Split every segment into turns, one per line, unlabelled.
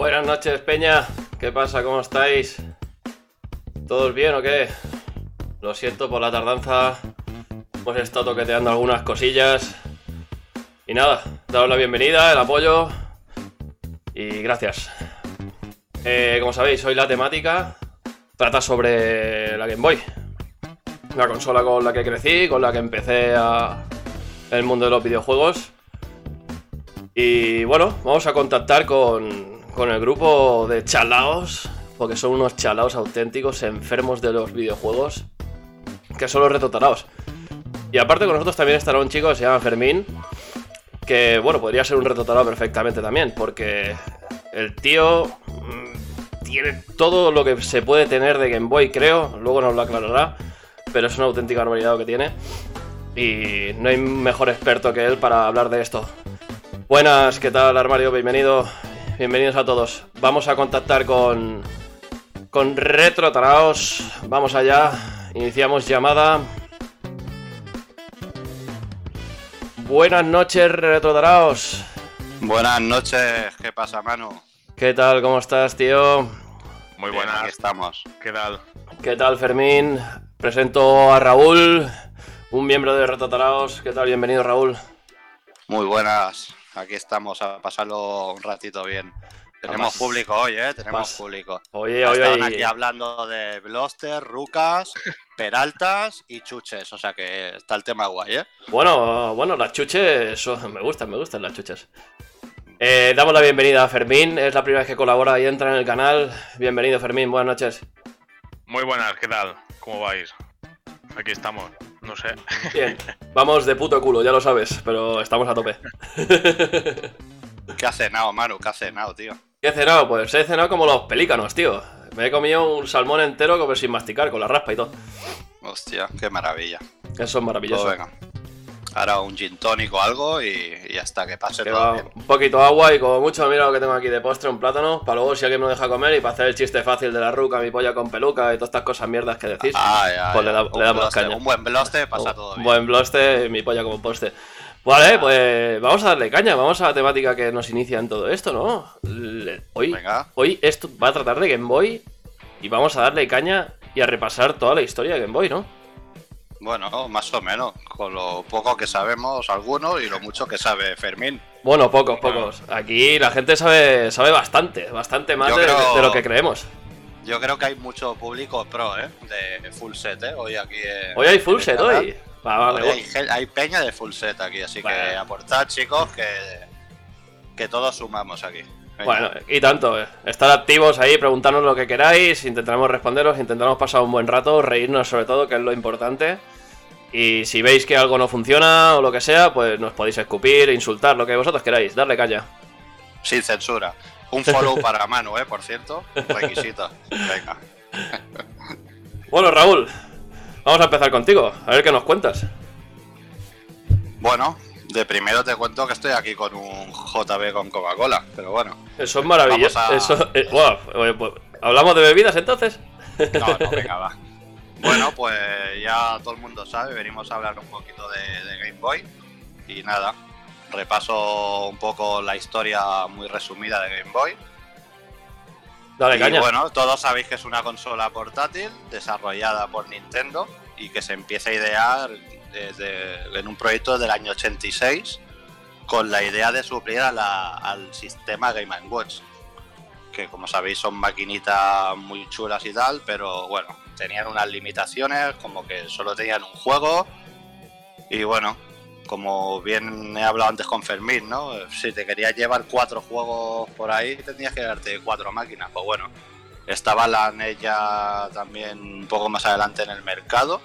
Buenas noches, Peña. ¿Qué pasa? ¿Cómo estáis? ¿Todos bien o qué? Lo siento por la tardanza. Hemos estado toqueteando algunas cosillas. Y nada, daros la bienvenida, el apoyo. Y gracias. Eh, como sabéis, hoy la temática trata sobre la Game Boy. La consola con la que crecí, con la que empecé el mundo de los videojuegos. Y bueno, vamos a contactar con, con el grupo de chalaos, porque son unos chalaos auténticos, enfermos de los videojuegos, que son los retotaraos. Y aparte con nosotros también estará un chico que se llama Fermín, que bueno, podría ser un retotarao perfectamente también, porque el tío mm, tiene todo lo que se puede tener de Game Boy, creo, luego nos lo aclarará, pero es una auténtica barbaridad lo que tiene. Y no hay mejor experto que él para hablar de esto. Buenas, ¿qué tal armario? Bienvenido, bienvenidos a todos. Vamos a contactar con con Retro Taraos. Vamos allá, iniciamos llamada. Buenas noches, Retro Taraos.
Buenas noches, ¿qué pasa, Manu?
¿Qué tal? ¿Cómo estás, tío?
Muy
Bien,
buenas.
aquí estamos.
¿Qué tal?
¿Qué tal, Fermín? Presento a Raúl, un miembro de Retro Taraos. ¿Qué tal? Bienvenido, Raúl.
Muy buenas. Aquí estamos a pasarlo un ratito bien. Tenemos
Además-
público hoy, ¿eh? Tenemos público.
Oye, oye,
Estaban
oye.
aquí hablando de Bloster, Rucas, Peraltas y Chuches. O sea que está el tema guay, ¿eh?
Bueno, bueno, las chuches, eso, me gustan, me gustan las chuches. Eh, damos la bienvenida a Fermín, es la primera vez que colabora y entra en el canal. Bienvenido, Fermín, buenas noches.
Muy buenas, ¿qué tal? ¿Cómo vais? Aquí estamos. No sé.
Bien, vamos de puto culo, ya lo sabes, pero estamos a tope.
¿Qué has cenado, Manu? ¿Qué has cenado, tío?
¿Qué he cenado? Pues he cenado como los pelícanos, tío. Me he comido un salmón entero como sin masticar, con la raspa y todo.
Hostia, qué maravilla.
Eso es maravilloso.
Pues venga. Ahora un gin tónico o algo y, está, que pase
Que
todo bien.
un poquito de agua y como mucho, mira lo que tengo aquí de postre, un plátano, para luego si alguien me lo deja comer y para hacer el chiste fácil de la ruca, mi polla con peluca y todas estas cosas mierdas que decís.
Ah, ya,
Pues
ya.
le da-
Un
le damos
bloste,
caña.
Un buen bloste pasa todo
Un
bien.
Buen bloste, mi polla como poste. Vale, pues vamos a darle caña, vamos a la temática que nos inicia en todo esto, ¿no? Hoy,
Venga.
hoy esto va a tratar de Game Boy y vamos a darle caña y a repasar toda la historia de Game Boy, ¿no?
Bueno, más o menos, con lo poco que sabemos algunos y lo mucho que sabe Fermín.
Bueno, pocos, pocos. Aquí la gente sabe, sabe bastante, bastante más de,
creo-
de lo que creemos.
Yo creo que hay mucho público pro, ¿eh? De full set, ¿eh? Hoy aquí. en-
Hoy hay full set hoy. Va, va,
Hoy
me
hay, peña de full set aquí, así que aportad, chicos, que, que todos sumamos aquí.
Bueno, y tanto, eh. estar activos ahí, preguntarnos lo que queráis, intentaremos responderos, intentaremos pasar un buen rato, reírnos sobre todo, que es lo importante. Y si veis que algo no funciona o lo que sea, pues nos podéis escupir, insultar, lo que vosotros queráis, darle caña.
Sin censura. Un follow para Manu, ¿eh? Por cierto. Requisito. Venga.
Bueno, Raúl, vamos a empezar contigo, a ver qué nos cuentas.
Bueno, de primero te cuento que estoy aquí con un JB con Coca-Cola, pero bueno.
Eso es maravilloso.
A-
Eso, eh, oye, pues, ¿Hablamos de bebidas entonces?
No, no, venga, va. Bueno, pues ya todo el mundo sabe, venimos a hablar un poquito de, de Game Boy. Y nada, repaso un poco la historia muy resumida de Game Boy.
Dale
y
caña.
bueno, todos sabéis que es una consola portátil desarrollada por Nintendo y que se empieza a idear en un proyecto del año 86 con la idea de suplir a al sistema Game Watch. Que como sabéis son maquinitas muy chulas y tal, pero bueno, tenían unas limitaciones, como que solo tenían un juego. Y bueno, como bien he hablado antes con Fermín, ¿no? Si te querías llevar cuatro juegos por ahí, tenías que darte cuatro máquinas. Pues bueno, estaba la NES ya también un poco más adelante en el mercado.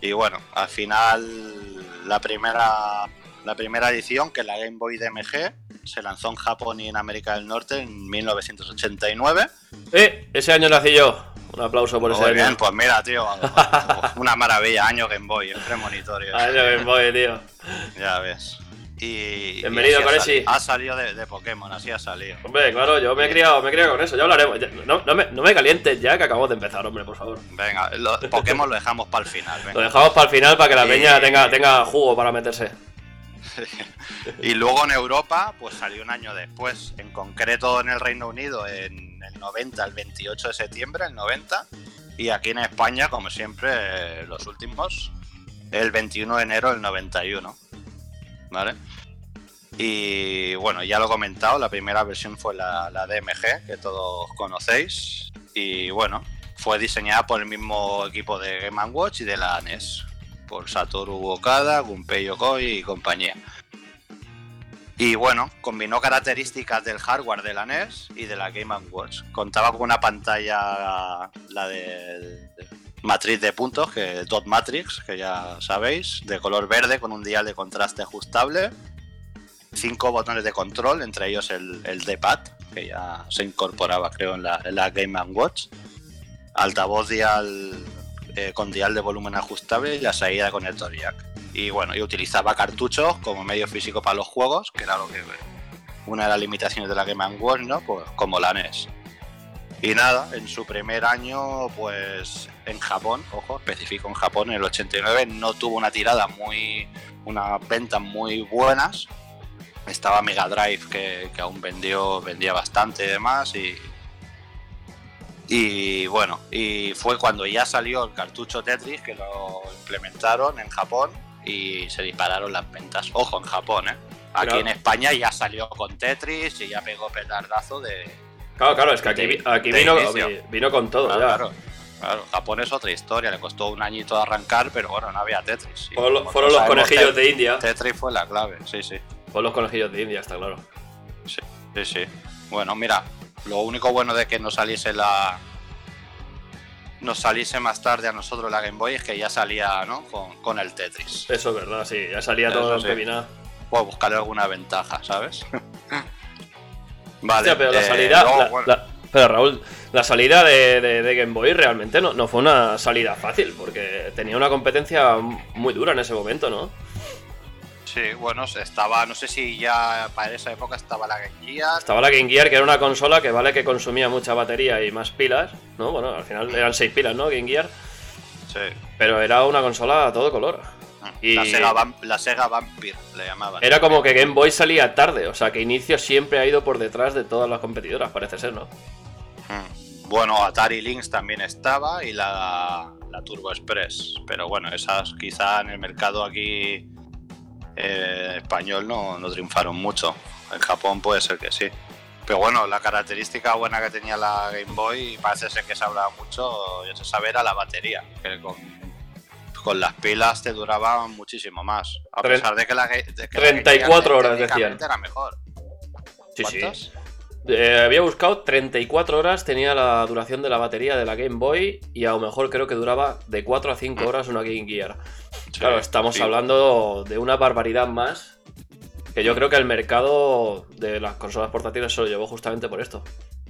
Y bueno, al final la primera, la primera edición, que es la Game Boy DMG, se lanzó en Japón y en América del Norte en 1989.
Eh, ese año nací yo. Un aplauso por ese
Muy
año.
bien, pues mira, tío, una maravilla, año Game Boy, en premonitorio.
Año Game Boy, tío.
Ya ves. Y,
Bienvenido,
ha Ha salido de, de Pokémon, así ha salido.
Hombre, claro, yo me he criado, me he criado con eso, ya hablaremos. No, no me, no me calientes ya que acabamos de empezar, hombre, por favor.
Venga, lo- Pokémon lo dejamos para el final.
Lo dejamos para el final para que la peña tenga, tenga jugo para meterse.
y luego en Europa, pues salió un año después. En concreto en el Reino Unido, en el 90, el 28 de septiembre, el 90. Y aquí en España, como siempre, los últimos, el 21 de enero del 91. ¿Vale? Y bueno, ya lo he comentado, la primera versión fue la, la DMG, que todos conocéis. Y bueno, fue diseñada por el mismo equipo de Game Watch y de la NES, por Satoru Okada, Gunpei Yokoi y compañía. Y bueno, combinó características del hardware de la NES y de la Game Watch. Contaba con una pantalla, la de matriz de puntos, que Dot Matrix, que ya sabéis, de color verde con un dial de contraste ajustable, cinco botones de control, entre ellos el, el D-pad, que ya se incorporaba creo en la, en la Game Watch, altavoz dial eh, con dial de volumen ajustable y la salida con el jack. Y bueno, y utilizaba cartuchos como medio físico para los juegos, que era lo que una de las limitaciones de la Game Watch, ¿no? Pues como la NES. Y nada, en su primer año, pues en Japón, ojo, específico en Japón, en el 89, no tuvo una tirada muy. unas ventas muy buenas. Estaba Mega Drive, que, que aún vendió, vendía bastante y demás, y, y bueno, y fue cuando ya salió el cartucho Tetris que lo implementaron en Japón y se dispararon las ventas. Ojo, en Japón, ¿eh? Aquí en España ya salió con Tetris y ya pegó petardazo de.
Claro, claro, es que aquí, aquí vino, vino, con todo,
claro, Claro, claro, Japón es otra historia, le costó un añito arrancar, pero bueno, no había Tetris.
fueron, los conejillos de India.
Tetris fue la clave, sí, sí.
Fueron los conejillos de India, está claro.
Sí, sí, sí. Bueno, mira, lo único bueno de que no saliese la. Nos saliese más tarde a nosotros la Game Boy es que ya salía, ¿no? Con, el Tetris.
Eso es verdad, sí, ya salía todo sí.
Puedo buscarle alguna ventaja, ¿sabes? vale.
pero la eh, salida. Pero Raúl, la salida de, Game Boy realmente no, no fue una salida fácil, porque tenía una competencia muy dura en ese momento, ¿no?
Sí, bueno, estaba, no sé si ya para esa época estaba la Game Gear.
Estaba la Game Gear, que era una consola que vale que consumía mucha batería y más pilas, ¿no? Bueno, al final eran seis pilas, ¿no? Game Gear.
Sí.
Pero era una consola a todo color.
Y la, Sega la Sega Vampire le llamaban.
Era como que Game Boy salía tarde, o sea que Inicio siempre ha ido por detrás de todas las competidoras, parece ser, ¿no?
Hmm. Bueno, Atari Lynx también estaba y la, la Turbo Express. Pero bueno, esas quizá en el mercado aquí eh, español no, no triunfaron mucho. En Japón puede ser que sí. Pero bueno, la característica buena que tenía la Game Boy, parece ser que se hablaba mucho, yo sé saber, era la batería. Que con, las pilas te duraba muchísimo más. A pesar de que la, de
34 horas decían.
Era mejor.
Sí, sí. Eh, había buscado 34 horas, tenía la duración de la batería de la Game Boy y a lo mejor creo que duraba de 4 a 5 mm. horas una Game Gear. claro, estamos hablando de una barbaridad más. Que yo creo que el mercado de las consolas portátiles se lo llevó justamente por esto.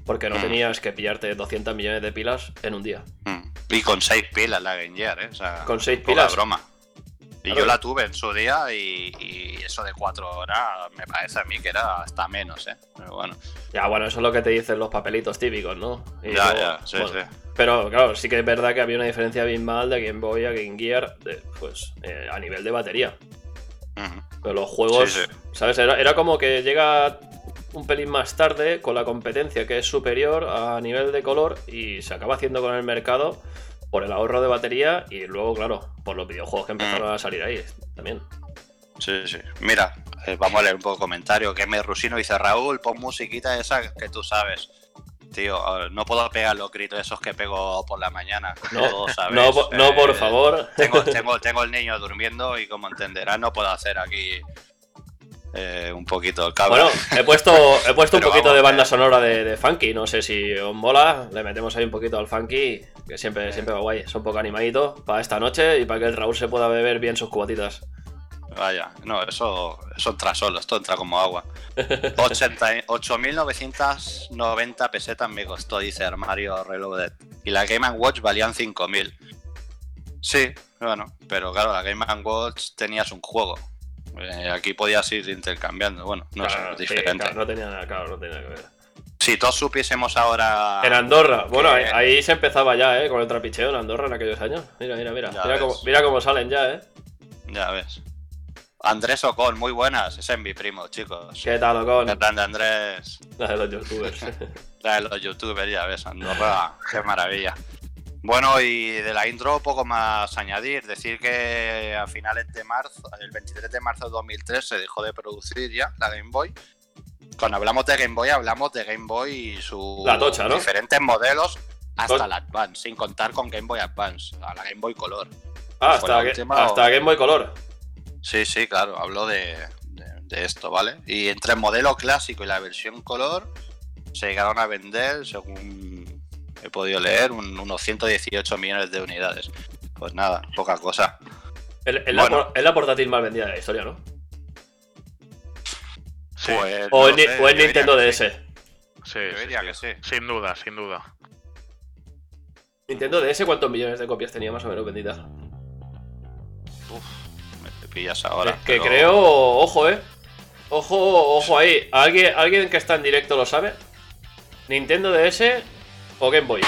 Porque no mm. tenías que pillarte 200 millones de pilas en un día.
Mm. Y con 6 pilas la Game Gear, ¿eh?
con 6 pilas.
broma. Y yo la tuve en su día y, eso de cuatro horas me parece a mí que era hasta menos, ¿eh? Pero bueno.
Ya, bueno, eso es lo que te dicen los papelitos típicos, ¿no?
ya, ya, sí, sí.
Pero claro, sí que es verdad que había una diferencia bien mal de Game Boy a Game Gear, pues eh, a nivel de batería. Pero los juegos, ¿sabes? Era, como que llega un pelín más tarde con la competencia que es superior a nivel de color y se acaba haciendo con el mercado por el ahorro de batería y luego, claro, por los videojuegos que empezaron mm. a salir ahí también.
Sí, sí. Mira, eh, vamos a leer un poco de comentario. Que me Rusino dice, Raúl, pon musiquita esa que tú sabes. Tío, no puedo pegar los gritos esos que pego por la mañana.
No, no, no, por eh, favor.
Tengo, tengo, tengo el niño durmiendo y como entenderás no puedo hacer aquí eh, un poquito el
Bueno, he puesto, he puesto un poquito de banda sonora de, funky. No sé si os mola. Le metemos ahí un poquito al funky, que siempre, siempre va guay. Es un poco animadito para esta noche y para que el Raúl se pueda beber bien sus cubatitas.
Vaya, no, eso, eso entra solo, esto entra como agua. 8.990 pesetas me costó, dice Armario Reloaded. Y la Game Watch valían 5.000. Sí, bueno, pero claro, la Game Watch tenías un juego. Eh, aquí podías ir intercambiando. Bueno, no sé, es diferente.
no tenía nada, claro, no tenía que ver.
Si todos supiésemos ahora.
En Andorra, bueno, ahí, se empezaba ya, ¿eh? Con el trapicheo en Andorra en aquellos años. Mira, mira, mira. Mira cómo, mira cómo, salen ya, ¿eh?
Ya ves. Andrés Ocon, muy buenas. Ese es mi primo, chicos.
¿Qué tal, Ocon?
Qué grande Andrés.
La de los youtubers.
La de los youtubers, ya ves, Andorra. Qué maravilla. Bueno, y de la intro poco más añadir. Decir que a finales de marzo, el 23 de marzo de 2003 se dejó de producir ya la Game Boy. Cuando hablamos de Game Boy hablamos de Game Boy y sus
La tocha, ¿no?
diferentes modelos hasta la Advance, sin contar con Game Boy Advance, a la Game Boy Color.
Ah,
la
hasta, que-
última
hasta
o-
Game Boy Color.
Sí, sí, claro, hablo de, de- de esto, ¿vale? Y entre el modelo clásico y la versión color se llegaron a vender, según he podido leer, un- unos 118 millones de unidades. Pues nada, poca cosa.
Es la, portátil más vendida de la historia, ¿no?
Sí,
Pues,
O
no sé,
o
diría
Nintendo DS.
sí,
sí,
Yo diría
sí.
que sí.
Sin duda, sin duda.
Nintendo DS, ¿cuántos millones de copias tenía más o menos vendidas?
Uf, me te pillas ahora.
es que
pero-
creo, ojo, eh. Ojo, ojo ahí. ¿Alguien, ¿Alguien que está en directo lo sabe? ¿Nintendo DS o Game Boy?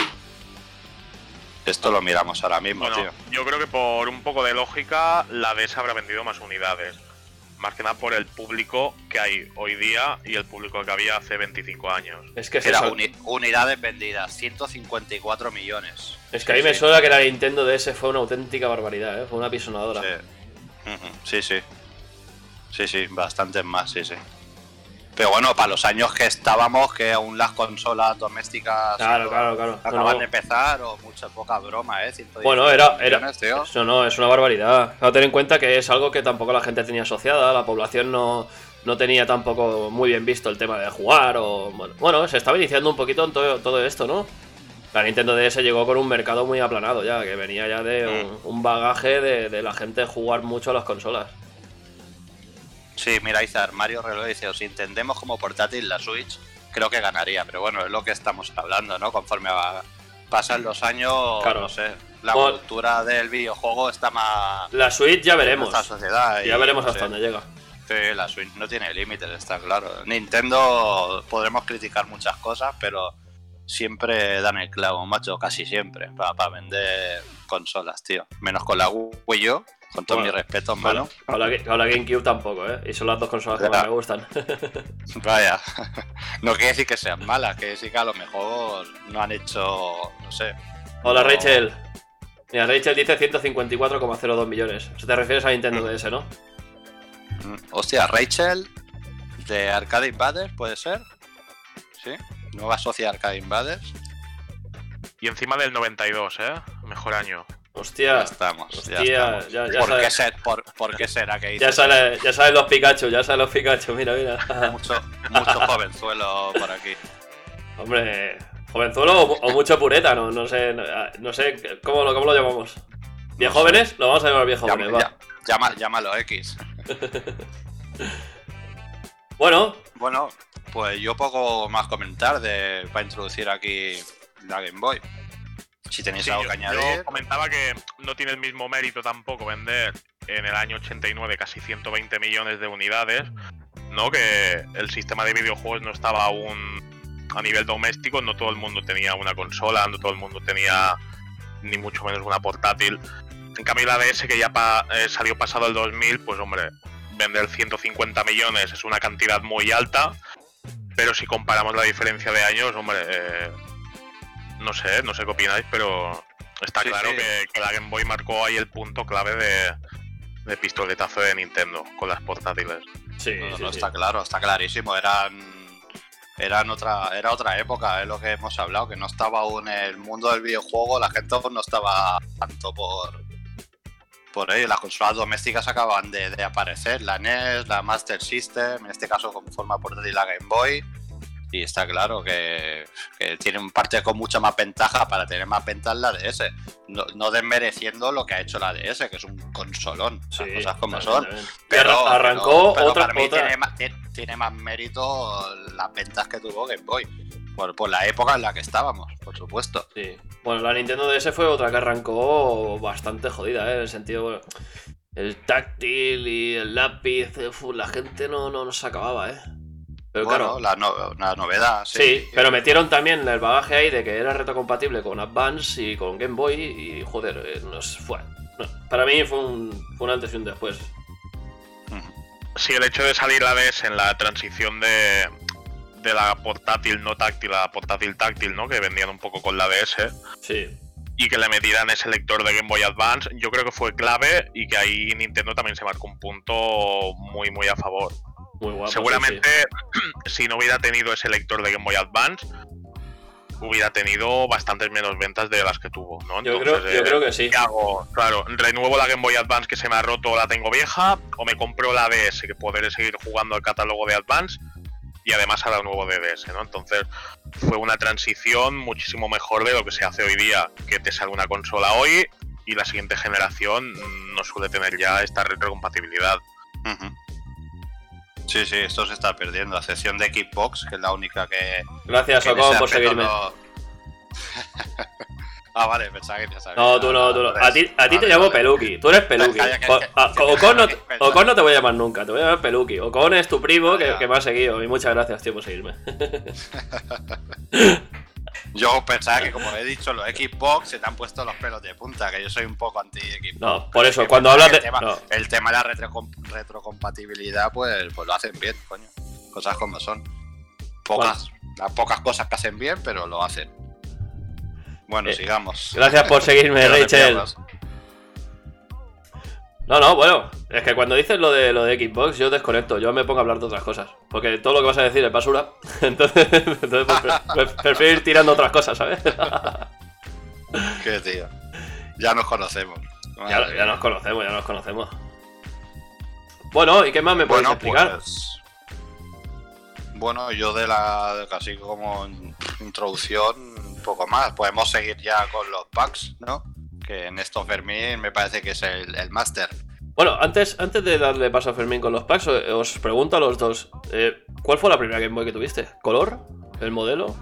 Esto lo miramos ahora mismo,
Bueno,
tío.
yo creo que por un poco de lógica, la DS habrá vendido más unidades. Más que nada por el público que hay hoy día y el público que había hace 25 años.
Es que es
Era uni- unidades vendidas, 154 millones.
Es que a mí
Sí,
me
sí.
suena que la Nintendo DS fue una auténtica barbaridad, ¿eh? Fue una pisonadora.
Sí, sí. Sí, sí, bastantes más, sí, sí. Pero bueno, para los años que estábamos, que aún las consolas domésticas
Claro, claro, claro. No,
acaban
no.
de empezar, o mucha poca broma, ¿eh? 110
Bueno, era, era, eso no, es una barbaridad. Hay que tener en cuenta que es algo que tampoco la gente tenía asociada, la población no, no tenía tampoco muy bien visto el tema de jugar o... Bueno, bueno, se estaba iniciando un poquito en todo, todo esto, ¿no? La Nintendo DS llegó con un mercado muy aplanado ya, que venía ya de un, un bagaje de, de la gente jugar mucho a las consolas.
Sí, mira, Izar, Mario Reloj dice, o si entendemos como portátil la Switch, creo que ganaría, pero bueno, es lo que estamos hablando, ¿no? Conforme va- pasan los años,
Claro.
no sé, la
Bueno.
cultura del videojuego está más...
La Switch ya veremos.
nuestra sociedad y,
Ya veremos hasta dónde llega.
Sí, la Switch no tiene límites, está claro. Nintendo podremos criticar muchas cosas, pero siempre dan el clavo, macho, casi siempre, para vender consolas, tío. Menos con la Wii U, con todo
Bueno,
mi respeto,
Bueno,
mano.
con la, con la GameCube tampoco, ¿eh? Y son las dos consolas que más me gustan.
Vaya, no quiere decir que sean malas, que sí que a lo mejor no han hecho, no sé.
Hola
no-
Rachel. Mira, Rachel dice 154,02 millones. O sea, te refieres a Nintendo DS, ¿no?
Mm, Hostia, Rachel de Arcade Invaders, ¿puede ser? Sí, nueva socia de Arcade Invaders.
Y encima del 92, ¿eh? Mejor año.
Ya
Hostia,
estamos, ya
hostia,
estamos.
ya, ya
¿Por, qué por, por qué será que
ya, sale- ya sabes los Pikachu, ya sabes los Pikachu, mira, mira.
mucho, mucho jovenzuelo por aquí?
Hombre, jovenzuelo o, o mucho pureta, no, no sé, no, no sé cómo lo, cómo lo llamamos. ¿Bien
No sé.
jóvenes? Lo vamos a llamar bien jóvenes,
Llama-
va.
ya- llama- llámalo X.
Bueno,
Bueno, pues yo poco más comentar de para introducir aquí la Game Boy. Si tenéis
Sí,
algo
yo,
que
yo
añadir.
comentaba que no tiene el mismo mérito tampoco vender en el año 89 casi 120 millones de unidades, ¿no? Que el sistema de videojuegos no estaba aún a nivel doméstico, no todo el mundo tenía una consola, no todo el mundo tenía ni mucho menos una portátil. En cambio la DS que ya pa- eh, salió pasado el 2000, pues hombre, vender 150 millones es una cantidad muy alta, pero si comparamos la diferencia de años, hombre, eh, no sé, no sé qué opináis, pero está
Sí,
claro
sí.
Que, que la Game Boy marcó ahí el punto clave de, de pistoletazo de Nintendo con las portátiles.
sí,
No, no,
sí.
está claro, está clarísimo. Eran. Eran otra, era otra época, es lo que hemos hablado, que no estaba aún en el mundo del videojuego, la gente aún no estaba tanto por, por ello. Las consolas domésticas acaban de, de aparecer, la NES, la Master System, en este caso con forma portátil la Game Boy. Y está claro que, que tienen parte con mucha más ventaja para tener más ventas la DS. No, no desmereciendo lo que ha hecho la DS, que es un consolón, las cosas como
también,
son.
también.
Pero,
arra- arrancó
pero- pero
otra,
para mí
otra-
Tiene, más, tiene- tiene más mérito las ventas que tuvo Game Boy. Por, por la época en la que estábamos, por supuesto.
Sí. Bueno, la Nintendo DS fue otra que arrancó bastante jodida, ¿eh? En el sentido, bueno, el táctil y el lápiz, la gente no, no, no se acababa, ¿eh? Pero
bueno,
claro,
la, no- la novedad, sí.
sí, pero metieron también el bagaje ahí de que era retrocompatible con Advance y con Game Boy y, joder, eh, nos fue. no, para mí fue un, fue un antes y un después.
Sí, el hecho de salir la DS en la transición de, de la portátil no táctil a la portátil táctil, ¿no? Que vendían un poco con la DS.
Sí.
Y que le metieran ese lector de Game Boy Advance, yo creo que fue clave y que ahí Nintendo también se marcó un punto muy, muy a favor.
Muy guapo. sí,
Seguramente, si no hubiera tenido ese lector de Game Boy Advance, hubiera tenido bastantes menos ventas de las que tuvo, ¿no?
Yo, creo, yo
eh,
creo que sí.
¿Qué hago? Claro, renuevo la Game Boy Advance que se me ha roto, la tengo vieja, o me compro la DS que podré seguir jugando el catálogo de Advance y además ahora el nuevo de DS, ¿no? Entonces fue una transición muchísimo mejor de lo que se hace hoy día, que te sale una consola hoy y la siguiente generación no suele tener ya esta retrocompatibilidad.
Ujú. Sí, sí, esto se está perdiendo. A de Xbox, que es la única que.
Gracias,
ese
por seguirme.
no- ah, vale, pensaba que ya sabía.
No, tú no, tú no. A ti, a ti te llamo
vale.
Peluki. Tú eres Peluki. Ocon no, Ocon no te voy a llamar nunca, te voy a llamar Peluki. Ocon es tu primo que, que me ha seguido. Y muchas gracias, tío, por seguirme.
Yo pensaba que, como he dicho, los Xbox se te han puesto los pelos de punta, que yo soy un poco anti-Xbox.
No, por eso, cuando hablas de.
El tema,
no.
el tema de la retrocom- retrocompatibilidad, pues, pues lo hacen bien, coño. Cosas como son. Pocas, las pocas cosas que hacen bien, pero lo hacen. Bueno,
Eh,
sigamos.
Gracias por seguirme, Rachel. No, no, bueno, es que cuando dices lo de lo de Xbox, yo desconecto, yo me pongo a hablar de otras cosas. Porque todo lo que vas a decir es basura. Entonces, entonces pues, pre- pre- prefiero ir tirando otras cosas, ¿sabes?
Qué tío. Ya nos conocemos.
ya, nos conocemos, ya nos conocemos. Bueno, ¿y qué más me puedes
Bueno,
explicar?
pues. Bueno, yo de la. casi como introducción, un poco más. Podemos seguir ya con los packs, ¿no? Que en estos Fermín me parece que es el, el máster.
Bueno, antes, antes de darle paso a Fermín con los packs, eh, os pregunto a los dos: eh, ¿cuál fue la primera Game Boy que tuviste? ¿Color? ¿El modelo?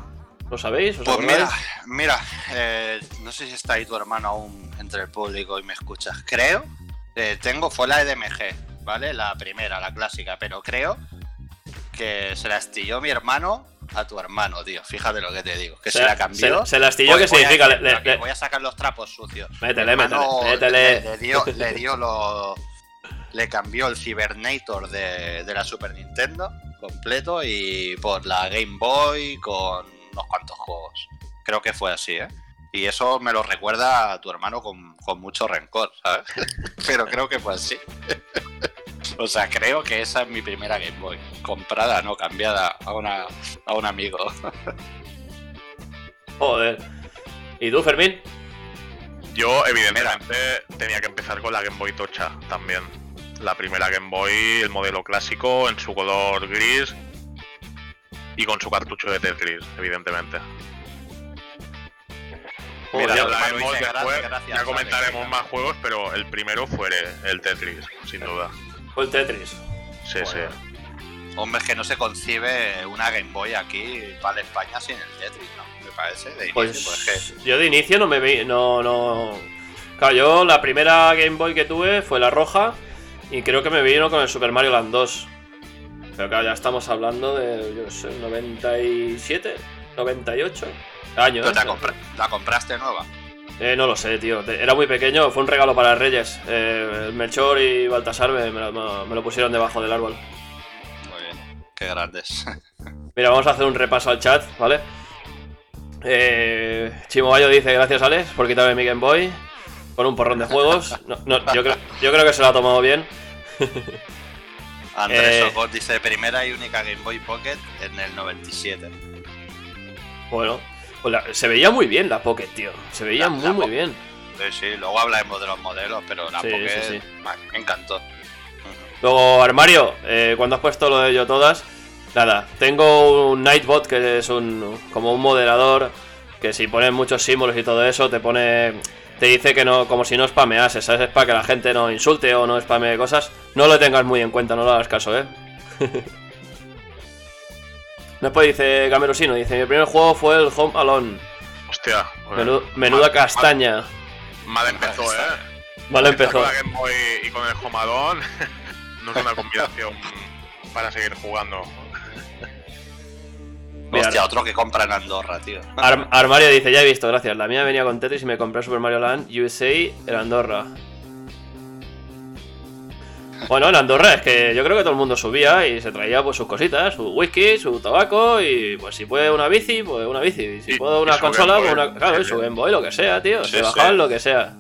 ¿Lo sabéis? ¿Os
Pues mira, mira, eh, no sé si está ahí tu hermano aún entre el público y me escuchas. Creo, eh, tengo, fue la EDMG, ¿vale? La primera, la clásica, pero creo que se la estilló mi hermano a tu hermano, tío. Fíjate lo que te digo, que se, la cambió.
Se, se la astilló,
Voy-
¿qué
voy a
significa? Le-
que voy a sacar los trapos sucios.
Métele, métele, métele.
Le, le dio, le dio lo. Le cambió el Cybernator de, de la Super Nintendo completo y por la Game Boy con unos cuantos juegos. Creo que fue así, ¿eh? Y eso me lo recuerda a tu hermano con, con mucho rencor, ¿sabes? Pero creo que fue así. O sea, creo que esa es mi primera Game Boy. Comprada, no cambiada a, una, a un amigo.
Joder. ¿Y tú, Fermín?
Yo, evidentemente, tenía que empezar con la Game Boy Tocha también. La primera Game Boy, el modelo clásico, en su color gris y con su cartucho de Tetris, evidentemente.
Mira, dice,
después,
"Gracias, gracias",
ya comentaremos más juegos, pero el primero fue el Tetris, sin duda.
El Tetris.
Sí,
Joder.
sí.
Hombre, es que no se concibe una Game Boy aquí para España sin el Tetris, ¿no? Me parece. De inicio,
Pues
pues que-
yo de inicio no me vi. No, no. Claro, yo la primera Game Boy que tuve fue la roja. Y creo que me vino con el Super Mario Land 2. Pero claro, ya estamos hablando de, yo no sé, 97, 98 años.
Pero te
¿eh?
la, compra- la compraste nueva.
Eh, no lo sé, tío. Era muy pequeño, fue un regalo para Reyes. Eh, el Melchor y Baltasar me, me lo- me lo pusieron debajo del árbol.
Muy bien. Qué grandes.
Mira, vamos a hacer un repaso al chat, ¿vale? Eh, Chimo Bayo dice, gracias Alex por quitarme mi Game Boy con un porrón de juegos. No, no, yo, creo, yo creo que se lo ha tomado bien.
Andrés
Eh.
Dice primera y única Game Boy Pocket en el 97.
Bueno, la- se veía muy bien la Pocket, tío. Se veía
La-
muy,
la
muy bien.
Sí, sí, luego hablaremos de los modelos, pero la
Sí,
Pocket
sí, sí.
me encantó.
Luego, armario, eh, cuando has puesto lo de yo todas, nada, tengo un Nightbot que es un como un moderador que si pones muchos símbolos y todo eso te pone te dice que no como si no spameases, ¿sabes? Es para que la gente no insulte o no spamee cosas. No lo tengas muy en cuenta, no lo hagas caso, ¿eh? Después dice Gamerosino, dice, mi primer juego fue el Home Alone.
Hostia.
Menu- menuda
mal-
castaña.
Mal, mal empezó,
Mal
eh. Empezar
empezó.
Con la Game Boy y con el Homadón no es una combinación para seguir jugando.
Mira,
Hostia, otro que compra en Andorra, tío.
Ar- Armario dice, ya he visto, gracias. La mía venía con Tetris y me compré Super Mario Land USA en Andorra. Bueno, en Andorra es que yo creo que todo el mundo subía y se traía pues sus cositas, su whisky, su tabaco y pues si puede una bici, pues una bici. Y si
Y-
puede
y
una consola, pues una. Claro, y
Sí,
su
sí.
Game Boy, lo que sea, tío.
Sí,
se bajaban
sí.
lo que sea.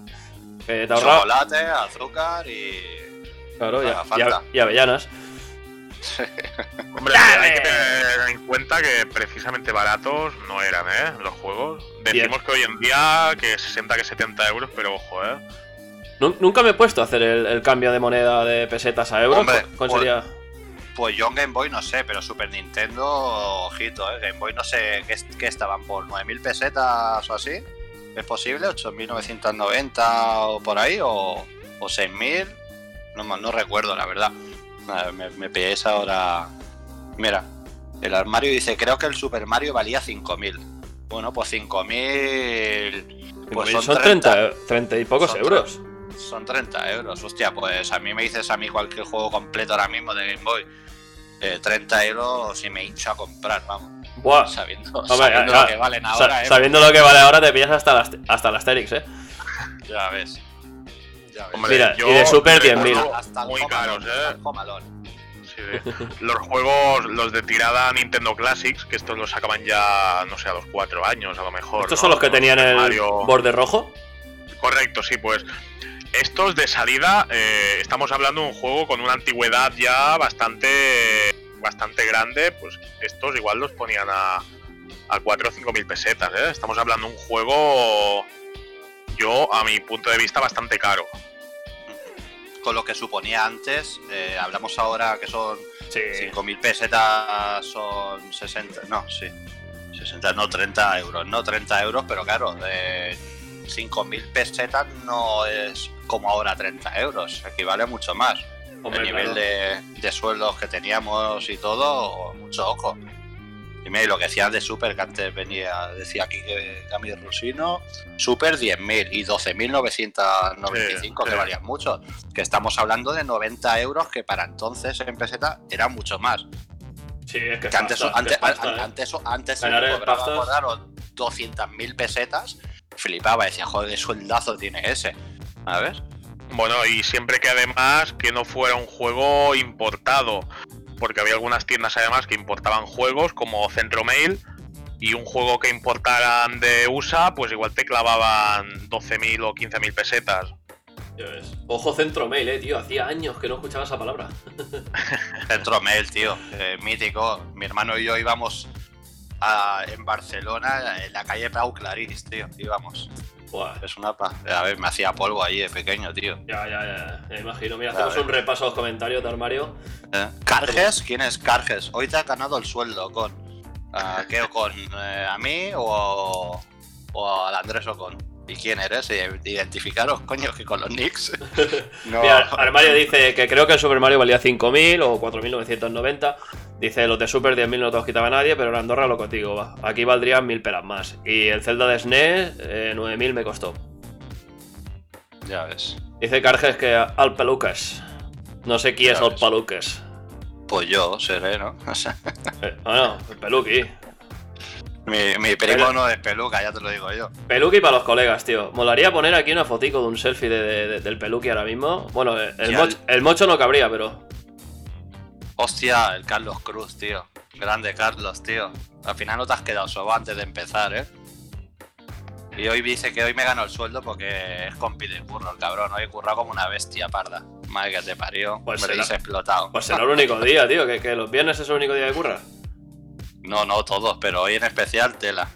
Que te ahorraba.
Chocolate, azúcar y.
Claro, y,
haga
y- y avellanas.
Hombre,
Dale.
hay que tener en cuenta que precisamente baratos no eran, ¿eh? Los juegos. Decimos que hoy en día que 60 que 70 euros, pero ojo, ¿eh?
Nu- Nunca me he puesto a hacer el, el cambio de moneda de pesetas a euros.
Hombre,
¿Cuál
pues-
sería?
Pues yo en Game Boy no sé, pero Super Nintendo, ojito, ¿eh? Game Boy no sé qué, qué estaban por 9.000 pesetas o así. ¿Es posible? ¿8.990 o por ahí? ¿O, o 6.000? No, no recuerdo, la verdad. Me, me ahora. Mira, el armario dice: Creo que el Super Mario valía 5.000. Bueno, pues 5.000. Pues
son,
son
30,
30,
30 y pocos euros.
Son 30 euros. Hostia, pues a mí me dices a mí cualquier juego completo ahora mismo de Game Boy. eh, 30 euros y me hincho a comprar, vamos.
Buah.
Sabiendo,
Hombre,
sabiendo
ah,
lo que valen
sa-
ahora, eh,
sabiendo lo que vale ahora, te pillas hasta las, hasta el Asterix, eh.
Ya ves. Ya ves.
Hombre,
Mira,
yo
y de Super
recuerdo
10.000.
hasta el
Muy caros, ¿eh? Sí, sí. Los juegos, los de tirada Nintendo Classics, que estos los sacaban ya, no sé, a los 4 años a lo mejor.
Estos
¿no?
son los que tenían el
Mario-
borde rojo.
Correcto, sí, pues. Estos de salida, eh, estamos hablando de un juego con una antigüedad ya bastante bastante grande, pues estos igual los ponían a, a 4 o 5 mil pesetas, ¿eh? Estamos hablando de un juego, yo, a mi punto de vista, bastante caro.
Con lo que suponía antes, eh, hablamos ahora que son
Sí.
5.000 pesetas, son 60, no, sí, 60, no 30 euros, no 30 euros, pero claro, de 5.000 pesetas no es como ahora 30 euros, equivale a mucho más.
Hombre,
el nivel
claro.
de, de sueldos que teníamos y todo, mucho ojo. Y mira, y lo que decías de Super, que antes venía, decía aquí que Gami Rusino, Super 10.000 y 12.995,
Sí,
que
sí.
valían mucho. Que estamos hablando de 90 euros, que para entonces en peseta era mucho más.
Sí, es que,
Que antes,
pasta,
antes,
que pasta, eh.
antes, antes daros 200.000 pesetas, flipaba, decía, joder, sueldazo tiene ese. A ver.
Bueno, y siempre que además que no fuera un juego importado, porque había algunas tiendas además que importaban juegos como Centromail y un juego que importaran de USA, pues igual te clavaban 12.000 o 15.000 pesetas.
Ves. Ojo centro mail, eh, tío. Hacía años que no escuchaba esa palabra.
Centro Mail, tío, eh, mítico. Mi hermano y yo íbamos a- en Barcelona, en la calle Pau Clarís, tío. Íbamos.
Buah.
Es una pa. A ver, me hacía polvo ahí de pequeño, tío.
Ya, ya, ya. Me imagino. Mira, hacemos un repaso a los comentarios de armario.
¿Eh? ¿Carges? ¿Quién es Carges? Hoy te ha ganado el sueldo con. ah, ¿Qué? ¿Con eh, a mí o, o al Andrés Ocon? ¿Y quién eres? Identificaros, coño, que con los nicks. No.
Mira, Armario dice que creo que el Super Mario valía 5.000 o 4.990. Dice, los de Super 10.000 no te los quitaba nadie, pero en Andorra lo contigo va. Aquí valdrían 1.000 pelas más. Y el Zelda de SNES, eh, 9.000 me costó.
Ya ves.
Dice Carges que al peluques. No sé quién es al
ves.
peluques.
Pues yo seré, ¿no? O sea,
Eh, ah, no, el peluqui.
Mi, mi primo no es peluca, ya te lo digo yo.
Peluqui para los colegas, tío. Molaría poner aquí una fotico de un selfie de- de- de- del peluqui ahora mismo. Bueno, el, mocho no cabría, pero.
Hostia, el Carlos Cruz, tío. Grande Carlos, tío. Al final no te has quedado solo antes de empezar, ¿eh? Y hoy dice que hoy me ganó el sueldo porque es compi de curro, el cabrón. Hoy he currado como una bestia parda. Madre que te parió.
Pues
me
será-
explotado.
Pues será el único día, tío. Que, que los viernes es el único día de curra.
No, no todos, pero hoy en especial tela.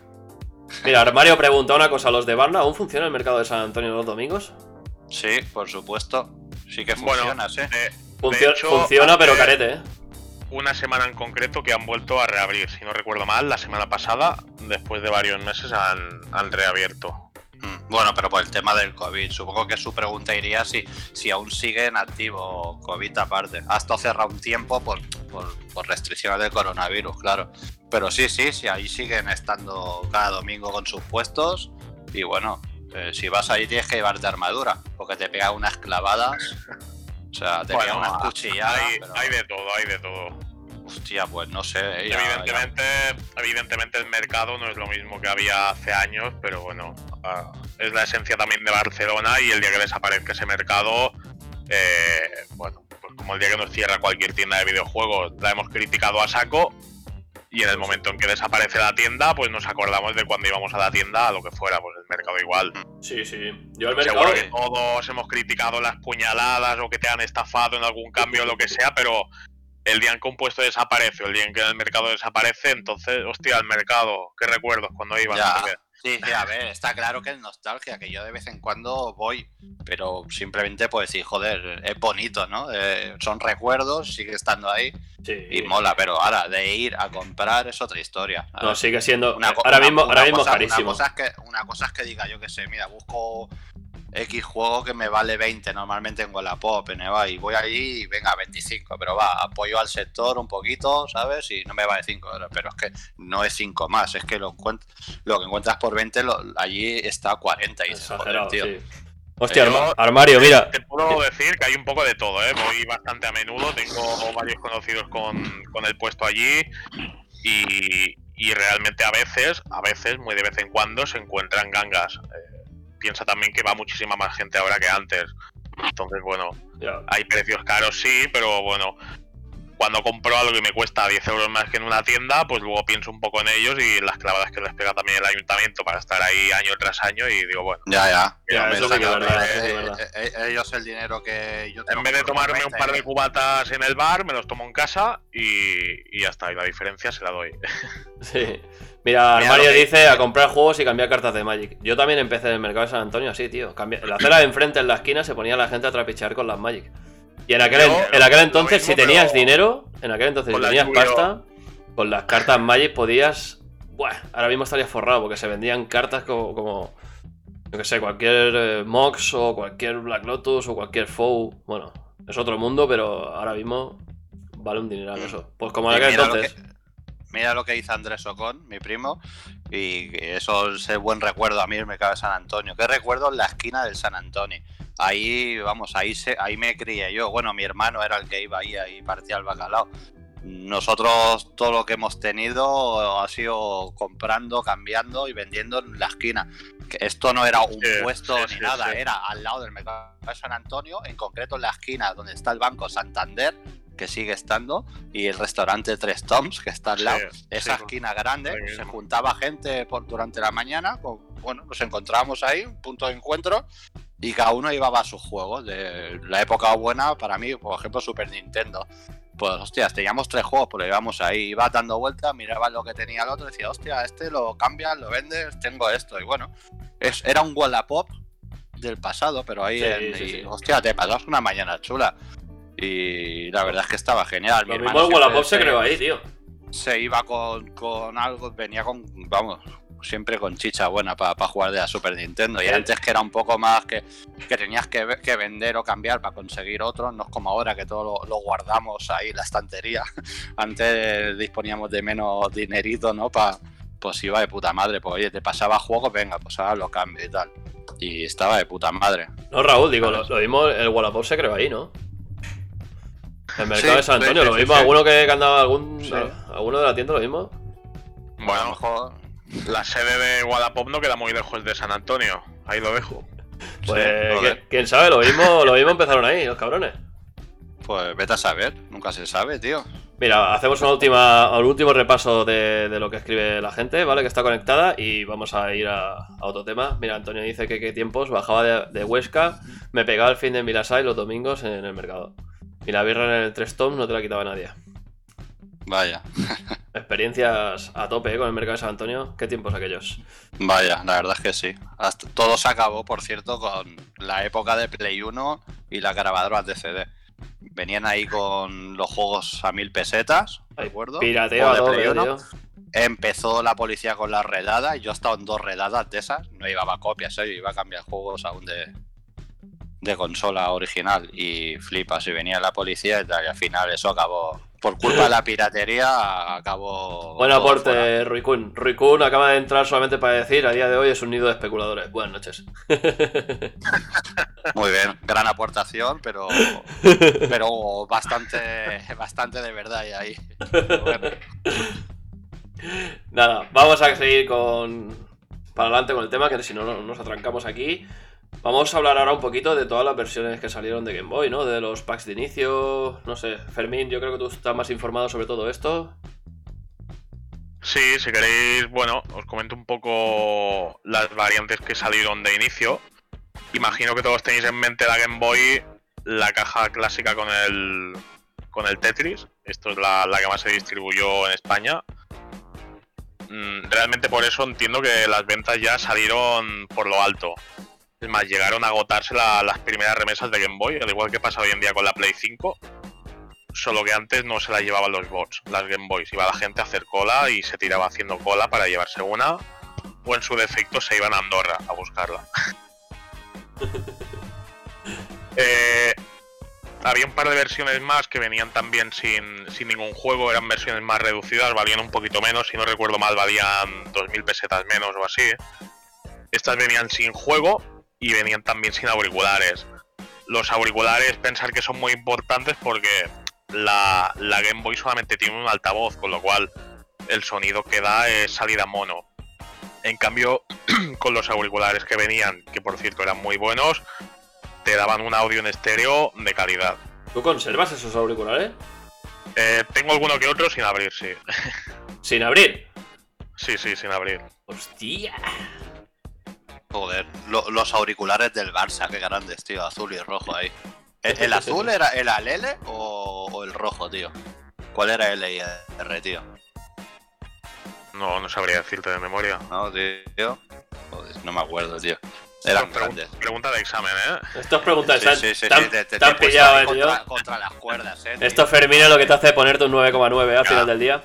Mira, Armario pregunta una cosa: ¿los de Barna aún funciona el mercado de San Antonio los domingos?
Sí, por supuesto. Sí que
Bueno,
funciona, sí.
eh,
Funcio-
hecho,
funciona, pero
hace-
carete, ¿eh?
una semana en concreto que han vuelto a reabrir. Si no recuerdo mal, la semana pasada, después de varios meses, han, han reabierto.
Mm, Bueno, pero por el tema del COVID, supongo que su pregunta iría si, si aún sigue en activo COVID aparte. Ha estado cerrado un tiempo por, por, por restricciones del coronavirus, claro. Pero sí, sí, sí, ahí siguen estando cada domingo con sus puestos. Y bueno, eh, si vas ahí tienes que llevarte armadura, porque te pega unas clavadas. O sea, te pega unas cuchilladas.
hay,
pero,
hay de todo, hay de todo.
Hostia, pues no sé. eh, ya- ya-
evidentemente, evidentemente el mercado no es lo mismo que había hace años, pero bueno, ah, es la esencia también de Barcelona y el día que desaparezca ese mercado, eh, bueno, pues como el día que nos cierra cualquier tienda de videojuegos, la hemos criticado a saco y en el momento en que desaparece la tienda, pues nos acordamos de cuando íbamos a la tienda a lo que fuera, pues el mercado igual.
Sí, sí. Yo el mercado.
Seguro que todos hemos criticado las puñaladas o que te han estafado en algún cambio o lo que sea, pero el día en que un puesto desaparece o el día en que el mercado desaparece, entonces, hostia, el mercado, qué recuerdos cuando ibas.
Ya.
no qué.
Sí, sí, a ver, está claro que es nostalgia, que yo de vez en cuando voy, pero simplemente pues sí, joder, es bonito, ¿no? Eh, son recuerdos, sigue estando ahí
Sí.
y mola, pero ahora de ir a comprar es otra historia.
No, sigue siendo.
Una
ahora
una-
mismo,
una
ahora mismo
cosa-
carísimo.
Una cosa, es que, una cosa es que diga, yo que sé, mira, busco X juego que me vale 20 normalmente en Wallapop, en Eva, y voy allí y venga, 25, pero va, apoyo al sector un poquito, ¿sabes? Y no me vale 5 euros, pero es que no es 5 más, es que lo, lo que encuentras por 20 lo- allí está a 40 y joder, tío.
sí. Hostia,
Yo-
arma- armario, mira.
Te puedo decir que hay un poco de todo, ¿eh? Voy bastante a menudo, tengo varios conocidos con, con el puesto allí y, y realmente a veces, a veces, muy de vez en cuando, se encuentran gangas. Eh, piensa también que va muchísima más gente ahora que antes. Entonces, bueno, hay precios caros, sí, pero bueno, cuando compro algo y me cuesta 10 euros más que en una tienda, pues luego pienso un poco en ellos y las clavadas que les pega también el ayuntamiento para estar ahí año tras año y digo, bueno,
Ya, ya. Eh, eh, eh, ellos el dinero que yo tengo
En vez de tomarme un par de
20,
cubatas en el bar, me los tomo en casa y, y ya está. Y la diferencia se la doy.
Sí. Mira,
Mira que-
dice a comprar juegos y cambiar cartas de Magic. Yo también empecé en el mercado de San Antonio así, tío. En la acera de enfrente, en la esquina, se ponía la gente a trapichear con las Magic. Y en aquel,
Yo,
en aquel entonces,
mismo,
si tenías
pero-
dinero, en aquel entonces, si tenías
lluvia.
pasta, con las cartas Magic podías. Buah, ahora mismo estarías forrado porque se vendían cartas como. como yo que sé, cualquier eh, Mox o cualquier Black Lotus o cualquier Foe. Bueno, es otro mundo, pero ahora mismo vale un dineral eso. Pues como en aquel
mira lo
entonces.
que- Mira lo que dice Andrés Ocon, mi primo, y eso es el buen recuerdo a mí mercado de San Antonio. ¿Qué recuerdo en la esquina del San Antonio? Ahí, vamos, ahí se, ahí me crié yo. Bueno, mi hermano era el que iba ahí y partía el bacalao. Nosotros todo lo que hemos tenido ha sido comprando, cambiando y vendiendo en la esquina. Que esto no era un
Sí,
puesto
sí,
ni
sí,
nada, era al lado del mercado de San Antonio, en concreto en la esquina donde está el Banco Santander, que sigue estando, y el restaurante Tres Toms, que está al lado.
Sí,
Esa
sí,
esquina grande,
ahí
se juntaba gente por, durante la mañana, con- bueno, nos encontrábamos ahí, un punto de encuentro, y cada uno llevaba sus juegos. De la época buena, para mí, por ejemplo, Super Nintendo. Pues, hostias, teníamos tres juegos, pues lo llevamos ahí, iba dando vueltas, miraba lo que tenía el otro, decía, hostia, este lo cambias, lo vendes, tengo esto, y bueno, es, era un Wallapop del pasado, pero ahí,
Sí,
en-
sí,
y,
sí.
hostia, te pasas una mañana chula. Y la verdad es que estaba genial. Mi
Lo mismo el Wallapop se
se-
creó ahí, tío.
se iba con, con algo, venía con, vamos, siempre con chicha buena para jugar de la Super Nintendo. Y antes que era un poco más que, que tenías que, que vender o cambiar para conseguir otro, no es como ahora que todo lo, lo guardamos ahí en la estantería. Antes disponíamos de menos dinerito, ¿no? Pa, pues iba de puta madre, pues oye, te pasaba juego, venga, pues ahora lo cambio y tal. Y estaba de puta madre.
No, Raúl, digo, lo, lo mismo, el Wallapop se creó ahí, ¿no? El mercado
Sí,
de San Antonio,
sí,
lo mismo,
sí.
alguno que andaba algún. ¿Alguno de la tienda lo mismo?
a lo
Bueno,
mejor.
La sede de Wallapop no queda muy lejos de San Antonio. Ahí lo dejo.
Pues
sí.
¿quién- quién sabe, lo mismo, lo mismo empezaron ahí, los cabrones.
Pues vete a saber, nunca se sabe, tío.
Mira, hacemos una última, un último repaso de, de lo que escribe la gente, ¿vale? Que está conectada y vamos a ir a, a otro tema. Mira, Antonio dice que qué tiempos bajaba de, de Huesca, me pegaba el fin de Milasai los domingos en el mercado. Y la birra en el Tres Tom no te la quitaba nadie.
Vaya.
Experiencias a tope ¿eh? con el mercado de San Antonio. ¿Qué tiempos aquellos?
Vaya, la verdad es que sí. Hasta- todo se acabó, por cierto, con la época de Play 1 y las grabadoras de CD. Venían ahí con los juegos a mil pesetas,
Ay,
¿recuerdo?
Pirateo a
de Play 1.
tío.
Empezó la policía con las redadas. Yo he estado en dos redadas de esas. No llevaba copias, ¿eh? iba a cambiar juegos aún de, de consola original. Y flipas, y venía la policía y tal. Y al final eso acabó. Por culpa de la piratería, acabó.
Buen aporte, Rui Kun. Rui Kun acaba de entrar solamente para decir, a día de hoy es un nido de especuladores. Buenas noches.
Muy bien, gran aportación, pero pero bastante bastante de verdad y ahí. Bueno,
Nada, vamos a seguir con. Para adelante con el tema, que si no no- nos atrancamos aquí. Vamos a hablar ahora un poquito de todas las versiones que salieron de Game Boy, ¿no? De los packs de inicio. No sé, Fermín, yo creo que tú estás más informado sobre todo esto.
Sí, si queréis, bueno, os comento un poco las variantes que salieron de inicio. Imagino que todos tenéis en mente la Game Boy, la caja clásica con el con el Tetris. Esto es la, la que más se distribuyó en España. Mm, Realmente por eso entiendo que las ventas ya salieron por lo alto. Es más, llegaron a agotarse la- las primeras remesas de Game Boy, al igual que pasa hoy en día con la Play 5. Solo que antes no se la llevaban los bots, las Game Boys. Iba la gente a hacer cola y se tiraba haciendo cola para llevarse una. O en su defecto se iban a Andorra a buscarla. Eh, había un par de versiones más que venían también sin, sin ningún juego, eran versiones más reducidas, valían un poquito menos, si no recuerdo mal valían 2.000 pesetas menos o así. Estas venían sin juego y venían también sin auriculares. Los auriculares pensar que son muy importantes porque la, la Game Boy solamente tiene un altavoz, con lo cual el sonido que da es salida mono. En cambio, con los auriculares que venían, que por cierto eran muy buenos, te daban un audio en estéreo de calidad.
¿Tú conservas esos auriculares?
Eh, tengo alguno que otro sin abrir, sí.
Sin abrir.
Sí, sí, sin abrir.
Hostia.
Joder, lo- los auriculares del Barça, qué grandes, tío, azul y rojo ahí. ¿El, el azul era, el L o, o el rojo, tío? ¿Cuál era L y R, tío?
No, no sabría decirte de memoria.
No, tío. Joder, no me acuerdo, tío. Eran
Pregu-
grandes.
Pregunta de examen, ¿eh?
Estas preguntas
Sí,
están,
sí, sí,
tan,
sí, te, te-
tan pillado, eh, tío.
contra, contra las cuerdas, eh. tío.
Esto Fermín es lo que te hace ponerte un 9,9 al final del día.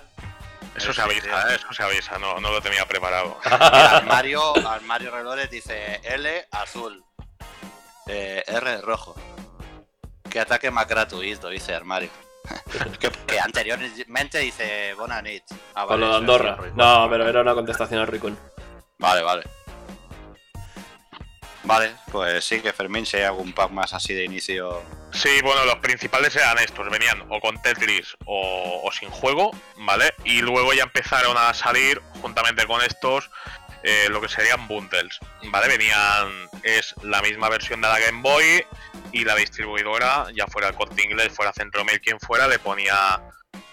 Eso se avisa. ¿eh? Eso se avisa, no, no lo tenía preparado.
Armario, Armario Relores dice L azul. Eh, R rojo. Que ataque más gratuito, dice Armario. que, que anteriormente dice Bonanit. Ah,
Con
vale,
lo de Andorra. No, pero era una contestación al Ricon.
Vale, vale. Vale, pues sí que Fermín, si hay algún pack más así de inicio.
Sí, bueno, los principales eran estos, venían o con Tetris o, sin juego, ¿vale? Y luego ya empezaron a salir, juntamente con estos, eh, lo que serían bundles, ¿vale? Venían, es la misma versión de la Game Boy y la distribuidora, ya fuera el Corte Inglés, fuera Centromail, quien fuera, le ponía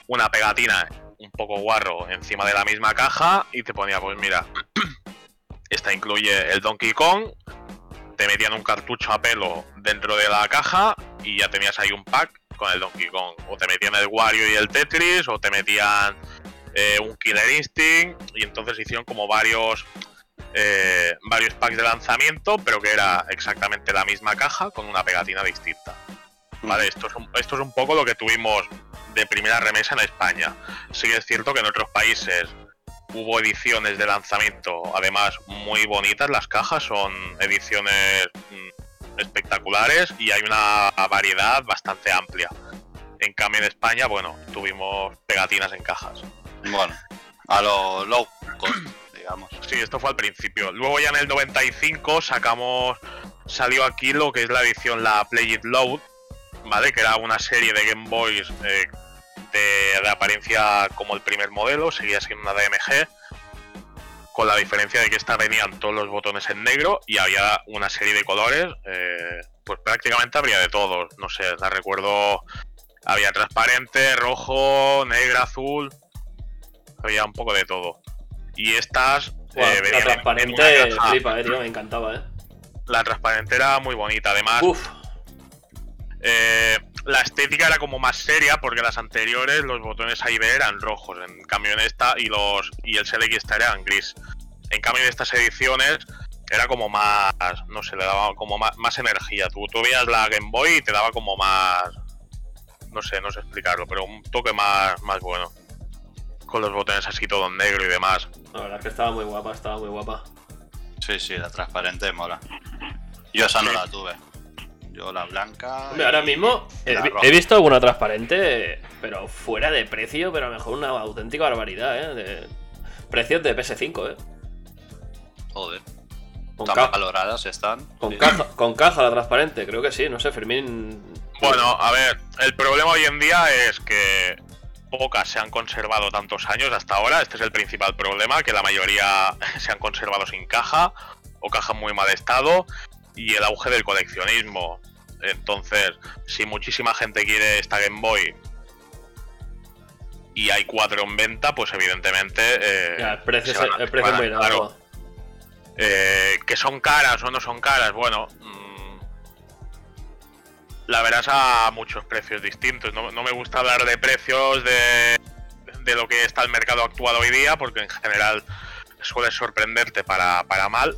una pegatina un poco guarro encima de la misma caja y te ponía, pues mira, esta incluye el Donkey Kong, te metían un cartucho a pelo dentro de la caja y ya tenías ahí un pack con el Donkey Kong. O te metían el Wario y el Tetris, o te metían eh, un Killer Instinct, y entonces hicieron como varios eh, varios packs de lanzamiento, pero que era exactamente la misma caja con una pegatina distinta. Vale, esto es, un, esto es un poco lo que tuvimos de primera remesa en España. Sí que es cierto que en otros países hubo ediciones de lanzamiento, además muy bonitas, las cajas son ediciones mm, espectaculares y hay una variedad bastante amplia. En cambio en España, bueno, tuvimos pegatinas en cajas.
Bueno, a lo low cost, digamos.
Sí, esto fue al principio. Luego ya en el 95 sacamos, salió aquí lo que es la edición, la Play It Loud, ¿vale? Que era una serie de Game Boys eh, de, de apariencia como el primer modelo, seguía siendo una DMG, con la diferencia de que esta venían todos los botones en negro y había una serie de colores, eh, pues prácticamente habría de todos, no sé, la recuerdo, había transparente, rojo, negra, azul, había un poco de todo. Y estas
Buah,
eh,
la
en- en
transparente
caja.
flipa, eh, tío, me encantaba, eh.
La transparente era muy bonita, además.
Uf,
Eh, la estética era como más seria porque las anteriores los botones A y B eran rojos, en cambio en esta y los y el Select y Star eran gris. En cambio en estas ediciones era como más, no sé, le daba como más, más energía. Tú, tú veías la Game Boy y te daba como más, no sé, no sé explicarlo, pero un toque más, más bueno. Con los botones así todo en negro y demás.
la verdad es que estaba muy guapa, estaba muy guapa.
Sí, sí, la transparente mola. Yo esa no
Sí.
la tuve. Yo la blanca.
Hombre,
y-
ahora mismo
y
he, visto alguna transparente, pero fuera de precio, pero a lo mejor una auténtica barbaridad, ¿eh? De precios de PS5, ¿eh?
Joder,
Con,
tan
ca-
valoradas están.
con
Sí.
caja, con caja la transparente, creo que sí, no sé, Fermín.
Bueno, a ver, el problema hoy en día es que pocas se han conservado tantos años hasta ahora. Este es el principal problema, que la mayoría se han conservado sin caja o caja en muy mal estado. Y el auge del coleccionismo. Entonces, si muchísima gente quiere esta Game Boy y hay cuatro en venta, pues evidentemente... Eh,
Ya, el precio,
se
es-
van a-
el precio es
van
muy
claro. Eh, que son caras o no son caras, bueno, mm, la verás a muchos precios distintos. No, no me gusta hablar de precios de, de lo que está el mercado actual hoy día, porque en general suele sorprenderte para, para mal.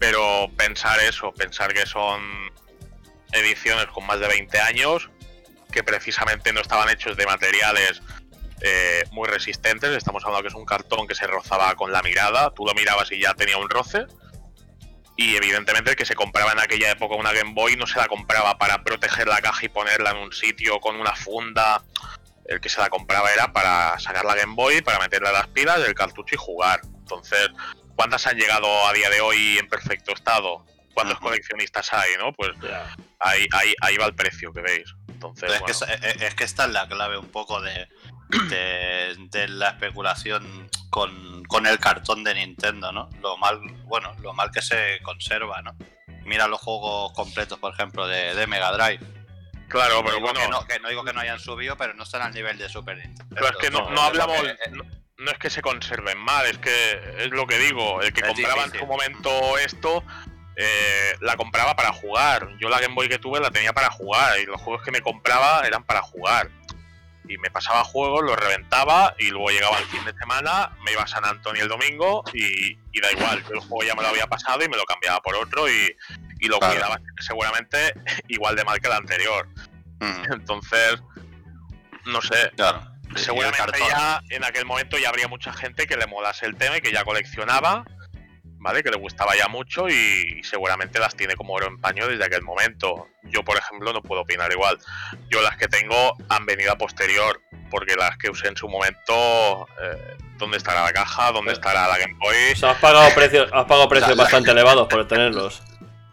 Pero pensar eso, pensar que son ediciones con más de 20 años, que precisamente no estaban hechos de materiales eh, muy resistentes. Estamos hablando que es un cartón que se rozaba con la mirada. Tú lo mirabas y ya tenía un roce. Y evidentemente el que se compraba en aquella época una Game Boy no se la compraba para proteger la caja y ponerla en un sitio con una funda. El que se la compraba era para sacar la Game Boy, para meterle las pilas, el cartucho y jugar. Entonces, ¿cuántas han llegado a día de hoy en perfecto estado? ¿Cuántos
Ujú.
coleccionistas hay, no? Pues ahí, ahí, ahí va el precio que veis. Entonces,
es, que,
bueno.
es- es- es que esta es la clave un poco de, de, de la especulación con, con el cartón de Nintendo, ¿no? Lo mal, bueno, lo mal que se conserva, ¿no? Mira los juegos completos, por ejemplo, de, de Mega Drive.
claro,
No
pero bueno,
que no, que no digo que no hayan subido, pero no están al nivel de Super Nintendo.
Pero es que no,
no,
hablamos.
que- eh,
No, es que se conserven mal, es que es lo que digo. El que
Es
compraba en su momento esto, eh, la compraba para jugar. Yo la Game Boy que tuve la tenía para jugar y los juegos que me compraba eran para jugar. Y me pasaba juegos, los reventaba y luego llegaba el fin de semana, me iba a San Antonio el domingo y, y da igual. Yo el juego ya me lo había pasado y me lo cambiaba por otro y, y lo
Claro.
cuidaba seguramente igual de mal que el anterior.
Mm,
Entonces, no sé,
claro.
Seguramente ya en aquel momento ya habría mucha gente que le molase el tema y que ya coleccionaba, ¿vale? Que le gustaba ya mucho y seguramente las tiene como oro en paño desde aquel momento. Yo, por ejemplo, no puedo opinar igual. Yo las que tengo han venido a posterior, porque las que usé en su momento, eh, ¿dónde estará la caja? ¿Dónde estará la Game Boy?
O sea, has pagado precios, has pagado precios bastante elevados por tenerlos.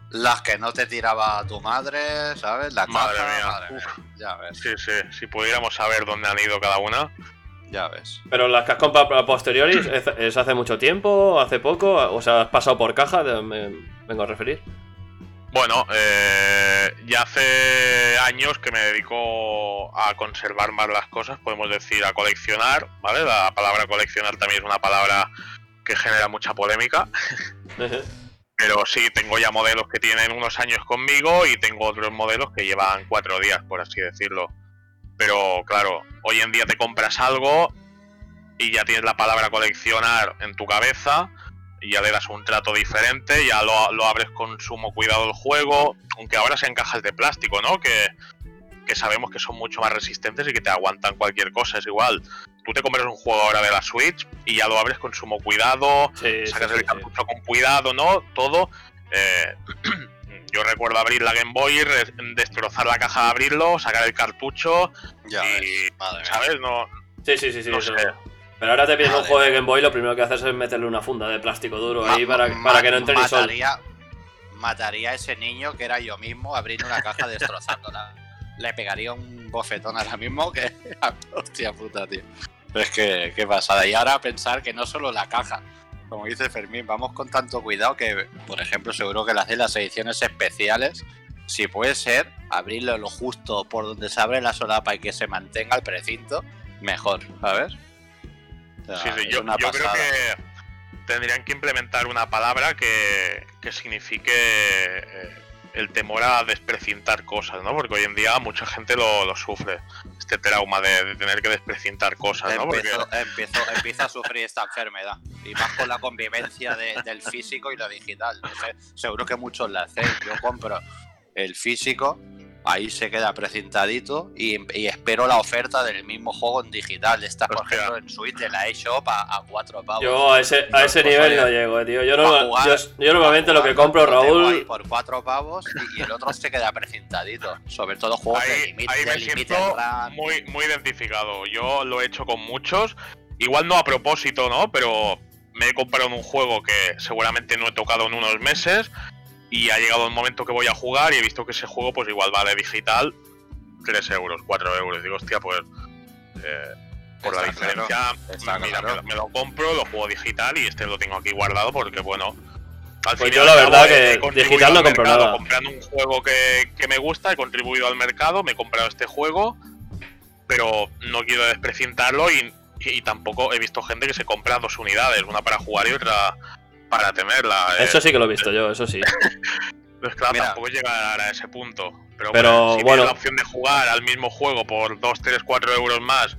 Las que no te tiraba tu madre, ¿sabes? La
Madre mía,
madre mía. Ya ves,
Sí, sí, si pudiéramos saber dónde han ido cada una.
ya ves.
Pero las que has comprado a posteriori, ¿es, es hace mucho tiempo? ¿Hace poco? O sea, ¿has pasado por caja? De- Me vengo a referir.
Bueno, eh, ya hace años que me dedico a conservar más las cosas, podemos decir a coleccionar, ¿vale? La palabra coleccionar también es una palabra que genera mucha polémica, pero sí, tengo ya modelos que tienen unos años conmigo y tengo otros modelos que llevan cuatro días, por así decirlo. Pero claro, hoy en día te compras algo y ya tienes la palabra coleccionar en tu cabeza y ya le das un trato diferente, ya lo, lo abres con sumo cuidado el juego, aunque ahora sean cajas de plástico, ¿no? Que, que sabemos que son mucho más resistentes y que te aguantan cualquier cosa, es igual. Tú te compras un juego ahora de la Switch y ya lo abres con sumo cuidado,
Sí,
sacas
sí,
el
sí.
cartucho con cuidado, ¿no? Todo. Eh, yo recuerdo abrir la Game Boy, destrozar la caja de abrirlo, sacar el cartucho
Ya
y,
ves.
¿sabes? No,
Sí, sí, sí, sí,
No
eso.
sé.
Pero ahora te pides un juego de Game Boy, lo primero que haces es meterle una funda de plástico duro ahí para, para que no entre ni sol.
mataría, Mataría a ese niño que era yo mismo abriendo una caja destrozándola. Le pegaría un bofetón ahora mismo que. Hostia puta, tío. Pero es que, qué pasada. Y ahora pensar que no solo la caja. Como dice Fermín, vamos con tanto cuidado que, por ejemplo, seguro que las de las ediciones especiales, si puede ser, abrirlo lo justo por donde se abre la solapa y que se mantenga el precinto, mejor, ¿sabes? O sea,
Sí, sí, yo, yo creo que tendrían que implementar una palabra que, que signifique eh, el temor a desprecintar cosas, ¿no? Porque hoy en día mucha gente lo, sufre, este trauma de, tener que desprecintar cosas, ¿no? Porque
Empiezo- empieza a sufrir esta enfermedad. Y más con la convivencia de- del físico y lo digital. Seguro que muchos la hacen. Yo compro el físico, ahí se queda precintadito y, y espero la oferta del mismo juego en digital. Está, por
Hostia.
ejemplo, en Switch de la eShop a, a cuatro pavos.
Yo a ese, a ese nivel no llego, tío. Yo, no,
jugar-
yo, yo normalmente lo que compro, Raúl.
Por cuatro pavos y, y el otro se queda precintadito. Sobre todo juegos de
ahí,
límite
ahí
de
me
limited
siento
run.
muy, muy identificado. Yo lo he hecho con muchos, igual no a propósito, ¿no? Pero me he comprado un juego que seguramente no he tocado en unos meses y ha llegado el momento que voy a jugar y he visto que ese juego pues igual vale digital 3 euros, 4 euros. Digo, hostia, pues eh, por la
Está
diferencia, mira,
claro.
me, me lo compro, lo juego digital y este lo tengo aquí guardado porque, bueno, Al
Pues
fin y
yo la verdad que digital no compro
mercado
nada.
Comprando un juego que, que me gusta, he contribuido al mercado, me he comprado este juego, pero no quiero desprecintarlo y, y tampoco he visto gente que se compra dos unidades, una para jugar y otra para tenerla. eh.
Eso sí que lo he visto yo, eso sí.
Pues claro,
Mira.
tampoco llegar a ese punto. Pero,
Pero,
bueno, si
bueno.
tienes la opción de jugar al mismo juego por 2, 3, 4 euros más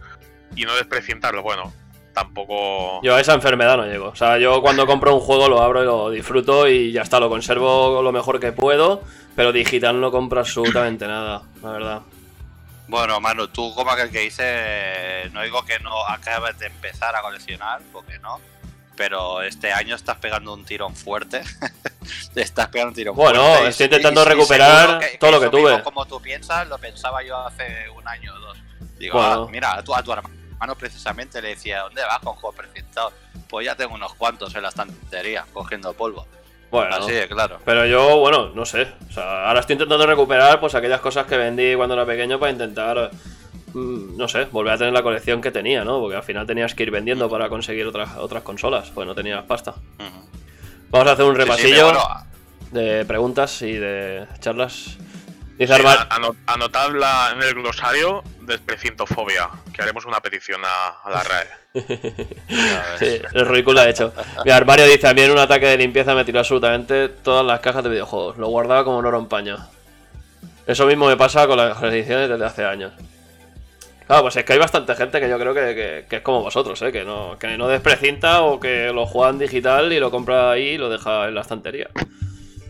y no desprecintarlo, bueno, tampoco.
Yo a esa enfermedad no llego. O sea, yo cuando compro un juego lo abro y lo disfruto y ya está, lo conservo lo mejor que puedo, pero digital no compro absolutamente nada, la verdad.
Bueno, Manu, tú como aquel que dice, no digo que no acabes de empezar a coleccionar, porque no, pero este año estás pegando un tirón fuerte. Te estás pegando un tirón
Bueno,
fuerte. y-
estoy intentando
y- y
recuperar todo lo que tuve.
Como tú piensas, lo pensaba yo hace un año o dos. Digo,
Bueno.
ah, mira, a tu, a tu hermano precisamente le decía, ¿dónde vas con juegos presentados? Pues ya tengo unos cuantos en la estantería, cogiendo polvo.
Bueno,
Así de claro.
pero yo, bueno, no sé. O sea, ahora estoy intentando recuperar pues aquellas cosas que vendí cuando era pequeño para intentar, no sé, volver a tener la colección que tenía, ¿no? Porque al final tenías que ir vendiendo para conseguir otras, otras consolas, pues no tenías pasta. Vamos a hacer un
Sí, sí,
repasillo
bueno,
de preguntas y de charlas. Dice
Sí, anotadla en el glosario desprecintofobia, que haremos una petición a, a la RAE.
Sí, el ridículo ha hecho. Mi armario dice: A mí en un ataque de limpieza me tiró absolutamente todas las cajas de videojuegos. Lo guardaba como un oro en paño. Eso mismo me pasa con las ediciones desde hace años. Claro, pues es que hay bastante gente que yo creo que, que- que es como vosotros, ¿eh? que, no, que no desprecinta o que lo juega en digital y lo compra ahí y lo deja en la estantería.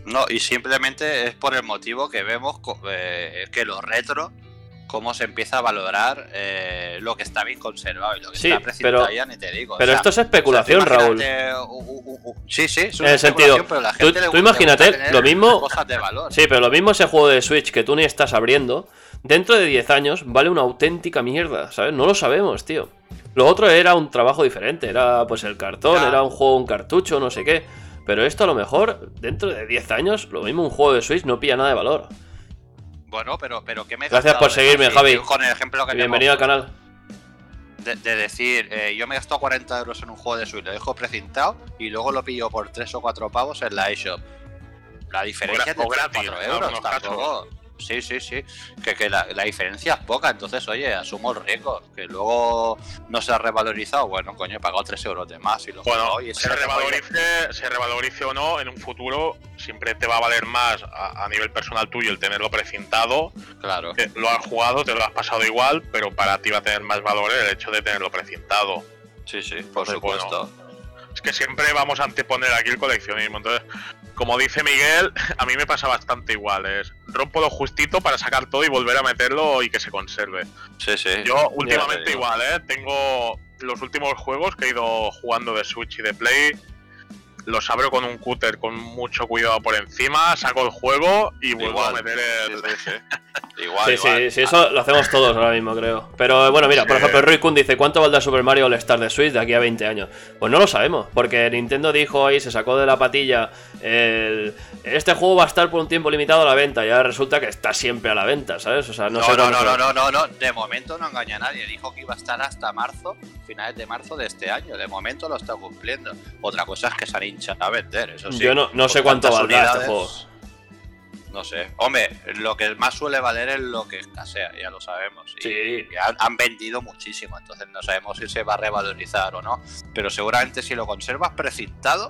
No, y simplemente es por el motivo que vemos eh, que lo retro, cómo se empieza a valorar eh, lo que está bien conservado y lo que
Sí,
está precintado
pero-
ya ni te digo.
Pero
O sea,
esto es especulación,
o sea, tú
Raúl.
imagínate, uh, uh, uh, sí, sí, es
En
una
el sentido,
pero la
tú-
gente le
tú
le
imagínate,
gusta tener
lo mismo-
Cosas de valor.
Sí, pero lo mismo ese juego de Switch que tú ni estás abriendo, dentro de 10 años vale una auténtica mierda, ¿sabes? No lo sabemos, tío. Lo otro era un trabajo diferente, era pues el cartón,
Ya.
era un juego, un cartucho, no sé qué. Pero esto a lo mejor, dentro de 10 años, lo mismo un juego de Switch no pilla nada de valor.
Bueno, pero, pero ¿qué me he
Gracias por seguirme? Javi.
Con el ejemplo que
bienvenido al canal.
De, de decir, eh, yo me he gastado 40 euros en un juego de Switch, lo dejo precintado y luego lo pillo por 3 o 4 pavos en la eShop. La diferencia
O
es de
gratis,
4
en
euros, tampoco. Sí, sí, sí. Que, que la, la diferencia es poca, entonces, oye, asumo el riesgo. Que luego no se ha revalorizado, bueno, coño, he pagado 3 euros de más y lo
Bueno,
y
se revalorice, se revalorice o no, en un futuro siempre te va a valer más a, a nivel personal tuyo el tenerlo precintado.
Claro.
lo has jugado, te lo has pasado igual, pero para ti va a tener más valor el hecho de tenerlo precintado.
Sí, sí, por
Entonces, bueno,
supuesto.
Es que siempre vamos a anteponer aquí el coleccionismo. Entonces, como dice Miguel, a mí me pasa bastante igual. Es rompo lo justito para sacar todo y volver a meterlo y que se conserve.
Sí, sí.
Yo últimamente igual, ¿eh? Tengo los últimos juegos que he ido jugando de Switch y de Play. Los abro con un cúter con mucho cuidado por encima, saco el juego y vuelvo
Igual.
a meter el...
Sí, sí, sí. Igual,
Sí,
igual.
sí, sí, eso lo hacemos todos ahora mismo, creo. Pero bueno, mira, por ejemplo, Rui Kun dice: ¿Cuánto valdrá Super Mario All Star de Switch de aquí a 20 años? Pues no lo sabemos, porque Nintendo dijo ahí, se sacó de la patilla: el- Este juego va a estar por un tiempo limitado a la venta. Y ahora resulta que está siempre a la venta, ¿sabes? O sea, no,
No,
sé
no, no, no, no, no, no, de momento no engaña a nadie. Dijo que iba a estar hasta marzo, finales de marzo de este año. De momento lo está cumpliendo. Otra cosa es que se han hinchado a vender, eso sí.
Yo no, no sé cuánto valdrá este juego.
No sé. Hombre, lo que más suele valer es lo que escasea, ya lo sabemos. Y,
Sí.
y han, han vendido muchísimo, entonces no sabemos si se va a revalorizar o no. Pero seguramente si lo conservas precintado,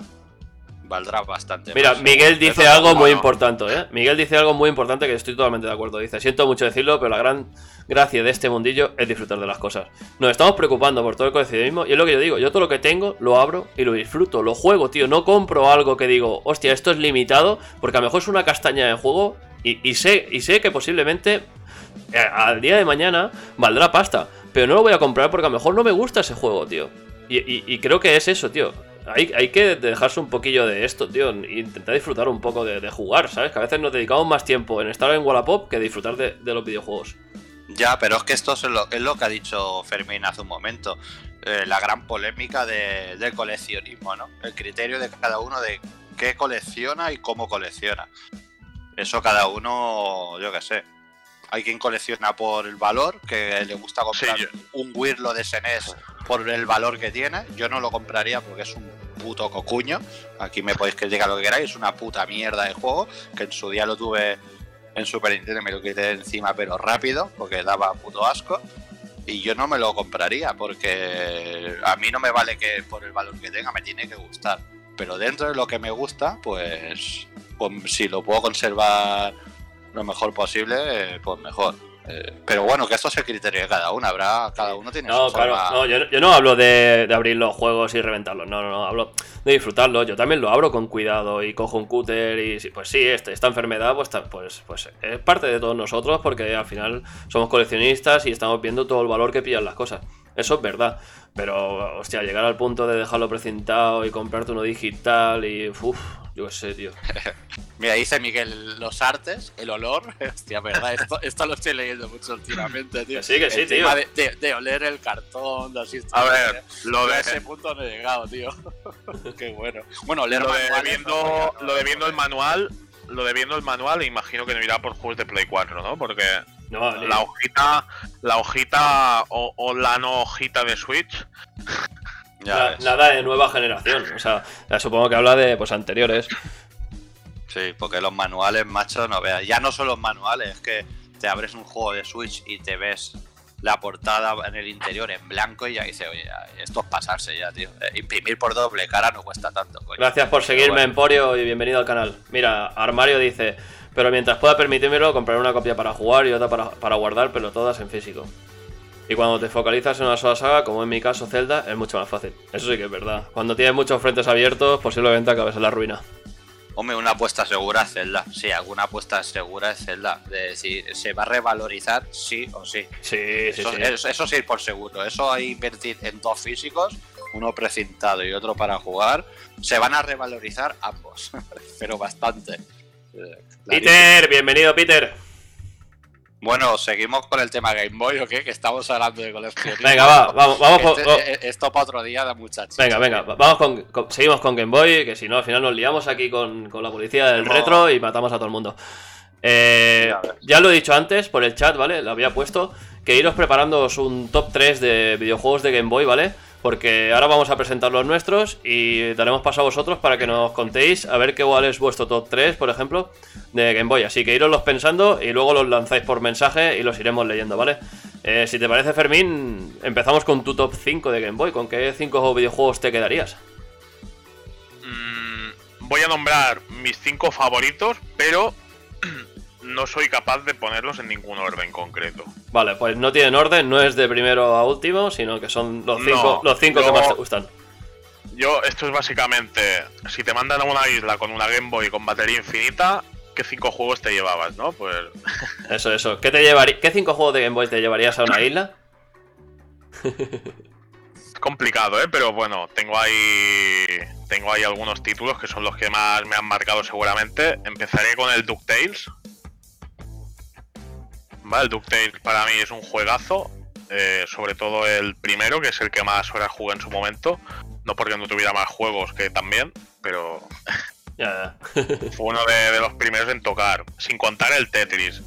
valdrá bastante.
Mira,
más.
Miguel dice algo muy
¿no?
importante, ¿eh? Miguel dice algo muy importante que estoy totalmente de acuerdo. Dice, siento mucho decirlo, pero la gran gracia de este mundillo es disfrutar de las cosas. Nos estamos preocupando por todo el coleccionismo y es lo que yo digo, yo todo lo que tengo lo abro y lo disfruto, lo juego, tío. No compro algo que digo, hostia, esto es limitado, porque a lo mejor es una castaña de juego y, y sé, y sé que posiblemente eh, al día de mañana valdrá pasta, pero no lo voy a comprar porque a lo mejor no me gusta ese juego, tío. Y, y- y creo que es eso, tío. Hay, que dejarse un poquillo de esto, tío. Intentar disfrutar un poco de, jugar, ¿sabes? Que a veces nos dedicamos más tiempo en estar en Wallapop que disfrutar de, los videojuegos.
Ya, pero es que esto es lo, es lo que ha dicho Fermín hace un momento. Eh, la gran polémica de- del coleccionismo, ¿no? El criterio de cada uno de qué colecciona y cómo colecciona. Eso cada uno, yo qué sé. Hay quien colecciona por el valor, que le gusta comprar
Sí,
un Wirlo de SNES por el valor que tiene. Yo no lo compraría porque es un puto cocuño. Aquí me podéis criticar lo que queráis, es una puta mierda de juego, que en su día lo tuve en Super Nintendo, me lo quité encima pero rápido, porque daba puto asco. Y yo no me lo compraría, porque a mí no me vale que por el valor que tenga, me tiene que gustar. Pero dentro de lo que me gusta, pues, pues si lo puedo conservar lo mejor posible, eh, pues mejor. Eh, pero bueno, que esto es el criterio de cada uno, habrá, cada uno tiene
No,
su
claro,
forma.
no, yo, no- yo no hablo de, de abrir los juegos y reventarlos, no, no, no, hablo de disfrutarlos. Yo también lo abro con cuidado y cojo un cúter y pues sí, este, esta enfermedad pues, pues, pues es parte de todos nosotros porque al final somos coleccionistas y estamos viendo todo el valor que pillan las cosas. Eso es verdad, pero hostia, llegar al punto de dejarlo precintado y comprarte uno digital y uff, yo qué sé, tío.
Mira, dice Miguel, los artes, el olor. Hostia, verdad, esto, esto lo estoy leyendo mucho últimamente, tío.
Que sí, que sí,
El
tío.
tema De, de- de oler el cartón, las
A
instrucciones.
ver, lo
Yo a
de,
ese punto no he llegado, tío. Qué bueno. Bueno, oler
lo de
manuales,
viendo,
no, ya no-
lo de viendo el manual, lo de viendo el manual, imagino que no irá por juegos de Play 4, ¿no? Porque
No,
la hojita, la hojita o, o la no hojita de Switch,
na- nada de nueva generación, o sea, supongo que habla de pues anteriores.
Sí, porque los manuales, macho, no veas. Ya no son los manuales, es que te abres un juego de Switch y te ves la portada en el interior en blanco y ya dices, oye, esto es pasarse ya, tío. Eh, imprimir por doble cara no cuesta tanto, coño.
Gracias por seguirme,
bueno.
Emporio, y bienvenido al canal. Mira, Armario dice, pero mientras pueda permitírmelo, compraré una copia para jugar y otra para, para guardar, pero todas en físico. Y cuando te focalizas en una sola saga, como en mi caso Zelda, es mucho más fácil. Eso sí que es verdad. Cuando tienes muchos frentes abiertos, posiblemente acabes en la ruina.
Hombre, una apuesta segura es Zelda. Sí, alguna apuesta segura es Zelda. De decir, se va a revalorizar sí o sí.
Sí, sí,
Eso,
sí.
eso- eso sí, por seguro. Eso hay invertir en dos físicos, uno precintado y otro para jugar. Se van a revalorizar ambos, pero bastante. Clarísimo.
Peter, bienvenido Peter.
Bueno, seguimos con el tema Game Boy, ¿o qué? Que estamos hablando de coleccionismo.
Venga, va, vamos, vamos por-
Este-
oh.
eh, Esto para otro día da muchachos.
Venga, venga, va- vamos con, con- seguimos con Game Boy, que si no al final nos liamos aquí con, con la policía del
No.
retro y matamos a todo el mundo. Eh,
ya
lo he dicho antes por el chat, ¿vale? Lo había puesto, que iros preparándoos un top 3 de videojuegos de Game Boy, ¿vale? Porque ahora vamos a presentar los nuestros y daremos paso a vosotros para que nos contéis a ver qué cuál es vuestro top 3, por ejemplo, de Game Boy. Así que iroslos pensando y luego los lanzáis por mensaje y los iremos leyendo, ¿vale? Eh, si te parece, Fermín, empezamos con tu top 5 de Game Boy. ¿Con qué 5 videojuegos te quedarías?
mm, voy a nombrar mis cinco favoritos, pero no soy capaz de ponerlos en ningún orden concreto.
Vale, pues no tienen orden, no es de primero a último, sino que son los cinco,
No,
los cinco que más te gustan.
Yo, esto es básicamente, si te mandan a una isla con una Game Boy con batería infinita, ¿qué cinco juegos te llevabas, no? Pues
Eso, eso. ¿Qué, te ¿Qué cinco juegos de Game Boy te llevarías a una isla?
es complicado, ¿eh? Pero bueno, tengo ahí, tengo ahí algunos títulos que son los que más me han marcado seguramente. Empezaré con el DuckTales. Vale, el DuckTales para mí es un juegazo. eh, sobre todo el primero, que es el que más horas jugué en su momento. No porque no tuviera más juegos que también, pero
Ya,
fue uno de, de los primeros en tocar, sin contar el Tetris.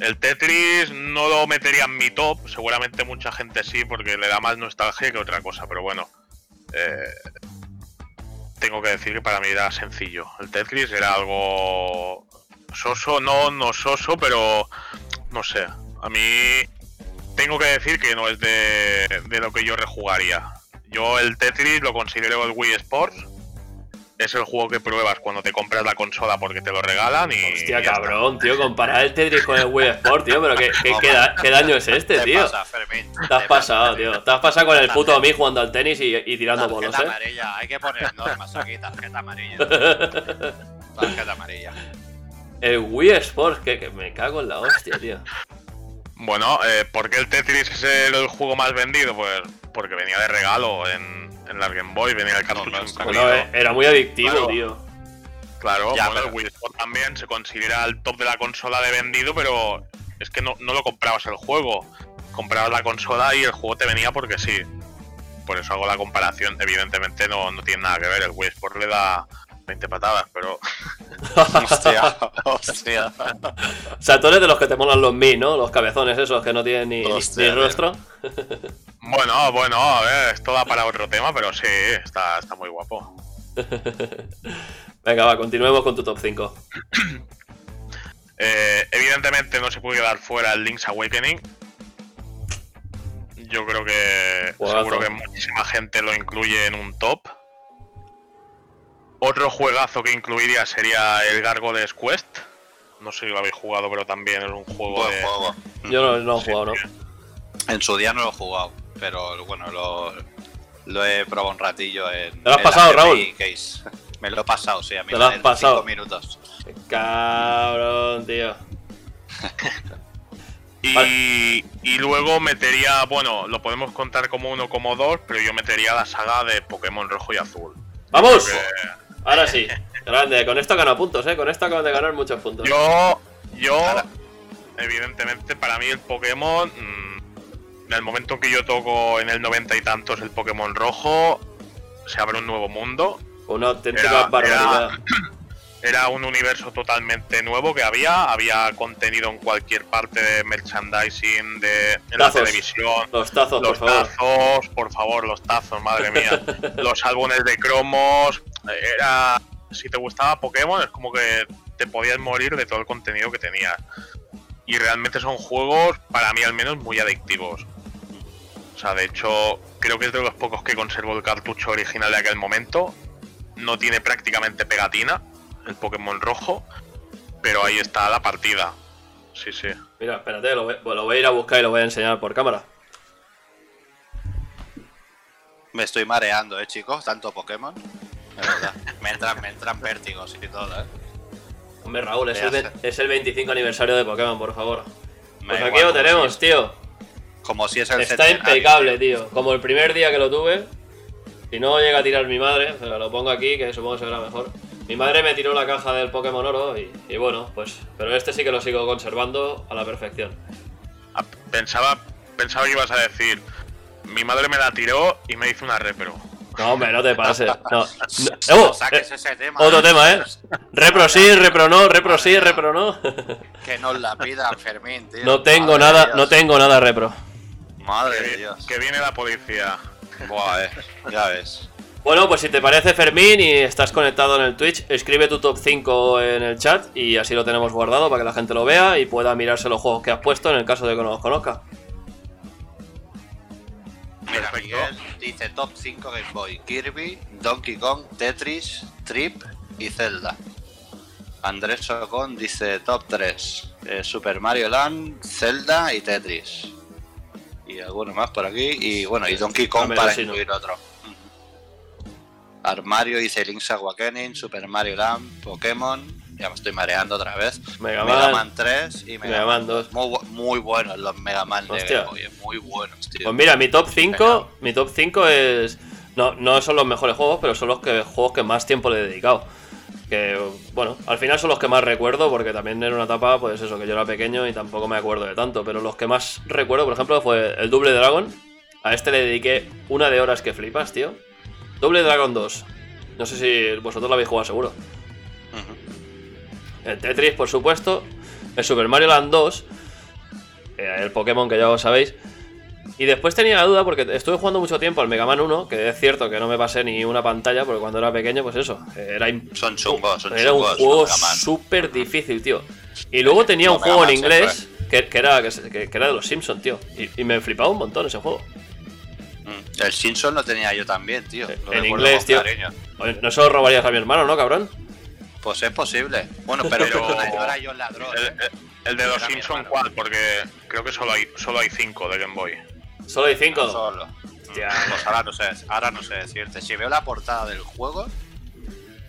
El Tetris no lo metería en mi top, seguramente mucha gente sí, porque le da más nostalgia que otra cosa, pero bueno. eh, tengo que decir que para mí era sencillo. El Tetris era algo soso, no, no soso, pero no sé. A mí tengo que decir que no es de, de lo que yo rejugaría. Yo el Tetris lo considero el Wii Sports. Es el juego que pruebas cuando te compras la consola porque te lo regalan y.
Hostia,
y ya está.
cabrón, tío, comparar el Tetris con el Wii Sport, tío, pero ¿qué, qué, qué da- qué daño es este,
¿Qué
tío?
pasa, Fermín?
Te has pasado, tío. Te has pasado con el puto
Tarjeta-
mí jugando al tenis y, y tirando bolos,
Tarjeta
¿eh?
amarilla, hay que poner normas aquí, tarjeta amarilla. Tarjeta amarilla.
El Wii Sports, que, que me cago en la hostia, tío.
Bueno, eh, ¿por qué el Tetris es el, el juego más vendido? Pues porque venía de regalo en, en la Game Boy, venía el cartucho.
Bueno, eh, era muy adictivo,
Claro.
tío.
Claro,
Ya,
bueno,
pero-
el Wii Sport también se considera el top de la consola de vendido, pero es que no, no lo comprabas el juego. Comprabas la consola y el juego te venía porque sí. Por eso hago la comparación. Evidentemente no, no tiene nada que ver. El Wii Sport le da 20 patadas, pero
Hostia, hostia.
O sea, tú eres de los que te molan los Mi, ¿no? Los cabezones esos que no tienen ni, ni-
Hostia,
ni
tío.
rostro.
bueno, bueno, a ver, esto da para otro tema, pero sí, está, está muy guapo.
Venga, va, continuemos con tu top 5.
Eh, evidentemente no se puede quedar fuera el Link's Awakening. Yo creo que seguro que muchísima gente lo incluye en un top. Otro juegazo que incluiría sería el Gargoyles Quest. No sé si lo habéis jugado, pero también es un juego
Buen
de.
juego.
Yo no, no he jugado, ¿no?
En su día no lo he jugado, pero bueno, lo, lo he probado un ratillo en.
¿Te lo has pasado, Raúl?
Case. Me lo he pasado, sí, a mí
¿Te lo has pasado?
Cinco minutos.
Cabrón, tío.
Y, y luego metería, bueno, lo podemos contar como uno como dos, pero yo metería la saga de Pokémon Rojo y Azul.
¡Vamos! Ahora sí. Grande. Con esto gana puntos, ¿eh? Con esto acaban de ganar muchos puntos.
Yo, yo, evidentemente, para mí el Pokémon, mm, en el momento que yo toco en el noventa y tantos el Pokémon rojo, se abre un nuevo mundo.
Una auténtica
Era-
barbaridad.
Era un universo totalmente nuevo que había, había contenido en cualquier parte de merchandising, de en la televisión,
Los tazos, por
los
favor.
tazos, por favor, los tazos, madre mía. los álbumes de cromos. Era. Si te gustaba Pokémon, es como que te podías morir de todo el contenido que tenía. Y realmente son juegos, para mí al menos, muy adictivos. O sea, de hecho, creo que es de los pocos que conservo el cartucho original de aquel momento. No tiene prácticamente pegatina, el Pokémon rojo. Pero ahí está la partida. Sí, sí.
Mira, espérate, lo voy, lo voy a ir a buscar y lo voy a enseñar por cámara.
Me estoy mareando, eh, chicos, tanto Pokémon. De verdad. me, entran, me entran vértigos y todo, eh.
Hombre, Raúl, es el, es el 25 aniversario de Pokémon, por favor.
Me
Pues aquí
igual,
lo tenemos,
si-
tío.
Como si es el
Está impecable, tío. Como el primer día que lo tuve. Si no llega a tirar mi madre, pero lo pongo aquí, que supongo que será mejor. Mi madre me tiró la caja del Pokémon Oro y, y bueno, pues. Pero este sí que lo sigo conservando a la perfección.
Ah, Pensaba, pensaba que ibas a decir, mi madre me la tiró y me hizo una repro.
No, hombre, no te pases. No. no.
No
¡Oh!
saques
Eh,
ese tema.
otro tema, ¿eh? Repro sí, repro no, repro sí, repro no.
Que nos la pida Fermín, tío.
No tengo
Madre
nada,
de
no tengo nada repro.
Madre de
Que,
Dios.
que viene la policía.
Buah, eh. Ya ves.
Bueno, pues si te parece Fermín y estás conectado en el Twitch, escribe tu top 5 en el chat y así lo tenemos guardado para que la gente lo vea y pueda mirarse los juegos que has puesto en el caso de que no los conozca.
Mira. Miguel dice top 5 Game Boy. Kirby, Donkey Kong, Tetris, Trip y Zelda. Andrés Socón dice top 3. eh, Super Mario Land, Zelda y Tetris. Y alguno más por aquí. Y bueno, y Donkey Kong para
sí, ¿no?
incluir otro. Armario dice Link's Awakening, Super Mario Land, Pokémon. Ya me estoy mareando otra vez.
Mega
Mega
Man.
Man 3 y Mega,
Mega Man
Man
2.
2. Muy, bu- muy buenos los Mega Man de
Hostia.
Game Boy, muy buenos, tío.
Pues mira, mi top 5, mi top 5 es no no son los mejores juegos, pero son los que juegos que más tiempo le he dedicado. Que bueno, al final son los que más recuerdo porque también era una etapa pues eso, que yo era pequeño y tampoco me acuerdo de tanto, pero los que más recuerdo, por ejemplo, fue el Double Dragon. A este le dediqué una de horas que flipas, tío. Double Dragon 2. No sé si vosotros lo habéis jugado seguro. El Tetris, por supuesto. El Super Mario Land 2. eh, El Pokémon, que ya lo sabéis. Y después tenía la duda porque estuve jugando mucho tiempo al Mega Man 1, que es cierto que no me pasé ni una pantalla, porque cuando era pequeño, pues eso, era, im-
Son chungos, son
era un
chungos,
juego súper difícil, tío. Y luego tenía un
Mega
juego en inglés que, que era, que, se- que- que era de los Simpsons, tío. Y, y me flipaba un montón ese juego.
Mm. El Simpson lo tenía yo también, tío. Lo
En inglés, tío.
cariño.
No se lo robarías a mi hermano, ¿no, cabrón?
Pues es posible. Bueno, pero,
Pero-
perdona, yo ladrón.
El,
¿eh?
el- el de los
hermano.
¿cuál? Porque creo que solo hay, solo hay cinco de Game Boy.
Solo hay cinco.
Solo.
Hostia.
Pues ahora no sé, ahora no sé decirte. Si veo la portada del juego,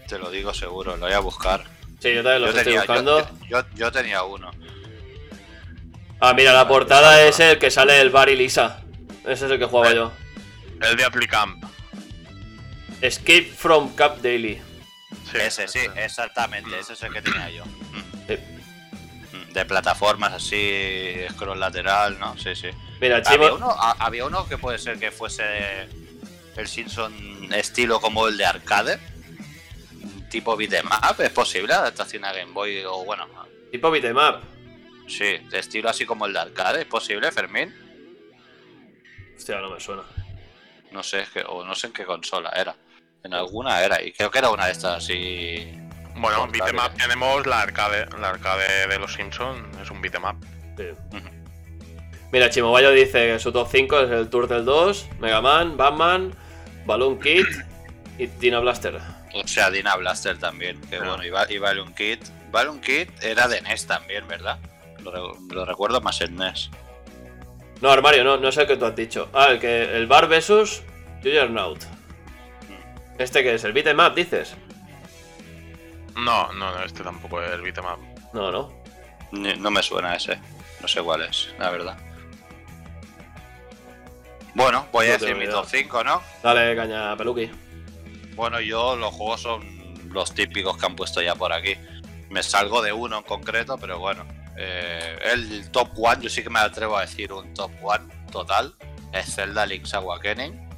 te lo digo seguro, lo voy a buscar.
Sí, yo también lo
yo,
estoy
tenía,
buscando.
yo, yo- yo tenía uno.
Ah, mira, la portada es el que sale el Bar y Lisa. Ese es el que jugaba yo.
El de Applicamp.
Escape from Cap Daily.
Sí,
ese, sí, exactamente, ese es el que tenía yo. Mm.
Sí.
Mm, De plataformas así, scroll lateral, ¿no? Sí, sí.
Mira,
Había uno, ha- había uno que puede ser que fuese el Simpson estilo como el de arcade. Tipo beatmap, ¿es posible adaptación a Game Boy? O bueno,
Tipo beatmap.
sí, de estilo así como el de arcade, ¿es posible, Fermín?
Hostia, no me suena.
No sé, es que, o no sé en qué consola era. En alguna era, y creo que era una de estas así.
Bueno,
Portátil.
beatmap tenemos la arcade, la arcade de los Simpsons, es un beatmap.
Sí. Mira, Chimobayo dice que su top 5 es el Turtle 2, Mega Man, Batman, Balloon Kid y Tina Blaster.
O sea, Dina Blaster también, que
Ah.
bueno, y, Va- y Balloon Kid. Balloon Kid era de NES también, ¿verdad? Lo, re- lo recuerdo más en NES.
No, armario, no, no es el que tú has dicho. Ah, el que el Bar versus Juggernaut. ¿Este que es? ¿El beat'em up, dices?
No, no, no, este tampoco es el beatmap.
No, no.
Ni- No me suena ese. No sé cuál es, la verdad. Bueno, voy a decir mi top 5, ¿no?
Dale, caña, peluqui.
Bueno, yo los juegos son los típicos que han puesto ya por aquí. Me salgo de uno en concreto, pero bueno. Eh, el top one, yo sí que me atrevo a decir un top one total. Es Zelda Link's Awakening.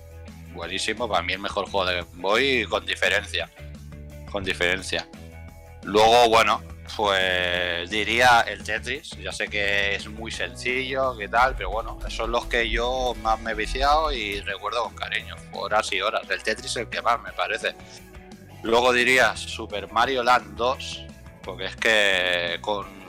Buenísimo, para mí el mejor juego de Game Boy con diferencia. Con diferencia. Luego, bueno, pues diría el Tetris. Ya sé que es muy sencillo, que tal, pero bueno, son los que yo más me he viciado y recuerdo con cariño. Horas y horas. El Tetris es el que más me parece. Luego diría Super Mario Land 2, porque es que con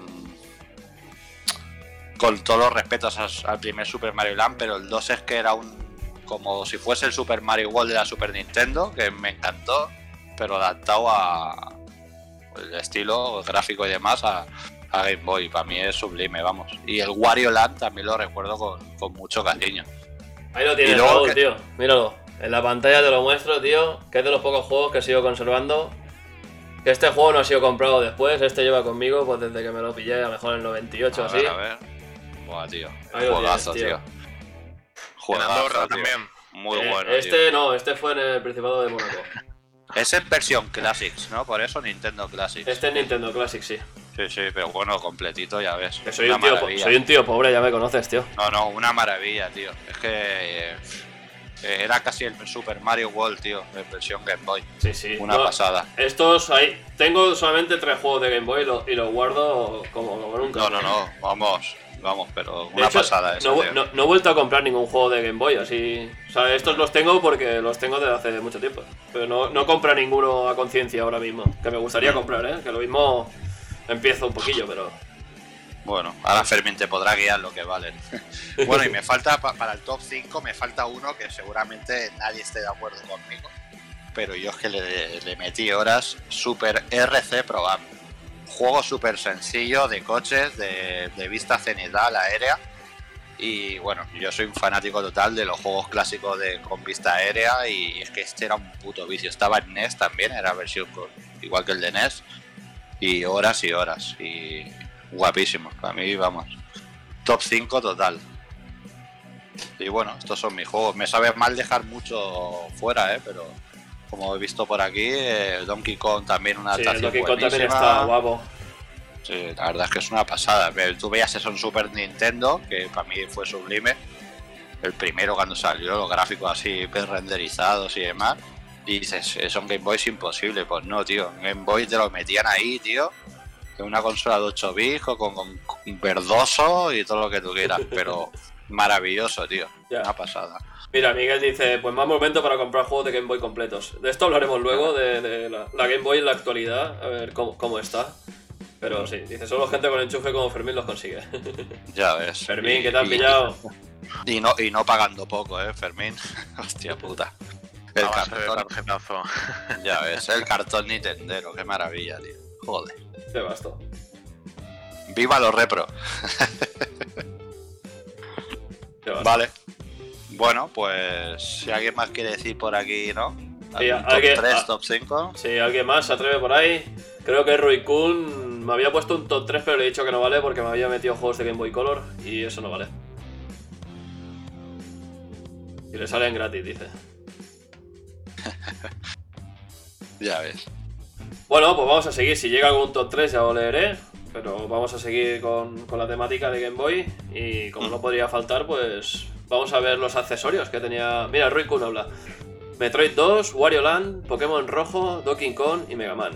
con todos los respetos al primer Super Mario Land, pero el 2 es que era un como si fuese el Super Mario World de la Super Nintendo, que me encantó, pero adaptado a el estilo gráfico y demás a, a Game Boy. Para mí es sublime, vamos. Y el Wario Land también lo recuerdo con, con mucho cariño.
Ahí lo tienes,
luego
Raúl,
que-
tío. Míralo. En la pantalla te lo muestro, tío. Que es de los pocos juegos que sigo conservando. Que este juego no ha sido comprado después. Este lleva conmigo pues desde que me lo pillé, a lo mejor en el 98
a
así.
ver, a ver. Buah, tío.
Ahí lo
Juegazo,
tienes,
tío.
En
Juegazo,
Andorra
tío.
también.
Muy
Eh,
bueno.
este
tío.
no, este fue en el Principado de Mónaco.
Ese es versión Classics, ¿no? Por eso Nintendo Classics.
Este es Nintendo Classic, sí.
Sí, sí, pero bueno, completito, ya ves.
Que soy
Una
un, tío, po-
maravilla.
soy un tío pobre, ya me conoces, tío.
No, no, una maravilla, tío. Es que eh, eh, era casi el Super Mario World, tío, en versión Game Boy.
Sí, sí.
Una
No,
pasada.
Estos ahí. Tengo solamente tres juegos de Game Boy y lo- y los guardo como, como nunca.
No, no, no, vamos, vamos, pero una
hecho,
pasada
no,
tío.
no- no he vuelto a comprar ningún juego de Game Boy, así. O sea, estos los tengo porque los tengo desde hace mucho tiempo. Pero no, no compro ninguno a conciencia ahora mismo. Que me gustaría comprar, ¿eh? Que lo mismo empiezo un poquillo, pero.
Bueno, ahora Fermín te podrá guiar lo que valen. bueno, y me falta, pa- para el top 5, me falta uno que seguramente nadie esté de acuerdo conmigo. Pero yo es que le, le metí horas Super RC Pro Am. Juego súper sencillo de coches, de, vista cenital aérea. Y bueno, yo soy un fanático total de los juegos clásicos de, con vista aérea. Y es que este era un puto vicio. Estaba en NES también, era versión igual que el de NES. Y horas y horas. Y guapísimo. Para mí, vamos. Top 5 total. Y bueno, estos son mis juegos. Me sabe mal dejar mucho fuera, ¿eh? Pero como he visto por aquí, eh, Donkey Kong también una
Sí,
adaptación
Donkey Kong también está guapo.
Sí, la verdad es que es una pasada. Tú veías eso en Super Nintendo, que para mí fue sublime. El primero cuando salió, los gráficos así hiper renderizados y demás. Y dices, eso en Game Boy es imposible. Pues no, tío. En Game Boy te lo metían ahí, tío. En una consola de 8 bits, con, con- con verdoso y todo lo que tú quieras. Pero maravilloso, tío. Una pasada.
Mira, Miguel dice, pues más momento para comprar juegos de Game Boy completos. De esto hablaremos luego, de, de la, la Game Boy en la actualidad, a ver cómo, cómo está. Pero sí, dice, solo gente con enchufe como Fermín los consigue.
Ya ves.
Fermín,
Y-
¿qué te has
y-
pillado?
Y no, y no pagando poco, eh, Fermín. Hostia puta. El cartón, ya ves, el cartón Nintendero, qué maravilla, tío. Joder.
Te basto.
Viva los repro. Vale. Bueno, pues si alguien más quiere decir por aquí, ¿no?
Sí,
¿Algún top
alguien-
3,
ah.
top 5?
Si alguien más se atreve por ahí, creo que Rui Kun me había puesto un top 3, pero le he dicho que no vale porque me había metido juegos de Game Boy Color y eso no vale. Y le salen gratis, dice.
Ya ves.
Bueno, pues vamos a seguir. Si llega algún top 3 ya lo leeré. Pero vamos a seguir con, con la temática de Game Boy. Y como no podría faltar, pues vamos a ver los accesorios que tenía. Mira, Rui Kun habla. Metroid 2, Wario Land, Pokémon Rojo, Donkey Kong y Mega Man.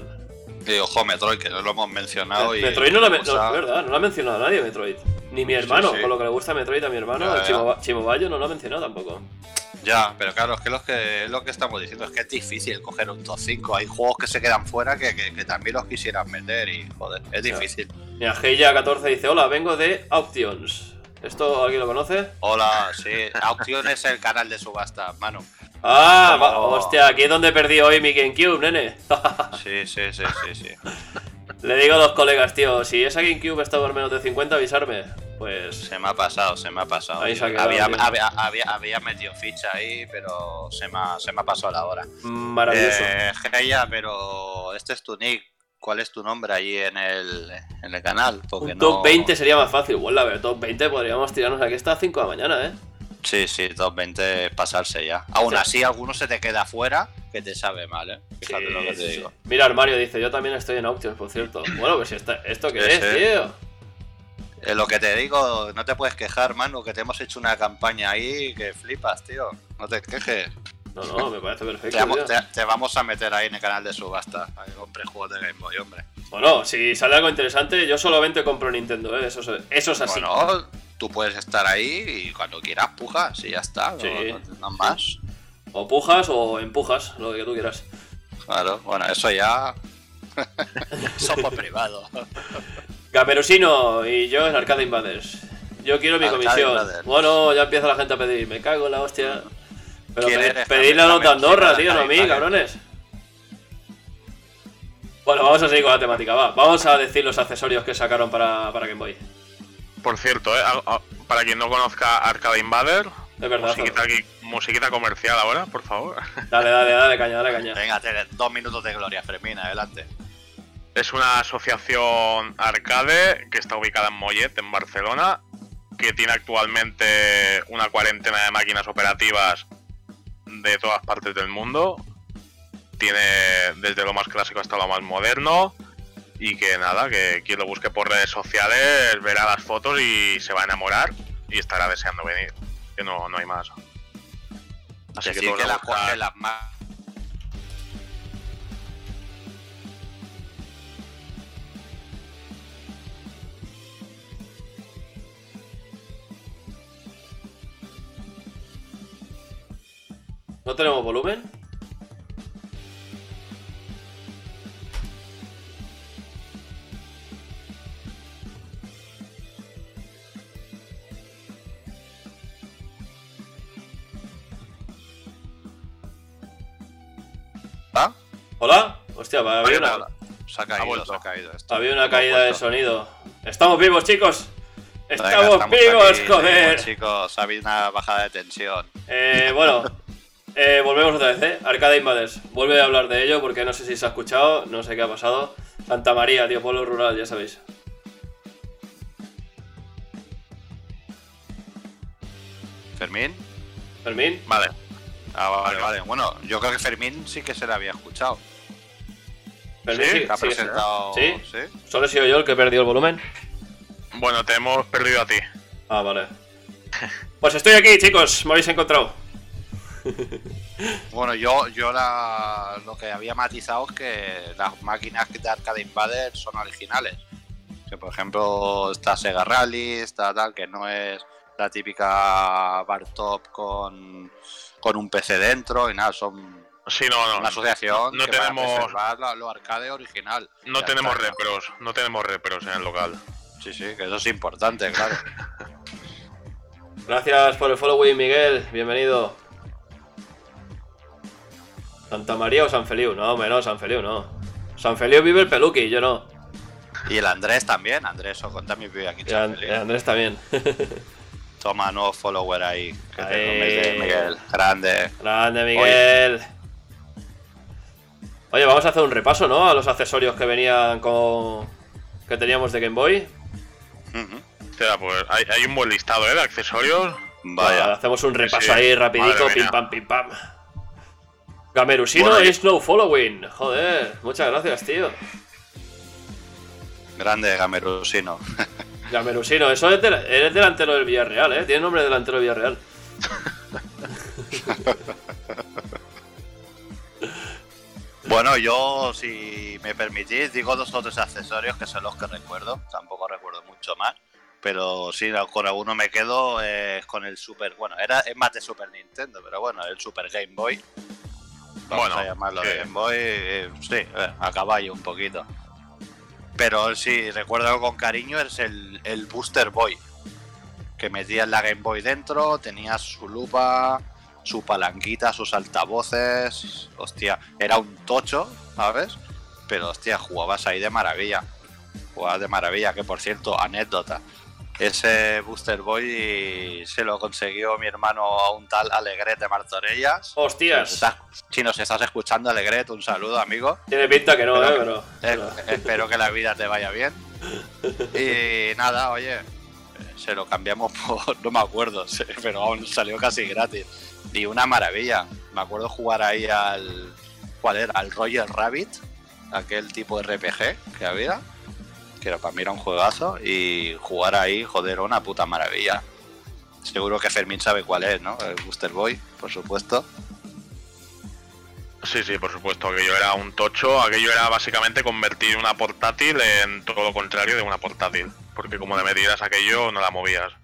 Y ojo, Metroid, que no lo hemos mencionado. y
Metroid no lo ha men- no, verdad, no lo ha mencionado nadie, Metroid. Ni mi hermano,
sí.
con lo que le gusta Metroid a mi hermano,
Ya.
Chimo, Chimobayo no lo ha mencionado tampoco.
Ya, pero claro, es que lo que, lo que estamos diciendo es que es difícil coger un top 5. Hay juegos que se quedan fuera que, que- que también los quisieran meter y joder, es difícil.
Mira, Heya14 dice, hola, vengo de Auctions. ¿Esto alguien lo conoce?
Hola, sí, Auction es el canal de subasta, mano.
Ah,
Como-
hostia, aquí es donde perdí hoy mi GameCube, nene.
Sí, sí, sí, sí, sí.
Le digo a los colegas, tío, si esa GameCube está por menos de 50, avisarme. Pues
Se me ha pasado, se me ha pasado.
Ahí se ha quedado,
había, había, había, había metido ficha ahí, pero se me ha, se me ha pasado la hora.
maravilloso.
Eh, Geya, pero este es tu nick. ¿Cuál es tu nombre allí en el, en el canal? Porque
Un
no-
top 20 sería más fácil. Bueno, a ver, top 20 podríamos tirarnos aquí hasta 5 de la mañana, ¿eh?
Sí, sí, top 20 es pasarse ya. Aún
Sí.
así, alguno se te queda fuera que te sabe mal, ¿eh? Fíjate
Sí,
lo que te
sí,
digo.
Mira, Armario dice, yo también estoy en Auctions, por cierto. Bueno, pues si está, ¿esto qué es, tío?
Eh, lo que te digo, no te puedes quejar, mano, que te hemos hecho una campaña ahí que flipas, tío. No te quejes.
No, no, me parece
Te
perfecto,
vamos, te- te vamos a meter ahí en el canal de subasta. Ahí compre juegos de Game Boy, hombre.
Bueno, si sale algo interesante, yo solamente compro Nintendo, ¿eh? Eso, es- eso es así.
Bueno, tú puedes estar ahí y cuando quieras pujas y ya está. no-
Sí.
No, no más.
O pujas o empujas, lo que tú quieras.
Claro, bueno, eso ya. Somos privado.
Gamerusino y yo en Arcade Invaders. Yo quiero mi
Arcade
comisión.
Invaders.
Bueno, ya empieza la gente a pedir. Me cago en la hostia. Pero
¿Quién
pe- pedirle a los de Andorra, tío, no a
Arcade
mí,
Invaders?
cabrones. Bueno, vamos a seguir con la temática, va. Vamos a decir los accesorios que sacaron para, para Game Boy.
Por cierto, eh, para quien no conozca Arcade Invader,
Es verdad.
musiquita, aquí- musiquita comercial ahora, por favor.
Dale, dale, dale, caña, dale, caña.
Venga, dos minutos de gloria, Fermín, adelante.
Es una asociación arcade que está ubicada en Mollet, en Barcelona, que tiene actualmente una cuarentena de máquinas operativas de todas partes del mundo. Tiene desde lo más clásico hasta lo más moderno. Y que nada, que quien lo busque por redes sociales verá las fotos y se va a enamorar y estará deseando venir. Que no, no hay más. Así que
Decir que las las
¿No tenemos volumen?
¿Ah?
¿Hola? Hostia, va, había una,
Hola. Se ha caído, se ha caído esto.
había una caída de sonido. ¡Estamos vivos, chicos!
Venga,
¡Estamos, vivos,
aquí,
joder!
seguimos, chicos, ha habido una bajada de tensión.
Eh, bueno, eh, volvemos otra vez, ¿eh? Arcade Invaders. Vuelve a hablar de ello porque no sé si se ha escuchado, no sé qué ha pasado. Santa María, tío, pueblo rural, ya sabéis.
¿Fermín?
Fermín,
Vale,
Ah, vale,
Vale.
Bueno, yo creo que Fermín sí que se le había escuchado.
Fermín,
Sí,
sí,
ha presentado.
¿Sí?
¿Sí?
Solo he sido yo el que he perdido el volumen.
bueno, te hemos perdido a ti.
Ah, vale. Pues estoy aquí, chicos, me habéis encontrado.
Bueno, yo, yo la, lo que había matizado es que las máquinas de Arcade Invader son originales. Que por ejemplo está Sega Rally, está tal, que no es la típica bar top con, con un PC dentro y nada, son
Sí, no, no.
una asociación
no
que
tenemos-
lo arcade original.
No tenemos
está.
repros, no tenemos repros en el local.
Sí, sí, que eso es importante, claro.
Gracias por el following, Miguel, bienvenido. ¿Santa María o San Feliu? No, hombre, no, San Feliu no. San Feliu vive el peluqui, yo no.
Y el Andrés también, Andrés Ocon también vive aquí en San
An-
Felipe.
Andrés también.
Toma nuevo follower ahí. Que te
Ahí.
comes de Miguel. Grande.
Grande, Miguel. Oye, vamos a hacer un repaso, ¿no? A los accesorios que venían con. que teníamos de Game Boy.
O sea, pues hay, hay un buen listado ¿eh? de accesorios.
Vale,
Vaya.
hacemos un repaso
Sí,
ahí rapidico,
madre
pim pam, pim pam. Gamerusino
Bueno,
is no following. Joder, muchas gracias, tío.
Grande Gamerusino.
Gamerusino, eso es del- eres delantero del Villarreal, ¿eh? Tiene nombre de delantero del Villarreal.
Bueno, yo, si me permitís, digo dos o tres accesorios que son los que recuerdo. Tampoco recuerdo mucho más. Pero sí, con alguno me quedo eh, con el Super. Bueno, era, es más de Super Nintendo, pero bueno, el Super Game Boy. Vamos
Bueno,
a llamarlo de Game Boy. eh, sí, eh, a caballo un poquito. Pero sí, recuerdo con cariño, es el, el Booster Boy. Que metías la Game Boy dentro, tenías su lupa, su palanquita, sus altavoces. Hostia, era un tocho, ¿sabes? Pero hostia, jugabas ahí de maravilla. Jugabas de maravilla, que por cierto, anécdota. Ese Booster Boy se lo consiguió mi hermano a un tal Alegret de Martorellas. Si nos
¡Hostias!
estás, si nos estás escuchando, Alegret, un saludo, amigo.
Tiene pinta que no,
Pero-
¿eh? Pero,
Eh,
pero-
espero que la vida te vaya bien. Y nada, oye, se lo cambiamos por, no me acuerdo, pero aún salió casi gratis. Y una maravilla. Me acuerdo jugar ahí al, ¿cuál era? Al Roger Rabbit, aquel tipo de RPG que había, que era, para mí era un juegazo. Y jugar ahí, joder, una puta maravilla. Seguro que Fermín sabe cuál es, ¿no? El Booster Boy, por supuesto.
Sí, sí, por supuesto, aquello era un tocho, aquello era básicamente convertir una portátil en todo lo contrario de una portátil, porque como le metieras aquello no la movías.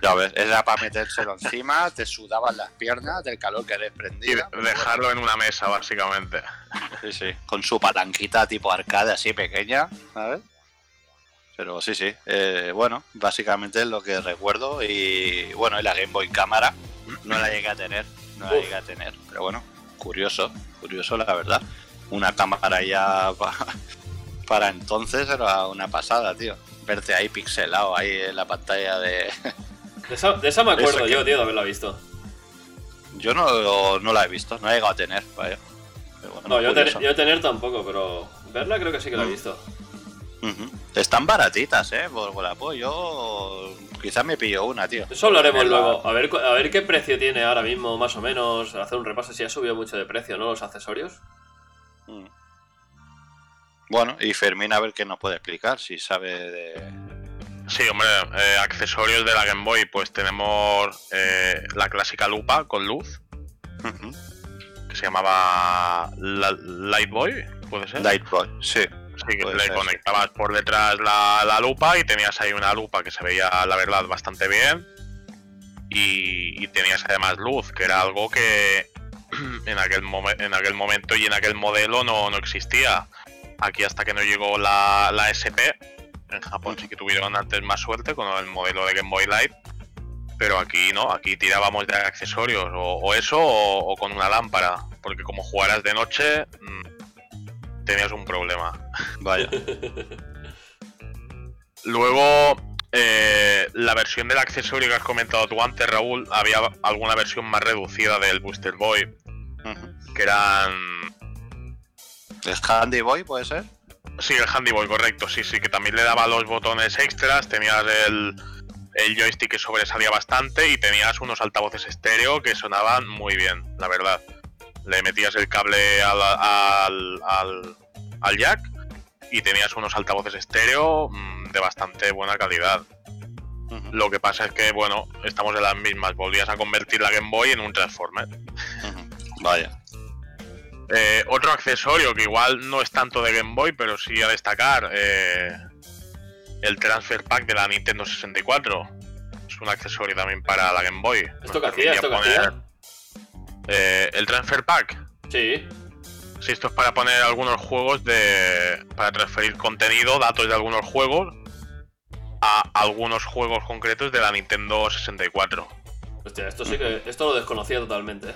Ya ves, era para metérselo encima, te sudaban las piernas del calor que
Y
desprendía.
dejarlo en una mesa, básicamente.
Sí, sí, con su palanquita tipo arcade así pequeña, ¿sabes? Pero sí, sí, eh, bueno, básicamente es lo que recuerdo y bueno, y la Game Boy Cámara no la llegué a tener, no la llegué a tener, pero bueno, curioso, curioso la verdad. Una cámara ya pa- para entonces era una pasada, tío. Verte ahí pixelado ahí en la pantalla de...
de, esa, de esa me acuerdo
que-
yo, tío, de haberla visto.
Yo no, no la he visto, no he llegado a tener, vaya. Bueno,
No, yo, ten- yo tener tampoco, pero verla creo que sí que la he
Mm. Están baratitas, eh, por Wallapop. Yo quizás me pillo una, tío.
Eso hablaremos
Tenerla.
luego. A ver, a ver qué precio tiene ahora mismo, más o menos. Hacer un repaso si ha subido mucho de precio, ¿no? Los accesorios.
Mm. Bueno, y Fermín a ver qué nos puede explicar, si sabe de...
Sí, hombre, eh, accesorios de la Game Boy, pues tenemos eh, la clásica lupa con luz, que se llamaba la- Light Boy, ¿puede ser?
Light Boy, sí.
Sí,
Puede
le
ser,
conectabas por detrás la, la lupa y tenías ahí una lupa que se veía, la verdad, bastante bien. Y, y tenías además luz, que era algo que en aquel, momen- en aquel momento y en aquel modelo no, no existía. Aquí hasta que no llegó la, la SP, en Japón sí que tuvieron antes más suerte con el modelo de Game Boy Light. Pero aquí no, aquí tirábamos de accesorios, o, o eso o, o con una lámpara, porque como jugaras de noche mm, tenías un problema.
Vaya.
Luego, eh, la versión del accesorio que has comentado tú antes, Raúl, había alguna versión más reducida del Booster Boy, que eran...
¿El Handy Boy puede ser?
Sí, el Handy Boy, correcto, sí, sí, que también le daba los botones extras, tenías el, el joystick que sobresalía bastante y tenías unos altavoces estéreo que sonaban muy bien, la verdad. Le metías el cable al, al, al- al jack y tenías unos altavoces estéreo mm, de bastante buena calidad. Lo que pasa es que, bueno, estamos en las mismas. Volvías a convertir la Game Boy en un Transformer.
Vaya.
Eh, otro accesorio que igual no es tanto de Game Boy, pero sí a destacar, eh, el Transfer Pack de la Nintendo 64. Es un accesorio también para la Game Boy.
¿Esto qué hacía? ¿Esto qué
permitía
hacía?
eh, el Transfer Pack.
Sí.
Sí, esto es para poner algunos juegos de. para transferir contenido, datos de algunos juegos a algunos juegos concretos de la Nintendo 64.
Hostia, esto sí que. Esto lo desconocía totalmente.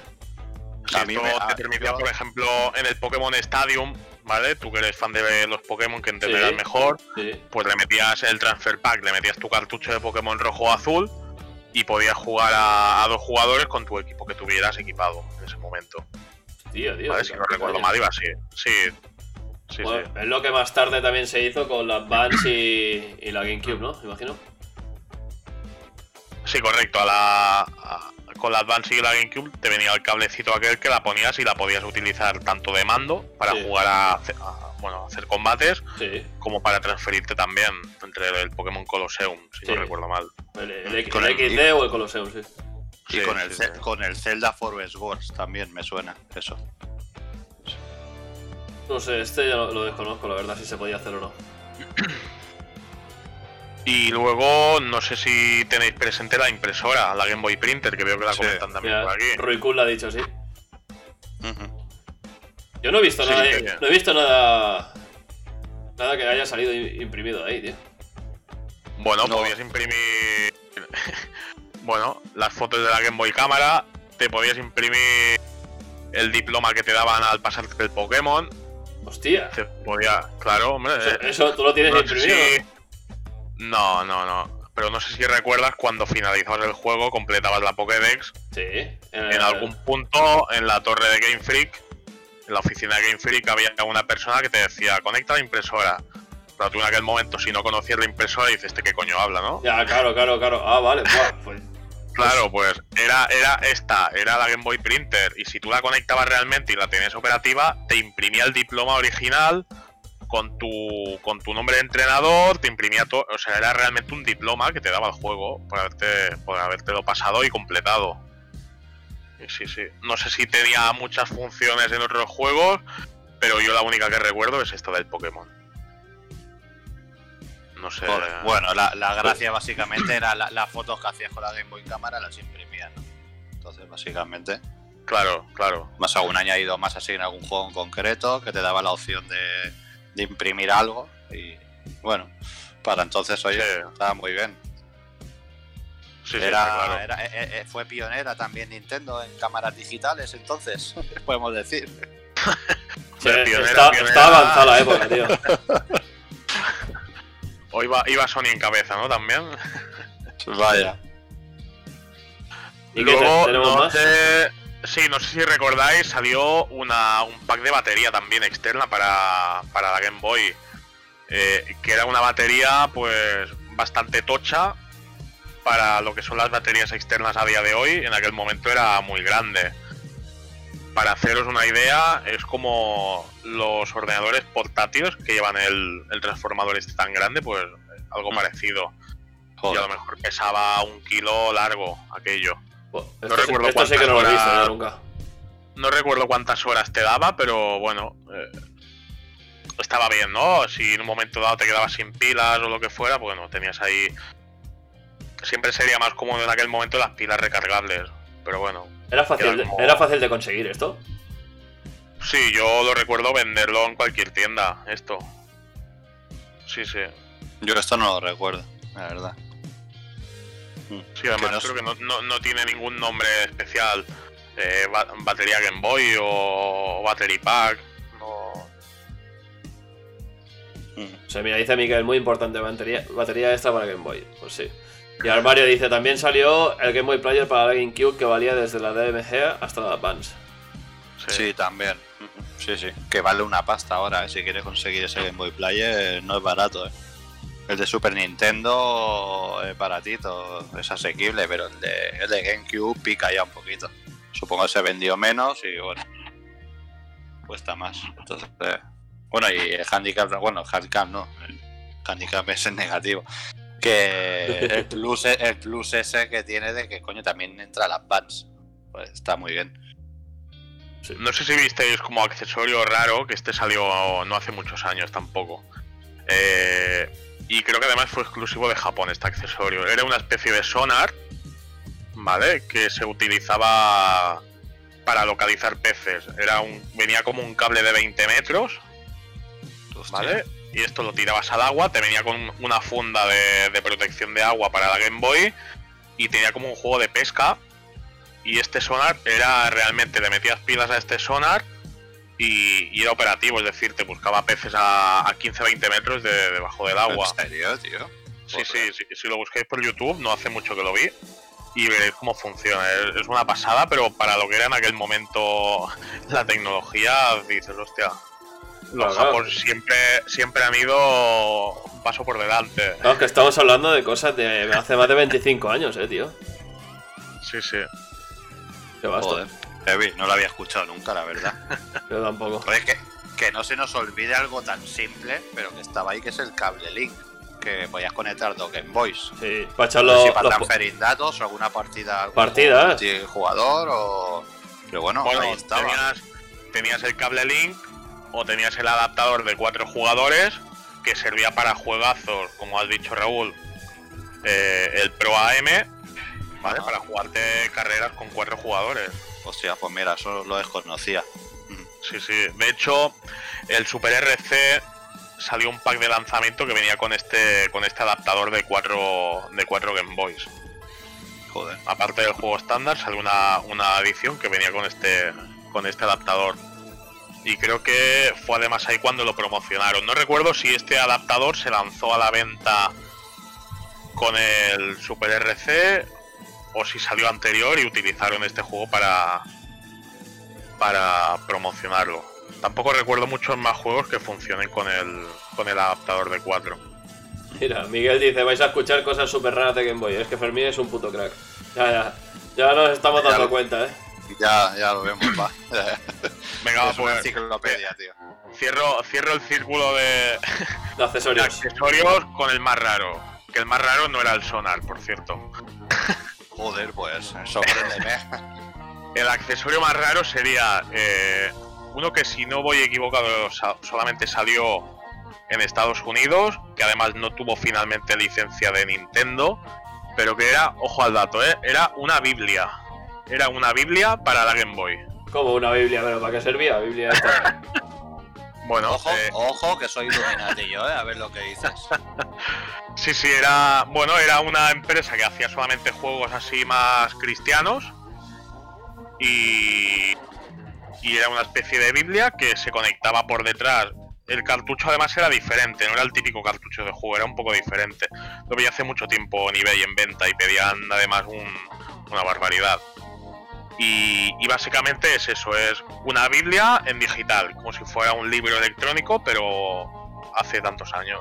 Sí,
A mí
esto
me-
te permitía, por ejemplo, en el Pokémon Stadium, ¿vale? Tú que eres fan de los Pokémon, que entenderás
Sí.
mejor,
Sí.
pues le metías el Transfer Pack, le metías tu cartucho de Pokémon rojo o azul y podías jugar a, a dos jugadores con tu equipo que tuvieras equipado en ese momento.
Tío, tío.
Si no recuerdo mal, iba así. Sí, sí,
Bueno,
sí.
Es lo que más tarde también se hizo con la Advance y, y la GameCube, ¿no? Imagino.
Sí, correcto. A la, a- con la Advance y la GameCube te venía el cablecito aquel que la ponías y la podías utilizar tanto de mando para
Sí.
jugar a, bueno, a hacer combates
Sí.
como para transferirte también entre el Pokémon Colosseum, si
Sí.
no recuerdo mal.
El, el,
Con
el
el-
XD o el Colosseum, sí.
Y
Sí,
con, el,
sí,
Ce-
sí.
con el Zelda Forest Wars también me suena eso.
No sé, este ya lo, lo desconozco, la verdad, si se podía hacer o no.
Y luego, no sé si tenéis presente la impresora, la Game Boy Printer, que veo que la
Sí.
comentan también
Mira,
por aquí.
Rui Kun lo ha dicho, sí. Yo no he visto
Sí,
nada,
sí.
no he visto nada, nada que haya salido imprimido ahí, tío.
Bueno,
No.
podías imprimir. Bueno, las fotos de la Game Boy Cámara, te podías imprimir el diploma que te daban al pasarte el Pokémon.
Hostia.
Se podía. Claro, hombre.
Eso,
eh,
eso tú lo tienes
no
imprimido.
si- No, no, no. Pero no sé si recuerdas cuando finalizabas el juego, completabas la Pokédex.
Sí.
En algún punto, en la torre de Game Freak, en la oficina de Game Freak, había una persona que te decía, conecta la impresora. Pero tú en aquel momento, si no conocías la impresora, dices, este qué coño habla, ¿no?
Ya, claro, claro, claro. Ah, vale. pues,
Claro, pues era, era esta, era la Game Boy Printer. Y si tú la conectabas realmente y la tenías operativa, te imprimía el diploma original con tu, con tu nombre de entrenador, te imprimía todo. O sea, era realmente un diploma que te daba el juego por haberte, por habértelo pasado y completado. Y sí, sí. No sé si tenía muchas funciones en otros juegos, pero yo la única que recuerdo es esta del Pokémon. No sé.
Joder, Bueno, la, la gracia básicamente era la- las fotos que hacías con la Game Boy Cámara las imprimías, ¿no? Entonces, básicamente,
Claro, claro.
más algún añadido más así en algún juego en concreto que te daba la opción de, de imprimir algo y bueno, para entonces, oye,
Sí.
estaba muy bien.
Sí, sí,
era,
está claro.
era- eh, eh, fue pionera también Nintendo en cámaras digitales, entonces, podemos decir.
sí,
pionera,
está,
pionera.
está avanzada la época, tío.
O iba, iba Sony en cabeza, ¿no? También.
Vaya.
¿Y
Luego, no
más?
sé- sí, no sé si recordáis, salió una, un pack de batería también externa para, para la Game Boy. eh, que era una batería, pues, bastante tocha para lo que son las baterías externas a día de hoy. En aquel momento era muy grande. Para haceros una idea, es como los ordenadores portátiles que llevan el, el transformador este tan grande, pues algo
Mm.
parecido. Y a lo mejor pesaba un kilo largo aquello. No
esto,
recuerdo
esto sí que no lo he
cuántas
visto yo
horas-
nunca.
No recuerdo cuántas horas te daba, pero bueno, eh, estaba bien, ¿no? Si en un momento dado te quedabas sin pilas o lo que fuera, pues bueno, tenías ahí... Siempre sería más cómodo en aquel momento las pilas recargables, pero bueno.
¿Era fácil,
Era
de,
como-
¿Era fácil de conseguir esto?
Sí, yo lo recuerdo venderlo en cualquier tienda, esto. Sí, sí.
Yo esto no lo recuerdo, la verdad. Mm,
Sí, además
que no
creo que no, no- no tiene ningún nombre especial. Eh, ba- batería Game Boy o Battery Pack. No,
Mm.
O sea, mira, dice Miguel, muy importante, batería, batería extra para Game Boy. Pues sí. Y Armario dice, también salió el Game Boy Player para la GameCube que valía desde la DMG hasta la Advance.
Sí, también. Sí, sí. Que vale una pasta ahora, ¿eh? Si quieres conseguir ese Game Boy Player, no es barato, ¿eh? El de Super Nintendo es baratito, es asequible, pero el de, el de GameCube pica ya un poquito. Supongo que se vendió menos y bueno, cuesta más. Entonces, bueno, y el handicap, bueno, el handicap no, el handicap es negativo. Que el plus, el plus ese que tiene de que coño también entra la Advance. Pues está muy bien.
No sé si visteis como accesorio raro, que este salió no hace muchos años tampoco. Eh, y creo que además fue exclusivo de Japón este accesorio. Era una especie de sonar, ¿vale? Que se utilizaba para localizar peces. Era un, venía como un cable de 20 metros, ¿vale? Y esto lo tirabas al agua, te venía con una funda de, de protección de agua para la Game Boy y tenía como un juego de pesca. Y este sonar era realmente, le metías pilas a este sonar y, y era operativo, es decir, te buscaba peces a, a 15-20 metros de, debajo del agua.
¿En serio, tío?
Sí, sí, sí, si lo busquéis por YouTube, no hace mucho que lo vi. Y veréis cómo funciona. Es, es una pasada, pero para lo que era en aquel momento la tecnología, dices, hostia. Los
Claro.
japos siempre, siempre han ido un paso por delante.
Claro, es que estamos hablando de cosas de hace más de 25 años, eh, tío.
Sí, sí.
Qué basta.
Joder, heavy, no lo había escuchado nunca, la verdad.
Yo tampoco.
Joder, que, que no se nos olvide algo tan simple, pero que estaba ahí, que es el cable link. Que podías conectar dos Game Boys.
Sí, para
No
echarlo.
sé si para
los-
transferir datos o alguna partida. algún
Partidas.
jugador o. Pero bueno,
Bueno,
ahí estaba.
tenías, tenías el cable link o tenías el adaptador de cuatro jugadores que servía para juegazos, como has dicho Raúl, eh, el Pro AM, ¿vale? Para jugarte carreras con cuatro jugadores.
Hostia, pues mira, eso lo desconocía.
Sí, sí. De hecho, el Super RC salió un pack de lanzamiento que venía con este con este adaptador de cuatro de cuatro Game Boys.
Joder.
Aparte del juego estándar, salió una, una edición que venía con este con este adaptador. Y creo que fue además ahí cuando lo promocionaron. No recuerdo si este adaptador se lanzó a la venta con el Super RC o si salió anterior y utilizaron este juego para para promocionarlo. Tampoco recuerdo muchos más juegos que funcionen con el con el adaptador de 4.
Mira, Miguel dice, vais a escuchar cosas súper raras de Game Boy. Es que Fermín es un puto crack. Ya, ya. Ya nos estamos
Ya
dando
lo-
cuenta, ¿eh?
Ya, ya lo vemos, va.
Venga,
es una
pues
enciclopedia, tío.
cierro, cierro el círculo de,
De
de
accesorios.
con el más raro. Que el más raro no era el sonar, por cierto.
Joder, pues, sorpréndeme.
El accesorio más raro sería eh, uno que si no voy equivocado solamente salió en Estados Unidos, que además no tuvo finalmente licencia de Nintendo, pero que era, ojo al dato, ¿eh? era una Biblia. Era una Biblia para la Game Boy.
Como una Biblia, pero ¿para qué servía? Biblia esta.
Bueno,
Ojo,
eh,
ojo, que soy Illuminati yo, eh, a ver lo que dices.
sí, sí, era, bueno, era una empresa que hacía solamente juegos así más cristianos y, y era una especie de Biblia que se conectaba por detrás. El cartucho además era diferente, no era el típico cartucho de juego, era un poco diferente. Lo vi hace mucho tiempo en eBay en venta y pedían además un- una barbaridad. Y, y básicamente es eso, es una Biblia en digital, como si fuera un libro electrónico, pero hace tantos años.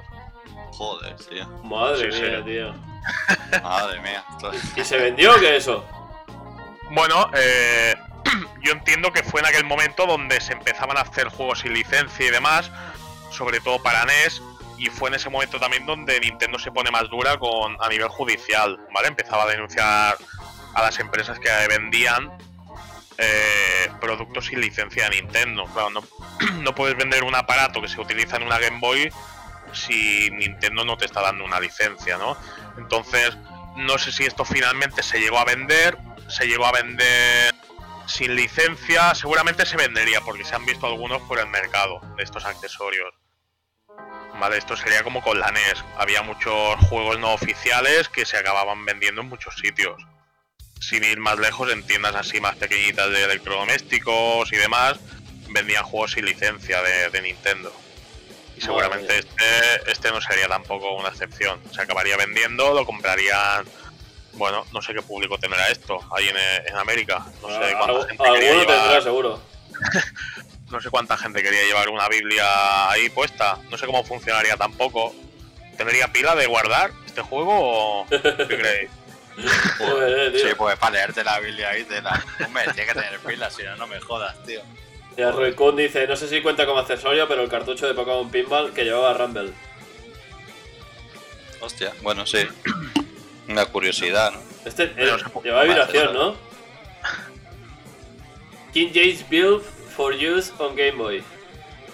Joder, tío.
Madre
Sí,
mía,
sí.
tío.
Madre mía.
¿Y se vendió o qué eso?
Bueno, eh, yo entiendo que fue en aquel momento donde se empezaban a hacer juegos sin licencia y demás, sobre todo para NES, y fue en ese momento también donde Nintendo se pone más dura con a nivel judicial, ¿vale? Empezaba a denunciar a las empresas que vendían eh, productos sin licencia de Nintendo. No puedes vender un aparato que se utiliza en una Game Boy si Nintendo no te está dando una licencia, ¿no? Entonces, no sé si esto finalmente se llegó a vender, se llegó a vender sin licencia, seguramente se vendería porque se han visto algunos por el mercado de estos accesorios. Vale, esto sería como con la NES. Había muchos juegos no oficiales que se acababan vendiendo en muchos sitios. Sin ir más lejos, en tiendas así más pequeñitas de electrodomésticos y demás, vendían juegos sin licencia de, de Nintendo. Y seguramente este, este no sería tampoco una excepción. Se acabaría vendiendo, lo comprarían. Bueno, no sé qué público tendrá esto ahí en, en América. No sé cuánta
Algu-
gente quería llevar-
tendrá, seguro.
no sé cuánta gente quería llevar una Biblia ahí puesta. No sé cómo funcionaría tampoco. ¿Tendría pila de guardar este juego o qué creéis?
Joder, tío.
Sí, pues para leerte la Biblia ahí, te la... Hombre, tiene que tener pilas, si no, no me jodas, tío.
Y el Roy Kun dice, no sé si cuenta como accesorio, pero el cartucho de Pokémon Pinball que llevaba Rumble.
Hostia, bueno, sí. Una curiosidad, ¿no?
Este eh, llevaba vibración. ¿no? King James Build for use on Game Boy.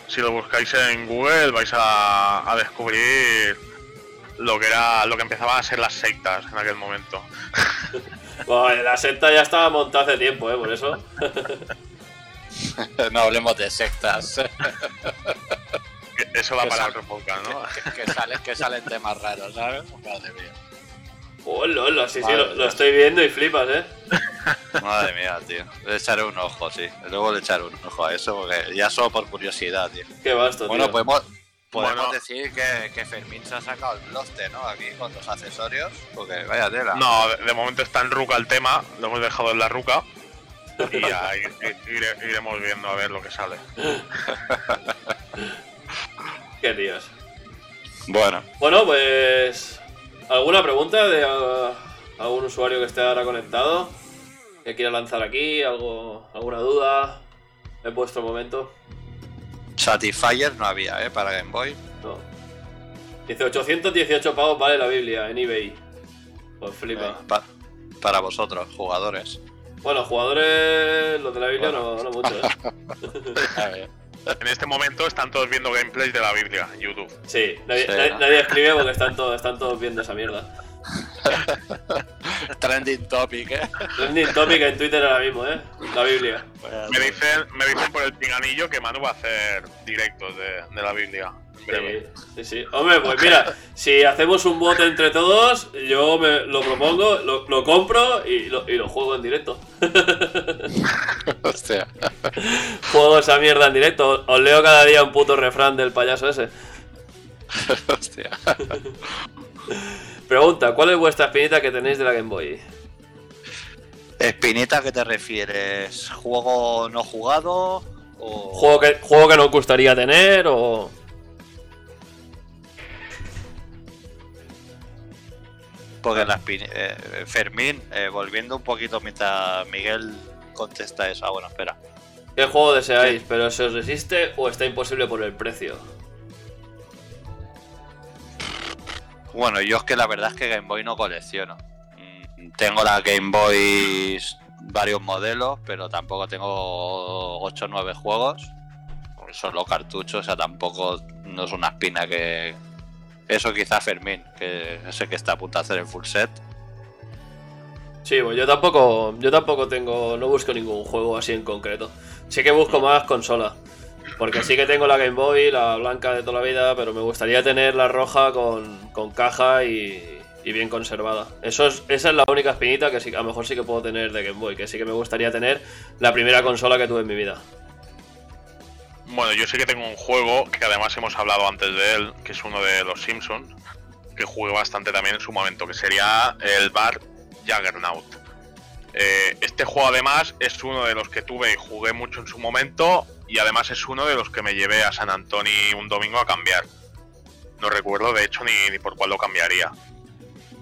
Si lo buscáis en Google vais a, a descubrir lo que era lo que empezaban a ser las sectas en aquel momento.
Bueno, la secta ya estaba montada hace tiempo, ¿eh? Por eso.
No hablemos de sectas.
Eso va
Que
para
sal-
otro podcast, ¿no?
que, que salen, que salen temas raros, ¿sabes? Madre mía.
Hola, hola, sí, sí, lo, lo estoy viendo y flipas, ¿eh?
Madre mía, tío. Le echaré un ojo, sí. Luego le echaré un ojo a eso, porque ya solo por curiosidad, tío.
Qué vasto,
Bueno,
tío.
podemos, podemos
Bueno.
decir que, que Fermín se ha sacado el loste, ¿no? Aquí con los accesorios. Porque vaya tela.
No, de, de momento está en ruca el tema, lo hemos dejado en la ruca. Y ya ir- ir- iremos viendo a ver lo que sale.
Qué tíos.
Bueno,
Bueno, pues. ¿Alguna pregunta de algún usuario que esté ahora conectado? Que quiera lanzar aquí, algo, alguna duda. En vuestro momento.
Satisfyer no había, ¿eh? Para Game Boy.
No. Dice 818 pavos vale la Biblia en eBay. Pues flipa.
Eh, pa- para vosotros, jugadores.
Bueno, jugadores, los de la Biblia no, no mucho, ¿eh?
A ver.
En este momento están todos viendo gameplays de la Biblia en YouTube.
Sí, nadie,
Sí,
nadie-
¿no?
nadie escribe porque están todos, están todos viendo esa mierda.
Trending topic, ¿eh?
Trending topic en Twitter ahora mismo, ¿eh? La Biblia.
Me dicen, me dicen por el pinganillo que Manu va a hacer directos de, de la Biblia.
Sí, sí, sí. Hombre, pues mira, si hacemos un bot entre todos, yo me lo propongo, lo, lo compro y lo, y lo juego en directo.
Hostia.
Juego esa mierda en directo. Os leo cada día un puto refrán del payaso ese.
Hostia.
Pregunta, ¿cuál es vuestra espinita que tenéis de la Game Boy?
Espinita, ¿a qué te refieres? ¿Juego no jugado? O...
¿Juego que, juego que nos gustaría tener o...?
Porque la espin- eh, Fermín, eh, volviendo un poquito mientras Miguel contesta eso. Ah, bueno, espera.
¿Qué juego deseáis? ¿Pero se os resiste o está imposible por el precio?
Bueno, yo es que la verdad es que Game Boy no colecciono. Mm, Tengo la Game Boy varios modelos, pero tampoco tengo 8 o 9 juegos. Solo cartuchos, o sea, tampoco no es una espina que... Eso quizá Fermín, que sé que está a punto de hacer el full set.
Sí, pues yo tampoco, yo tampoco tengo, no busco ningún juego así en concreto. Sí que busco más consola. Porque sí que tengo la Game Boy, la blanca de toda la vida, pero me gustaría tener la roja con, con caja y, bien conservada. Eso es, esa es la única espinita que a lo mejor sí que puedo tener de Game Boy, que sí que me gustaría tener la primera consola que tuve en mi vida.
Bueno, yo sí que tengo un juego que además hemos hablado antes de él, que es uno de los Simpsons, que jugué bastante también en su momento, que sería el Bar Juggernaut. Eh, este juego además es uno de los que tuve y jugué mucho en su momento y además es uno de los que me llevé a San Antonio un domingo a cambiar. No recuerdo de hecho ni, ni por cuál lo cambiaría.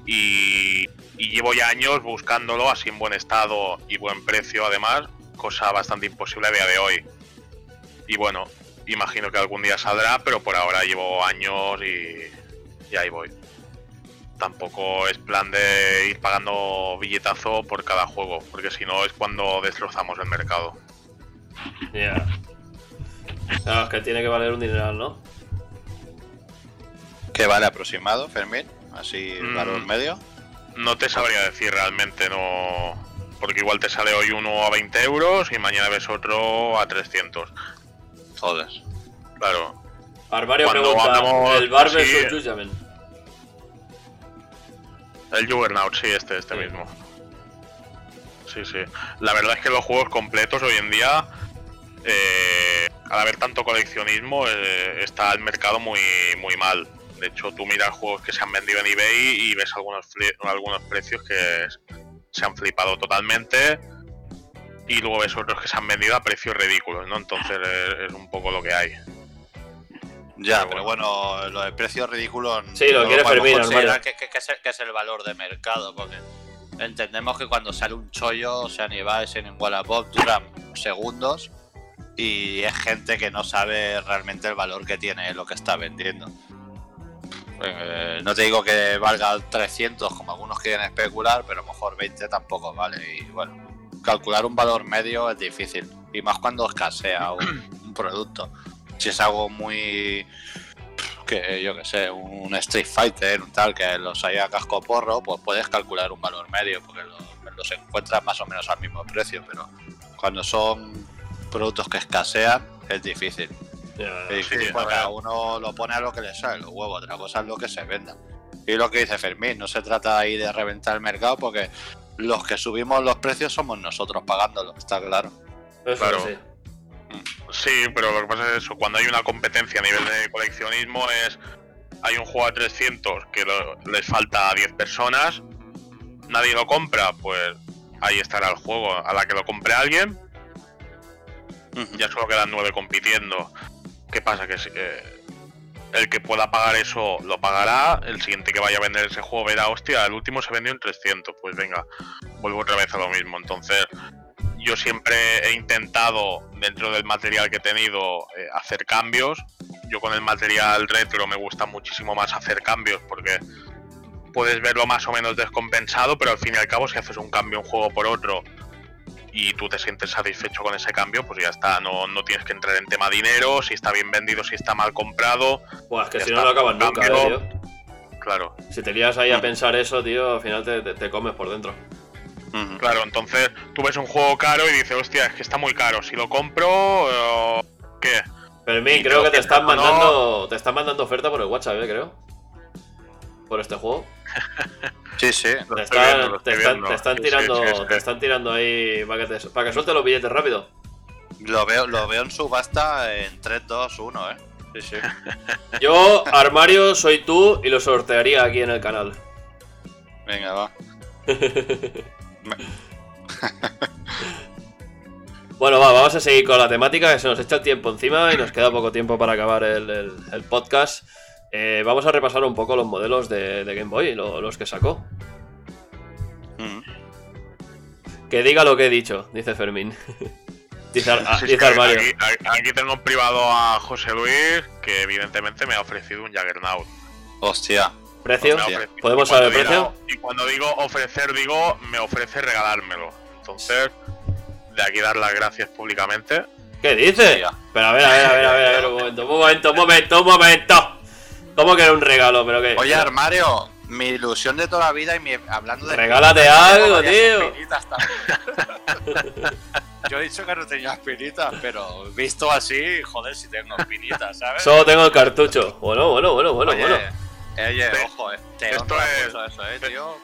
Y, llevo ya años buscándolo así en buen estado y buen precio además, cosa bastante imposible a día de hoy. Y bueno, imagino que algún día saldrá, pero por ahora llevo años y, y ahí voy. Tampoco es plan de ir pagando billetazo por cada juego, porque si no es cuando destrozamos el mercado.
Ya. Claro, es que tiene que valer un dineral, ¿no?
¿Qué vale aproximado, Fermín? Así,
Mm.
valor medio.
No te sabría decir realmente, no. Porque igual te sale hoy uno a 20 euros y mañana ves otro a 300.
Joder.
Claro.
Armario
Cuando
pregunta, ¿el Bar
así-
versus Judgment?
El Juggernaut, sí, este, este
Sí.
mismo. Sí, sí. La verdad es que los juegos completos hoy en día, eh, al haber tanto coleccionismo, eh, está el mercado muy, muy mal. De hecho, tú miras juegos que se han vendido en eBay y ves algunos, algunos precios que se han flipado totalmente y luego ves otros que se han vendido a precios ridículos, ¿no? Entonces es, es un poco lo que hay.
Ya,
Pero
pero bueno, lo de precios ridículos.
Sí, lo quiere
podemos
Fermín,
que, que- que es el, que es el valor de mercado, porque entendemos que cuando sale un chollo, sea en eBay, sea en Wallapop, duran segundos y es gente que no sabe realmente el valor que tiene lo que está vendiendo. Eh, no te digo que valga 300 como algunos quieren especular, pero a lo mejor 20 tampoco vale. Y bueno, calcular un valor medio es difícil. Y más cuando escasea un, producto. Si es algo muy. que yo que sé, un Street Fighter, un tal que los haya casco porro, pues puedes calcular un valor medio, porque los, los encuentras más o menos al mismo precio. Pero cuando son productos que escasean, es difícil. Es difícil
sí,
porque cada uno lo pone a lo que le sale los huevos, otra cosa es lo que se venda. Y lo que dice Fermín, no se trata ahí de reventar el mercado porque los que subimos los precios somos nosotros pagándolo, está claro.
Eso
Claro.
sí.
Sí, pero lo que pasa es eso, cuando hay una competencia a nivel de coleccionismo es, hay un juego a 300 que lo- les falta a 10 personas, nadie lo compra, pues ahí estará el juego. A la que lo compre alguien, ya solo quedan 9 compitiendo. ¿Qué pasa? Que eh, el que pueda pagar eso lo pagará, el siguiente que vaya a vender ese juego verá, hostia, el último se vendió en 300, pues venga, vuelvo otra vez a lo mismo. Entonces, yo siempre he intentado, dentro del material que he tenido, eh, hacer cambios. Yo con el material retro me gusta muchísimo más hacer cambios porque puedes verlo más o menos descompensado, pero al fin y al cabo si haces un cambio un juego por otro y tú te sientes satisfecho con ese cambio, pues ya está, no, no tienes que entrar en tema dinero, si está bien vendido, si está mal comprado.
Buah, es que si no lo acaban nunca, eh, tío.
Claro.
Si te lías ahí a
Mm.
pensar eso, tío, al final te, te- te comes por dentro.
Ujú.
Claro, entonces tú ves un juego caro y dices, hostia, es que está muy caro. Si lo compro, eh, ¿qué?
Fermín, creo que te están mandando. Te están mandando oferta por el WhatsApp, eh, creo. Por este juego.
Sí, sí.
Lo
Te
estoy
están,
viendo, lo
te
estoy
están,
viendo.
te están
Sí, sí,
tirando.
sí, sí.
Te están tirando ahí para que, te, para que suelte los billetes rápido.
Lo veo, lo veo en subasta en 3, 2, 1, ¿eh? Sí, sí.
Yo, armario, soy tú y lo sortearía aquí en el canal.
Venga, va.
Bueno, va, vamos a seguir con la temática, que se nos echa el tiempo encima y nos queda poco tiempo para acabar el, el- el podcast. Eh, vamos a repasar un poco los modelos de, de Game Boy, lo- los que sacó.
Ujú.
Que diga lo que he dicho, dice Fermín. dice, Ar-
Sí, es
dice
que
Armario.
Aquí, tengo en privado a José Luis, que evidentemente me ha ofrecido un Jaggernaut.
Hostia.
¿Precio?
Hostia.
¿Podemos saber el
digo-
precio?
Y cuando digo ofrecer, digo, me ofrece regalármelo. Entonces, de aquí dar las gracias públicamente.
¿Qué dice? Pero a ver, a ver, a ver, a ver, a ver, un momento, un momento, un momento, un momento. ¿Cómo que era un regalo? ¿Pero qué?
Oye, Armario, mi ilusión de toda la vida y mi, hablando de.
Regálate algo, tío.
Yo he dicho que no tenía espinitas, pero visto así, joder, si tengo espinitas, ¿sabes?
Solo tengo el cartucho. Bueno, bueno, bueno, bueno,
oye,
bueno.
oye, ojo, eh. Te
esto es-
mucho eso, eh.
Tengo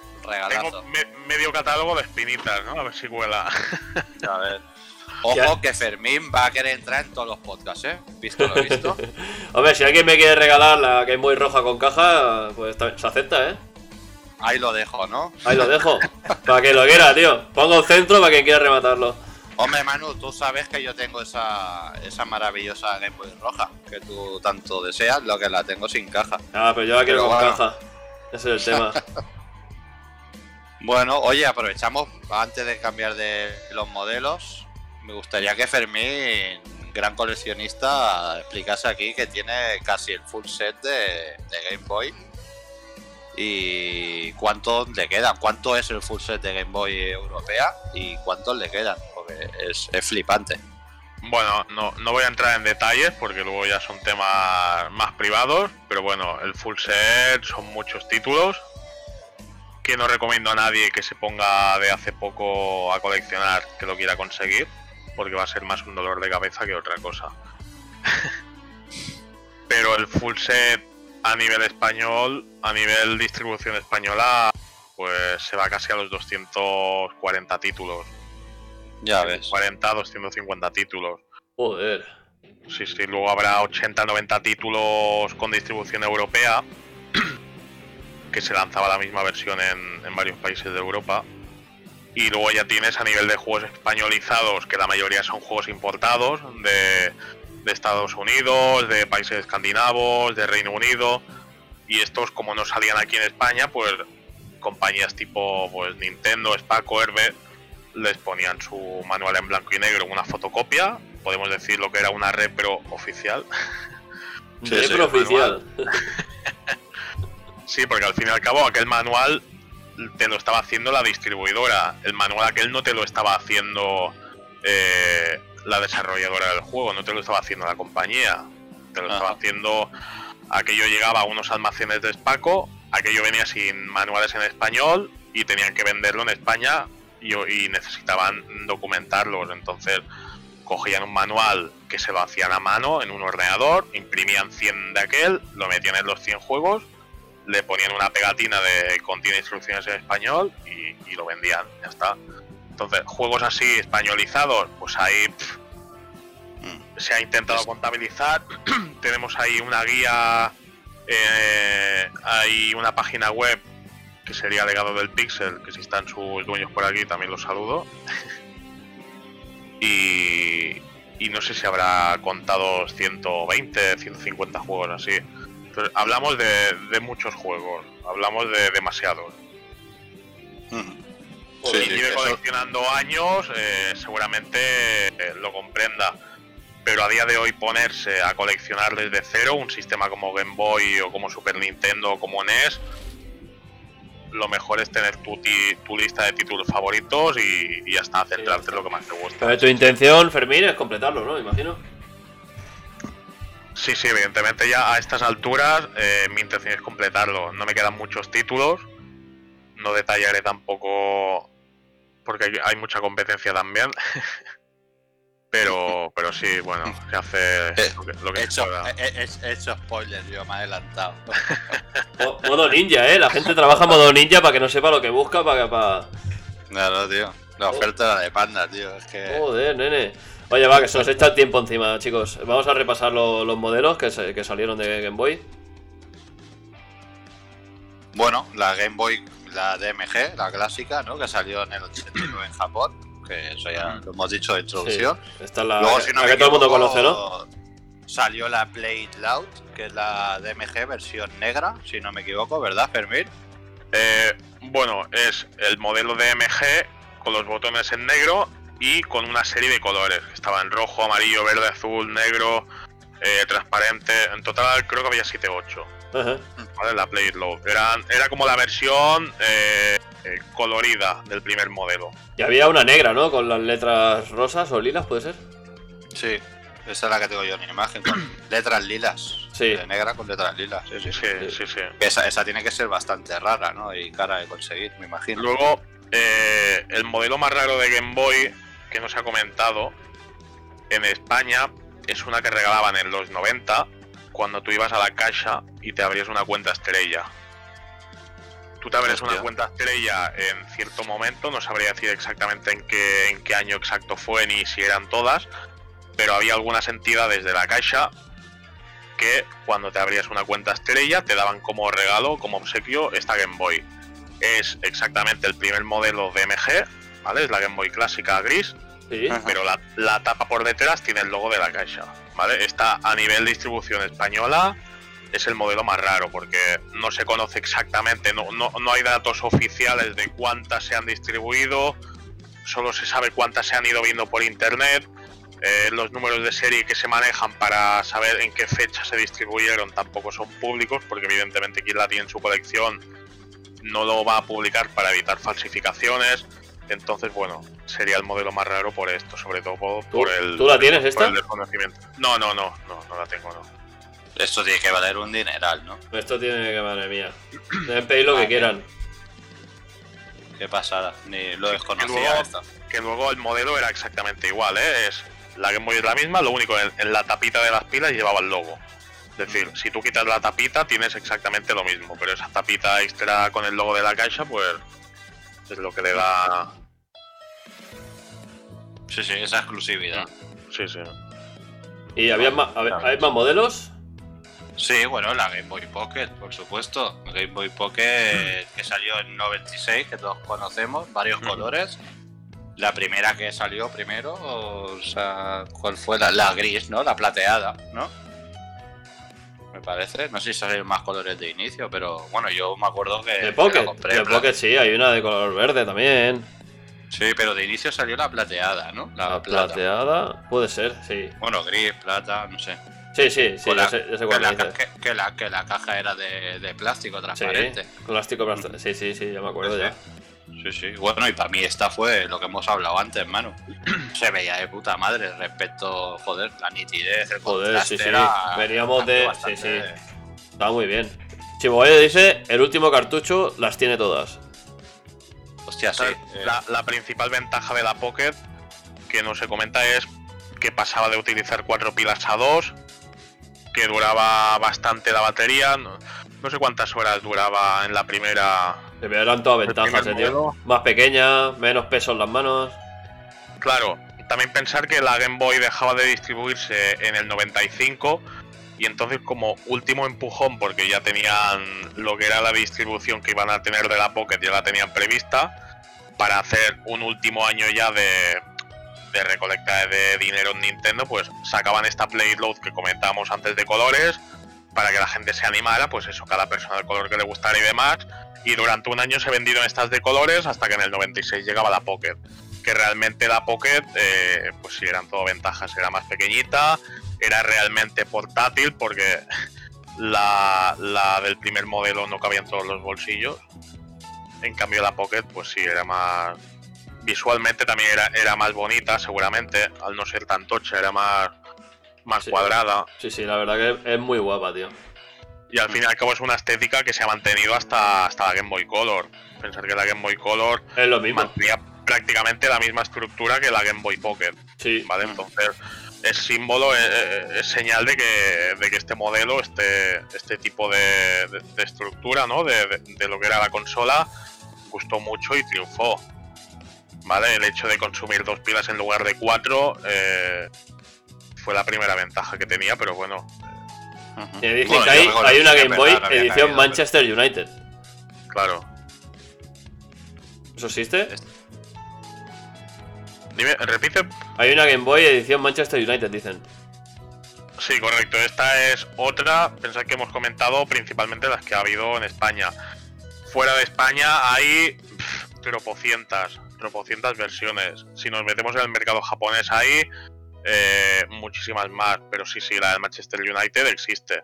me- medio catálogo de espinitas, ¿no? A ver si cuela.
A ver. Ojo que Fermín va a querer entrar en todos los podcasts, ¿eh? Visto lo visto.
Hombre, si alguien me quiere regalar la Game Boy roja con caja, pues se acepta, ¿eh?
Ahí lo dejo, ¿no?
Ahí lo dejo. para que lo quiera, tío. Pongo el centro para quien quiera rematarlo.
Hombre, Manu, tú sabes que yo tengo esa, esa maravillosa Game Boy roja que tú tanto deseas, lo que la tengo sin caja.
Ah, pero yo la quiero
Pero
con
bueno.
caja. Ese es el tema.
Bueno, oye, aprovechamos antes de cambiar de los modelos. Me gustaría que Fermín, gran coleccionista, explicase aquí que tiene casi el full set de, Game Boy. Y cuántos le quedan, cuánto es el full set de Game Boy europea y cuántos le quedan, porque es, es flipante.
Bueno, no, no voy a entrar en detalles porque luego ya son temas más privados, pero bueno, el full set son muchos títulos que no recomiendo a nadie que se ponga de hace poco a coleccionar que lo quiera conseguir, porque va a ser más un dolor de cabeza que otra cosa. pero el full set a nivel español, a nivel distribución española, pues se va casi a los 240 títulos.
Ya ves.
40, 250 títulos.
Joder.
Sí, sí, luego habrá 80, 90 títulos con distribución europea, que se lanzaba la misma versión en, en varios países de Europa. Y luego ya tienes a nivel de juegos españolizados, que la mayoría son juegos importados de, de Estados Unidos, de países escandinavos, de Reino Unido. Y estos, como no salían aquí en España, pues compañías tipo pues, Nintendo, Spaco, Herbe, les ponían su manual en blanco y negro, una fotocopia, podemos decir lo que era una repro oficial.
Sí,
oficial.
Sí, porque al fin y al cabo aquel manual te lo estaba haciendo la distribuidora, el manual aquel no te lo estaba haciendo eh, la desarrolladora del juego, no te lo estaba haciendo la compañía, te lo
Ajá.
estaba haciendo, aquello llegaba a unos almacenes de Spaco, aquello venía sin manuales en español y tenían que venderlo en España y, y necesitaban documentarlos, entonces cogían un manual que se lo hacían a mano en un ordenador, imprimían 100 de aquel, lo metían en los 100 juegos, le ponían una pegatina de contiene instrucciones en español y, y lo vendían, ya está. Entonces, juegos así españolizados, pues ahí
Mm.
se ha intentado contabilizar. Tenemos ahí una guía, eh, hay una página web que sería legado del Pixel, que si están sus dueños por aquí también los saludo. y, y no sé si habrá contado 120, 150 juegos así. Entonces, hablamos de, de muchos juegos, hablamos de demasiados.
Mm.
Si
Sí, sí,
lleve
eso-
coleccionando años, eh, seguramente eh, lo comprenda. Pero a día de hoy ponerse a coleccionar desde cero un sistema como Game Boy o como Super Nintendo o como NES, lo mejor es tener tu, ti- tu lista de títulos favoritos y, y ya está, centrarte en lo que más te gusta.
Pero tu intención, Fermín, es completarlo, ¿no? Imagino.
Sí, sí, evidentemente ya a estas alturas eh, mi intención es completarlo. No me quedan muchos títulos. No detallaré tampoco porque hay, hay mucha competencia también. pero, pero sí, bueno, se hace
Eh,
lo que, lo que
He
se
hecho,
pueda.
he, he- he hecho spoilers, yo me he adelantado.
Mo- Modo ninja, ¿eh? La gente trabaja modo ninja para que no sepa lo que busca, para que... Para...
Claro, tío. La oferta era de panda, tío. Es que.
Joder, nene. Oye, va, que se nos echa el tiempo encima, chicos. Vamos a repasar lo- los modelos que, se- que salieron de Game Boy.
Bueno, la Game Boy, la DMG, la clásica, ¿no? Que salió en el 89 en Japón. Que eso ya lo hemos dicho de
Sí.
introducción.
Esta es la,
Luego, si no
la que todo el mundo conoce, ¿no?
Salió la Play It Loud, que es la DMG versión negra, si no me equivoco, ¿verdad, Fermín?
Eh, bueno, es el modelo DMG con los botones en negro y con una serie de colores. Estaba en rojo, amarillo, verde, azul, negro, eh, transparente. En total creo que había 7 8.
Ajá.
¿vale? La Play It Loud. Eran, era como la versión eh, eh, colorida del primer modelo.
Y había una negra, ¿no? Con las letras rosas o lilas, ¿puede ser?
Sí, esa es la que tengo yo en imagen, con letras lilas.
Sí.
De negra con letras lilas, sí, sí.
Sí, sí, sí.
Esa, esa tiene que ser bastante rara, ¿no? Y cara de conseguir, me imagino.
Luego, eh, el modelo más raro de Game Boy que no se ha comentado en España es una que regalaban en los 90 cuando tú ibas a la caja y te abrías una cuenta estrella. Tú te abres una cuenta estrella en cierto momento, no sabría decir exactamente en qué, en qué año exacto fue ni si eran todas, pero había algunas entidades de la caixa que cuando te abrías una cuenta estrella te daban como regalo, como obsequio, esta Game Boy. Es exactamente el primer modelo DMG, ¿vale? Es la Game Boy clásica gris,
Sí.
Pero la, la tapa por detrás tiene el logo de la caixa, ¿vale? Está a nivel de distribución española, es el modelo más raro porque no se conoce exactamente, no, no, no hay datos oficiales de cuántas se han distribuido, solo se sabe cuántas se han ido viendo por internet. eh, los números de serie que se manejan para saber en qué fecha se distribuyeron tampoco son públicos porque evidentemente quien la tiene en su colección no lo va a publicar para evitar falsificaciones. Entonces, bueno, sería el modelo más raro por esto, sobre todo por,
¿Tú-
por el,
tú la tienes
por
esta?
el desconocimiento. No, no, no, no, no la tengo, no.
Esto tiene que valer un dineral, ¿no?
Esto tiene que, madre mía. Deben pedir lo que quieran.
Qué pasada, ni lo desconocía
luego-
esto.
Que luego el modelo era exactamente igual, ¿eh? Es, la Game Boy es la misma, lo único en, en la tapita de las pilas llevaba el logo. Es decir, si tú quitas la tapita tienes exactamente lo mismo, pero esa tapita extra con el logo de la caixa, pues es lo que le da.
Sí, sí, esa exclusividad.
Sí, sí.
¿Y había más, a ver, ¿hay más modelos?
Sí, bueno, la Game Boy Pocket, por supuesto. La Game Boy Pocket que salió en 96, que todos conocemos, varios
Ujú.
colores. La primera que salió primero, o sea, ¿cuál fue? La, la gris, ¿no? La plateada, ¿no? Me parece. No sé si salieron más colores de inicio, pero bueno, yo me acuerdo que.
De
que
Pocket.
la compré,
De Pocket sí, hay una de color verde también.
Sí, pero de inicio salió la plateada, ¿no? La,
plateada. Puede ser, sí.
Bueno, gris, plata, no sé.
Sí, sí, sí, ya
la-
sé, ya sé
que, la, que, que la, que la caja era de, de plástico
Sí,
transparente.
plástico, plástico. Sí, sí, sí, ya me acuerdo ya.
Sí, sí. Bueno, y para mí esta fue lo que hemos hablado antes, mano. Se veía de puta madre respecto, joder, la nitidez, el
Joder,
contraste
sí, sí.
era
Veníamos de-
bastante-
sí, Está muy bien. Chiboye dice, el último cartucho las tiene todas.
Hostia, sí. Eh,
la, la principal ventaja de la Pocket, que no se comenta, es que pasaba de utilizar cuatro pilas a dos, que duraba bastante la batería. No, no sé cuántas horas duraba en la primera.
Se me eran todas ventajas, eh, tío. Más pequeña, menos peso en las manos.
Claro, también pensar que la Game Boy dejaba de distribuirse en el 95 y entonces como último empujón, porque ya tenían lo que era la distribución que iban a tener de la Pocket, ya la tenían prevista, para hacer un último año ya de, de recolecta de dinero en Nintendo, pues sacaban esta Play Load que comentábamos antes de colores, para que la gente se animara, pues eso, cada persona el color que le gustara y demás. Y durante un año se vendieron estas de colores hasta que en el 96 llegaba la Pocket que realmente la Pocket, eh, pues sí, eran todo ventajas, era más pequeñita, era realmente portátil porque la, la del primer modelo no cabía en todos los bolsillos. En cambio la Pocket, pues sí, era más... Visualmente también era, era más bonita, seguramente, al no ser tan tocha, era más, más
Sí.
cuadrada.
Sí, sí, la verdad que es muy guapa, tío.
Y al fin y al cabo es una estética que se ha mantenido hasta, hasta la Game Boy Color. Pensar que la Game Boy Color
Es lo mismo.
mantenía prácticamente la misma estructura que la Game Boy Pocket.
Sí.
¿vale? Entonces es símbolo, es, es señal de que, de que este modelo, este, este tipo de, de- de estructura, ¿no? De, de- de lo que era la consola, gustó mucho y triunfó. ¿Vale? El hecho de consumir dos pilas en lugar de cuatro eh, fue la primera ventaja que tenía, pero bueno.
Y dicen
Bueno,
que hay, hay una Game Boy
verdad,
edición
caído,
Manchester United.
claro.
¿Eso existe?
Dime, repite.
Hay una Game Boy edición Manchester United, dicen.
Sí, correcto. Esta es otra. Pensad que hemos comentado principalmente las que ha habido en España. Fuera de España hay pff, tropocientas, tropocientas versiones. Si nos metemos en el mercado japonés hay eh, muchísimas más. Pero sí, sí, la del Manchester United existe.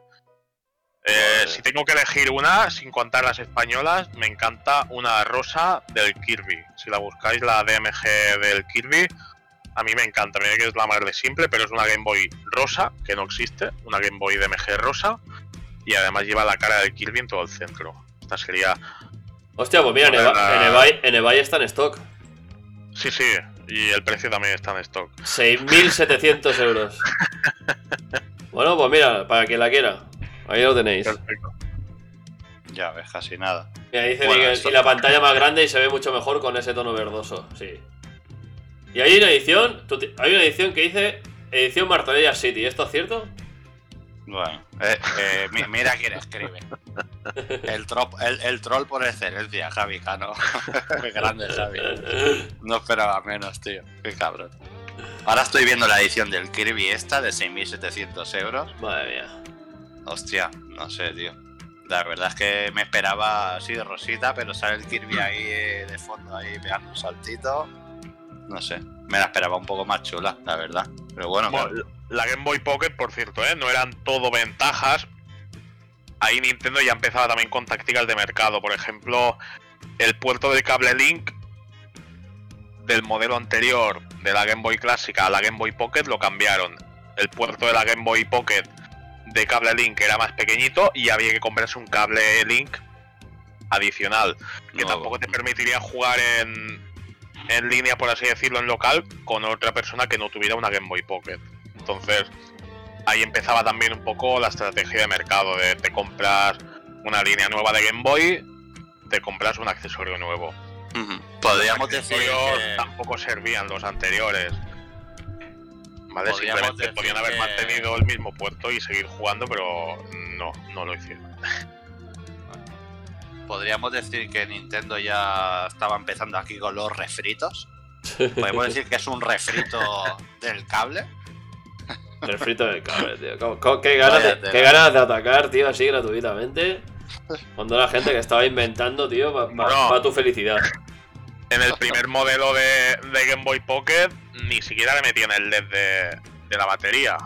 Eh. Si tengo que elegir una, sin contar las españolas, me encanta una rosa del Kirby. Si la buscáis, la DMG del Kirby, a mí me encanta, mira que es la más de simple, pero es una Game Boy rosa, que no existe, una Game Boy DMG rosa, y además lleva la cara del Kirby en todo el centro. Esta sería...
Hostia, pues mira, en Eva-
la-
en eBay, en eBay está en stock.
Sí, sí, y el precio también está en stock.
6.700 euros. Bueno, pues mira, para quien la quiera. Ahí lo tenéis.
Perfecto.
Ya ves, casi nada.
Mira, dice
Bueno,
Miguel,
esto-
y la pantalla más grande y se ve mucho mejor con ese tono verdoso, sí. Y hay una edición, hay una edición que dice edición Martorella City, ¿esto es cierto?
Bueno, eh, eh, mi- mira quién escribe. El, trop- el, el troll por excelencia, Javi Cano. Qué grande, Javi. No esperaba menos, tío. Qué cabrón. Ahora estoy viendo la edición del Kirby esta de 6.700 euros.
Madre mía.
Hostia, no sé, tío. La verdad es que me esperaba así de rosita, pero sale el Kirby ahí eh, de fondo, ahí pegando un saltito. No sé, me la esperaba un poco más chula, la verdad. Pero bueno,
Bueno,
claro.
la Game Boy Pocket, por cierto, ¿eh? no eran todo ventajas. Ahí Nintendo ya empezaba también con tácticas de mercado. Por ejemplo, el puerto del cable Link del modelo anterior de la Game Boy clásica a la Game Boy Pocket lo cambiaron. El puerto de la Game Boy Pocket de cable Link era más pequeñito y había que comprarse un cable Link adicional que tampoco te permitiría jugar en, en línea, por así decirlo, en local con otra persona que no tuviera una Game Boy Pocket. Entonces, ahí empezaba también un poco la estrategia de mercado, de te compras una línea nueva de Game Boy, te compras un accesorio nuevo.
Podríamos decir que-
tampoco servían los anteriores. ¿Vale?
Podríamos
Simplemente
decir
podían haber
que-
mantenido el mismo puerto y seguir jugando, pero no, no lo hicieron.
Podríamos decir que Nintendo ya estaba empezando aquí con los refritos. Podemos decir que es un refrito del cable.
El frito del cable, tío. ¿Cómo- cómo- qué, ganas de, qué ganas de atacar, tío, así gratuitamente. Cuando la gente que estaba inventando, tío, para
No.
tu felicidad.
En el primer modelo de, de Game Boy Pocket ni siquiera le metían el LED de, de la batería.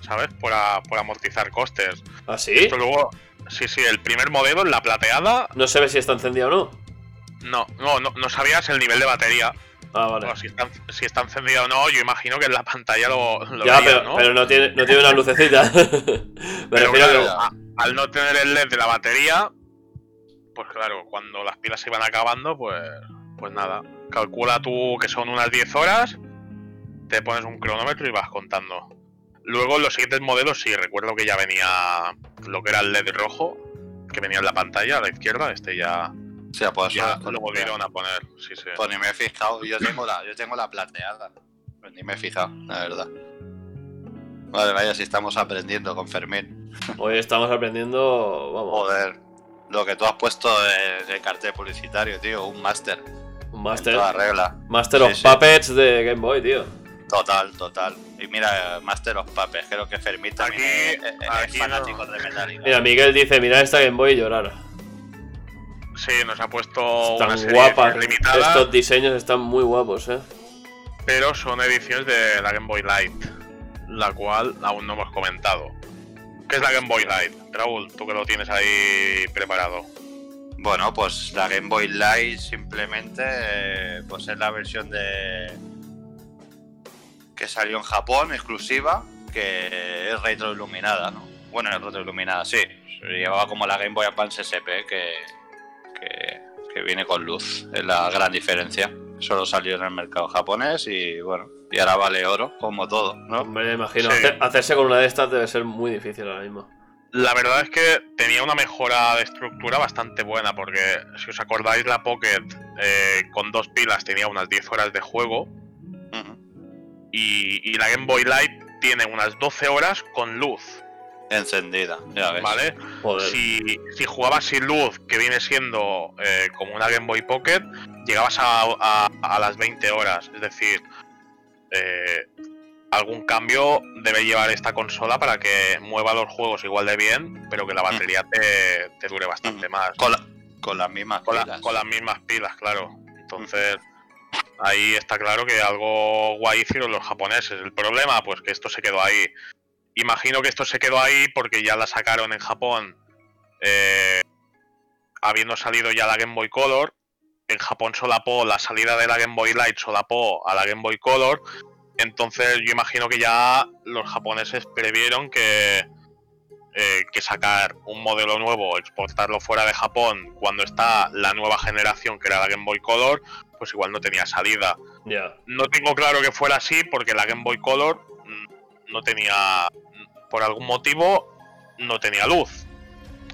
¿Sabes? Por, a- por amortizar costes.
¿Ah, sí?
Esto luego, sí, sí, el primer modelo, en la plateada,
No se ve si está encendida o no.
no, no, no, no sabías el nivel de batería.
Ah, vale.
Si está, si está encendida o no, yo imagino que en la pantalla lo, lo
ya, pero,
¿no?
pero no tiene, no tiene una lucecita. Me
Pero
que-
a- al no tener el LED de la batería, pues claro, cuando las pilas se iban acabando, pues, pues nada. Calcula tú que son unas 10 horas, te pones un cronómetro y vas contando. Luego en los siguientes modelos sí, recuerdo que ya venía lo que era el LED rojo, que venía en la pantalla a la izquierda, este ya,
O sea, pues,
ya
pues,
lo volvieron a poner, sí, sí.
pues ni me he fijado. Yo tengo la, yo tengo la plateada. Pues ni me he fijado, la verdad. Vale, vaya, si estamos aprendiendo con Fermín.
Hoy estamos aprendiendo, vamos,
Joder, lo que tú has puesto en el cartel publicitario, tío, un máster.
Master,
toda regla.
Master
Sí,
of
sí.
Puppets de Game Boy, tío.
Total, total. Y mira, Master of Puppets, creo que Fermín también
Aquí-
es, es- es
aquí
fanático
no.
de Metallica.
Mira, Miguel dice, mira esta Game Boy y llorar.
Sí, nos ha puesto una
Están
serie
guapas.
limitada.
Estos diseños están muy guapos, eh.
pero son ediciones de la Game Boy Light, la cual aún no hemos comentado. ¿Qué es la Game Boy Light? Raúl, tú que lo tienes ahí preparado.
Bueno, pues la Game Boy Light simplemente eh, pues es la versión de que salió en Japón exclusiva que es retroiluminada, ¿no? Bueno, es retroiluminada, sí. Llevaba como la Game Boy Advance SP que, que, que viene con luz. Es la gran diferencia. Solo salió en el mercado japonés y bueno, y ahora vale oro, como todo, ¿no?
Me imagino,
Sí.
hacerse con una de estas debe ser muy difícil ahora mismo.
La verdad es que tenía una mejora de estructura bastante buena, porque si os acordáis, la Pocket eh, con dos pilas tenía unas 10 horas de juego y, y la Game Boy Light tiene unas 12 horas con luz,
Encendida, ya ves.
¿vale? Si, si jugabas sin luz, que viene siendo eh, como una Game Boy Pocket, llegabas a, a- a las 20 horas. Es decir, eh, algún cambio debe llevar esta consola para que mueva los juegos igual de bien, pero que la batería te, te dure bastante
Mm.
más.
Con, la- con las mismas
Con, la-
pilas.
con las mismas pilas, claro. Entonces, ahí está claro que algo guay hicieron los japoneses. El problema, pues que esto se quedó ahí. Imagino que esto se quedó ahí porque ya la sacaron en Japón, eh, habiendo salido ya la Game Boy Color. En Japón solapó la salida de la Game Boy Light, solapó a la Game Boy Color. Entonces, yo imagino que ya los japoneses previeron que, eh, que sacar un modelo nuevo, exportarlo fuera de Japón cuando está la nueva generación que era la Game Boy Color, pues igual no tenía salida.
Ya.
No tengo claro que fuera así porque la Game Boy Color mm, no tenía, por algún motivo, no tenía luz.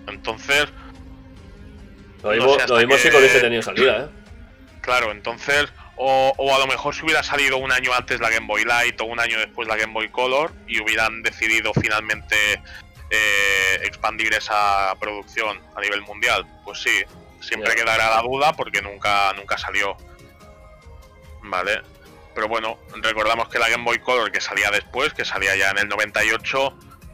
Entonces,
Lo
No
mismo,
sé hasta
lo mismo con ese tenía salida, ¿eh?
claro, entonces, o, o a lo mejor si hubiera salido un año antes la Game Boy Light o un año después la Game Boy Color y hubieran decidido finalmente eh, expandir esa producción a nivel mundial, pues sí, siempre quedará la duda porque nunca, nunca salió. Vale. Pero bueno, recordamos que la Game Boy Color que salía después, que salía ya en el 98,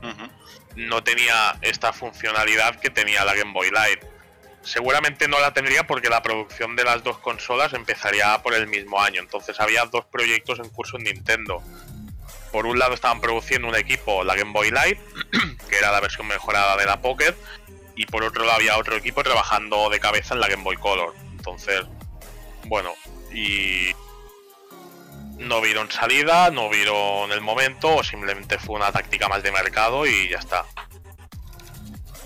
Ujú.
no tenía esta funcionalidad que tenía la Game Boy Light. Seguramente no la tendría porque la producción de las dos consolas empezaría por el mismo año. Entonces había dos proyectos en curso en Nintendo. Por un lado estaban produciendo un equipo, la Game Boy Light, que era la versión mejorada de la Pocket, y por otro lado había otro equipo trabajando de cabeza en la Game Boy Color. Entonces, bueno, y no vieron salida, no vieron el momento, o simplemente fue una táctica más de mercado y ya está.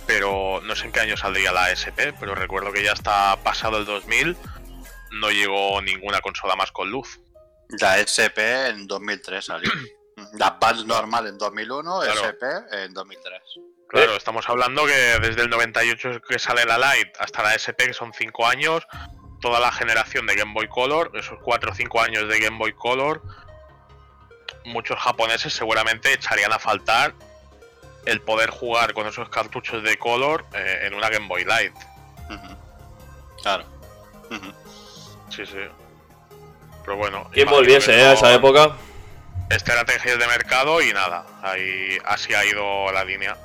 Pero no sé en qué año saldría la SP, pero recuerdo que ya está pasado el 2000, no llegó ninguna consola más con luz.
La SP en 2003 salió. La Advance normal en 2001,
Claro.
SP en 2003.
Claro, estamos hablando que desde el 98 que sale la Lite hasta la SP, que son 5 años, toda la generación de Game Boy Color, esos 4 o 5 años de Game Boy Color, muchos japoneses seguramente echarían a faltar el poder jugar con esos cartuchos de Color eh, en una Game Boy Light.
Claro.
Sí, sí. Pero bueno.
¿Quién volviese, eh, a esa época?
Estrategias de mercado y nada. Ahí así ha ido la línea.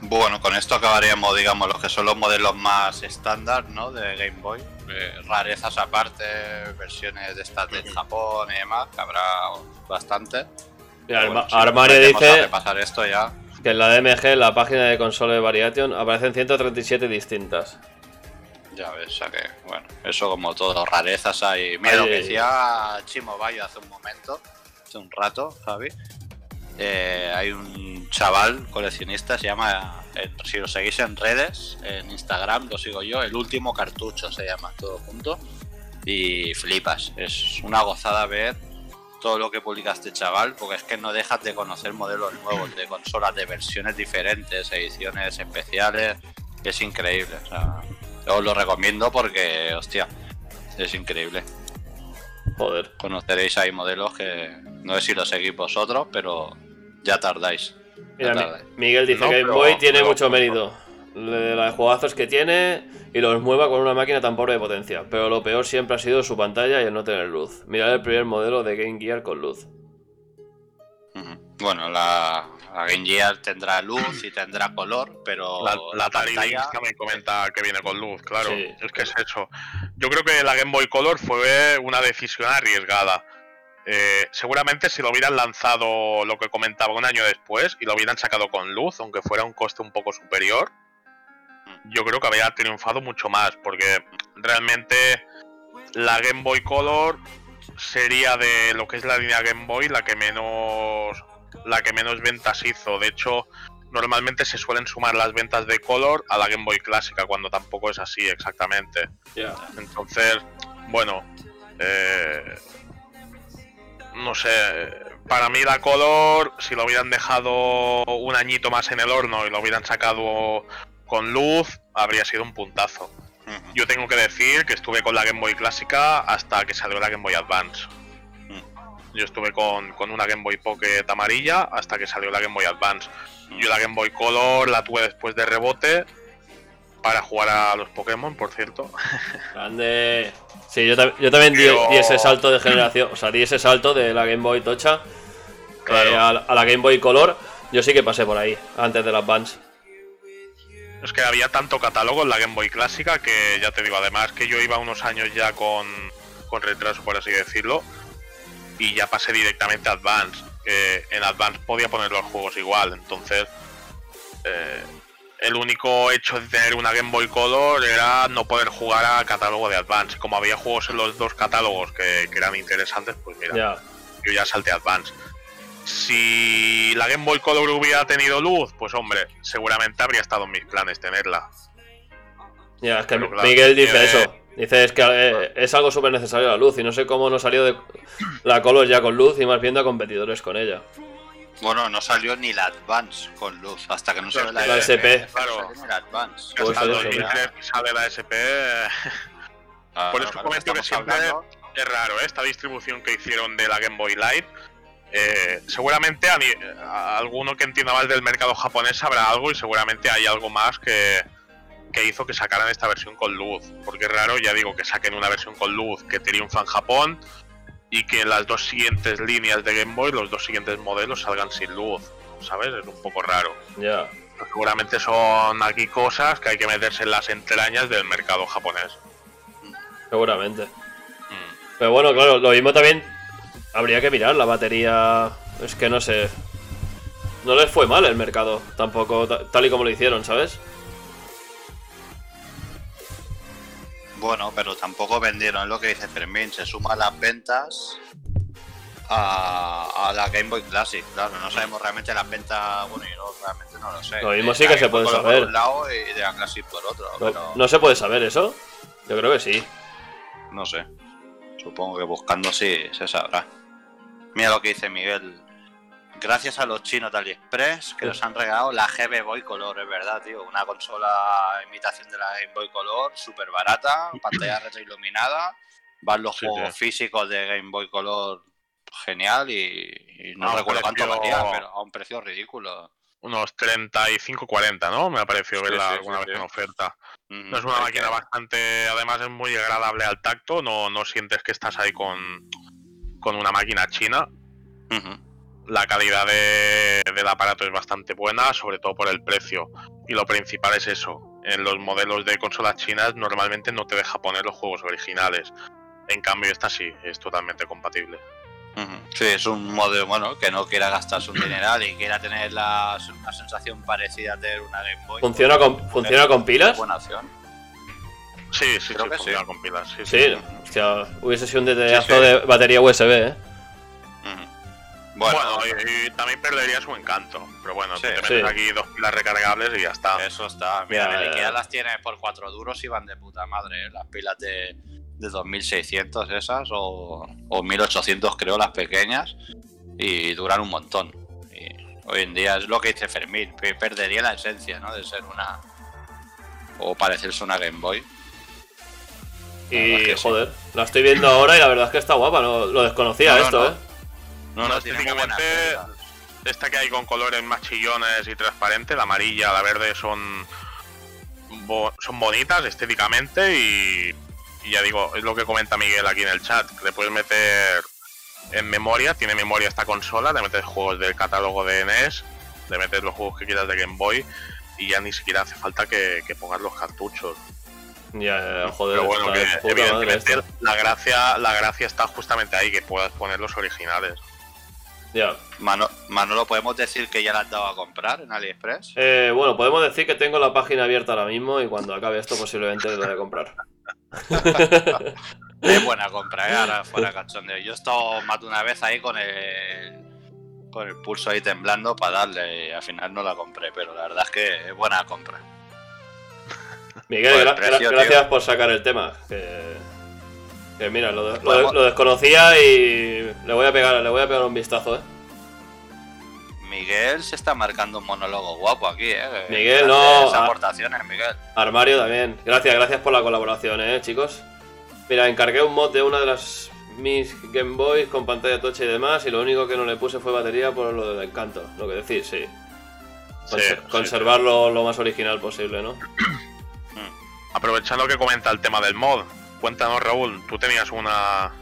Bueno, con esto acabaríamos, digamos, los que son los modelos más estándar, ¿no? De Game Boy. Eh, rarezas aparte, versiones de estas de Japón y demás, que habrá bastante. Bueno, si
Armario dice
repasar esto ya.
que en la DMG, en la página de Console Variation, aparecen 137 distintas.
Ya ves, o sea que, bueno, eso como todo, rarezas hay. Mira lo que decía Chimo Bayo hace un momento, hace un rato, Javi. Eh, hay un chaval coleccionista, se llama, eh, si lo seguís en redes, en Instagram, lo sigo yo, el último cartucho se llama, todo junto. Y flipas, es una gozada ver todo lo que publica este chaval, porque es que no dejas de conocer modelos nuevos de consolas, de versiones diferentes, ediciones especiales, es increíble. O sea, os lo recomiendo porque, hostia, es increíble.
Joder.
Conoceréis ahí modelos que no sé si los seguís vosotros, pero ya tardáis. Ya.
Miguel dice
No,
que Boy tiene
pero-
mucho mérito. De los juegazos que tiene y los mueva con una máquina tan pobre de potencia. Pero lo peor siempre ha sido su pantalla y el no tener luz. Mirad el primer modelo de Game Gear con luz.
Bueno, la, la Game Gear tendrá luz y tendrá color, pero
La, la Atari
pantalla-
también comenta que viene con luz, claro.
Sí,
es que es eso. Yo creo que la Game Boy Color fue una decisión arriesgada. Eh, seguramente si lo hubieran lanzado lo que comentaba un año después y lo hubieran sacado con luz, aunque fuera un coste un poco superior, yo creo que habría triunfado mucho más, porque realmente la Game Boy Color sería de lo que es la línea Game Boy la que menos la que menos ventas hizo. De hecho, normalmente se suelen sumar las ventas de Color a la Game Boy clásica, cuando tampoco es así exactamente. Entonces, bueno, eh, no sé, para mí la Color, si lo hubieran dejado un añito más en el horno y lo hubieran sacado con luz, habría sido un puntazo. Yo tengo que decir que estuve con la Game Boy clásica hasta que salió la Game Boy Advance. Yo estuve con, con una Game Boy Pocket amarilla hasta que salió la Game Boy Advance. Yo la Game Boy Color la tuve después de rebote para jugar a los Pokémon, por cierto.
Grande. Sí, yo, tam- yo también di,
Pero-
di ese salto de generación. O sea, di ese salto de la Game Boy Tocha
Claro.
eh, a, la- a la Game Boy Color. Yo sí que pasé por ahí, antes del Advance.
Es que había tanto catálogo en la Game Boy clásica que ya te digo, además que yo iba unos años ya con, con retraso, por así decirlo, y ya pasé directamente a Advance. que en Advance podía poner los juegos igual, entonces eh, el único hecho de tener una Game Boy Color era no poder jugar a catálogo de Advance. Como había juegos en los dos catálogos que, que eran interesantes, pues mira, yo ya salté a Advance. Si la Game Boy Color hubiera tenido luz, pues hombre, seguramente habría estado en mis planes tenerla.
Ya, es que
Pero claro,
Miguel dice
tiene-
eso. Dice es que eh, es algo súper necesario la luz y no sé cómo no salió de la Color ya con luz y más viendo a competidores con ella.
Bueno, no salió ni la Advance con luz, hasta que no salió la,
La SP.
No
Claro.
la Advance.
Pues
Hasta el
eso,
2003 sale la SP.
Ah,
Por eso
claro,
comento que siempre-
hablando-
Es raro, ¿eh? esta distribución que hicieron de la Game Boy Light. Eh, seguramente a, ni- a alguno que entienda más del mercado japonés sabrá algo y seguramente hay algo más que, que hizo que sacaran esta versión con luz. Porque es raro, ya digo, que saquen una versión con luz que triunfa en Japón y que las dos siguientes líneas de Game Boy, los dos siguientes modelos salgan sin luz. ¿Sabes? Es un poco raro.
Ya.
Seguramente son aquí cosas que hay que meterse en las entrañas del mercado japonés.
Seguramente.
Mm.
Pero bueno, claro, lo mismo también habría que mirar la batería. Es que no sé. No les fue mal el mercado, tampoco, ta- tal y como lo hicieron, ¿sabes?
Bueno, pero tampoco vendieron lo que dice Fermín. Se suman las ventas a, a la Game Boy Classic. Claro, no sabemos realmente las ventas. Bueno, yo realmente no lo sé.
Lo mismo sí que se puede saber.
Por un lado y de la Classic por otro.
No,
pero
no se puede saber eso. Yo creo que sí.
no sé. Supongo que buscando sí se sabrá. Mira lo que dice Miguel. Gracias a los chinos de AliExpress que nos han regalado la GB Boy Color, es verdad, tío. Una consola imitación de la Game Boy Color, súper barata, pantalla retroiluminada, van los
Sí,
juegos
sí.
físicos de Game Boy Color genial y, y no recuerdo cuánto valía, pero a un precio ridículo.
Unos 35-40, ¿no? Me ha parecido
Sí,
verla
sí,
alguna
sí,
vez
sí.
en oferta. No es una máquina
que-
bastante. Además, es muy agradable al tacto. No, no sientes que estás ahí con, con una máquina china. La calidad de- del aparato es bastante buena, sobre todo por el precio. Y lo principal es eso. En los modelos de consolas chinas normalmente no te deja poner los juegos originales. En cambio, esta sí, es totalmente compatible.
Ujú. Sí, es un modelo bueno que no quiera gastarse un dineral y quiera tener la, una sensación parecida a tener una Game Boy.
¿Funciona con, ¿funciona con pilas?
Buena opción.
Sí, sí,
Creo
sí,
que sí.
con pilas. Sí,
Sí, hostia, hubiese sido un detallazo
Sí, sí.
de batería USB, ¿eh?
Bueno,
Bueno,
y, y también perdería su encanto. Pero bueno,
Sí.
te metes
Sí.
aquí dos pilas recargables y ya está.
eso está. Mira,
Mira,
el Ikea las tiene por 4 duros y van de puta madre, ¿eh? Las pilas de, de 2600 esas o, o 1800 creo las pequeñas y duran un montón. Y hoy en día es lo que dice Fermín, pe- perdería la esencia, ¿no? De ser una... o parecerse una Game Boy.
Y joder, la estoy viendo ahora y la verdad es que está guapa, no, lo desconocía
No, no,
esto,
no.
¿eh?
No,
No, estéticamente. Esta que hay con colores más chillones y transparentes, la amarilla, la verde, son, bo- son bonitas estéticamente y, y ya digo, es lo que comenta Miguel aquí en el chat, que le puedes meter en memoria, tiene memoria esta consola, le metes juegos del catálogo de NES, le metes los juegos que quieras de Game Boy y ya ni siquiera hace falta que, que pongas los cartuchos.
Ya, joder,
Pero bueno, que evidentemente la gracia, la gracia está justamente ahí, que puedas poner los originales.
Ya.
Mano- Manolo, ¿podemos decir que ya la has dado a comprar en AliExpress?
Eh, bueno, podemos decir que tengo la página abierta ahora mismo y cuando acabe esto posiblemente lo voy a comprar.
Es buena compra, ¿eh? ahora fuera cachondeo. Yo he estado más de una vez ahí con el con el pulso ahí temblando para darle y al final no la compré, pero la verdad es que es buena compra.
Miguel,
Por el
gra-
precio,
gra- gracias
tío.
por sacar el tema. Que, que mira, lo, de- lo de-
Podemos-
lo desconocía y le voy a pegar, le voy a pegar un vistazo, eh.
Miguel se está marcando un monólogo guapo aquí, ¿eh?
Miguel, no,
aportaciones, Miguel.
Armario también. Gracias, gracias por la colaboración, eh, chicos. Mira, encargué un mod de una de las mis Game Boys con pantalla tocha y demás, y lo único que no le puse fue batería por lo del encanto. Lo que decís, sí. Conser-
sí,
conservarlo lo más original posible, ¿no?
Aprovechando que comenta el tema del mod, cuéntanos Raúl, tú tenías una...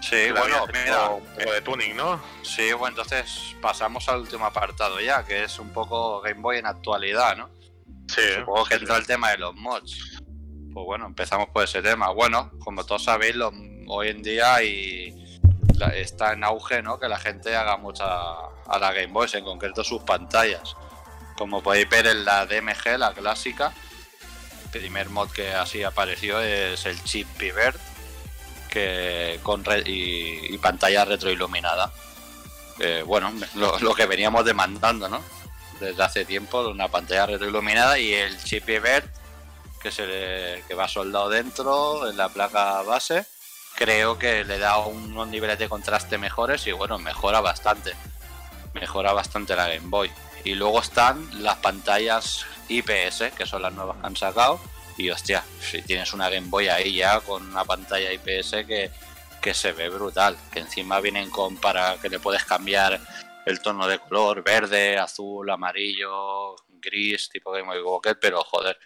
Sí, bueno, mira,
Un poco de tuning, ¿no?
Sí, bueno, entonces pasamos al último apartado ya, que es un poco Game Boy en actualidad, ¿no?
Sí.
Supongo que entra el tema de los mods. Pues bueno, empezamos por ese tema. Bueno, como todos sabéis, lo- hoy en día y la- está en auge, ¿no? Que la gente haga mucha a la Game Boy, en concreto sus pantallas. Como podéis ver en la DMG, la clásica, primer mod que así apareció es el Chip Pivert, que con re- y, pantalla retroiluminada. Eh, bueno, lo, que veníamos demandando, ¿no? Desde hace tiempo, una pantalla retroiluminada y el chip vert que se le- que va soldado dentro en la placa base. Creo que le da unos niveles de contraste mejores y bueno, mejora bastante. Mejora bastante la Game Boy. Y luego están las pantallas IPS, que son las nuevas que han sacado. Y hostia, si tienes una Game Boy ahí ya con una pantalla IPS que, que se ve brutal. Que encima vienen con para que le puedes cambiar el tono de color, verde, azul, amarillo, gris, tipo Game Boy Pocket, pero joder,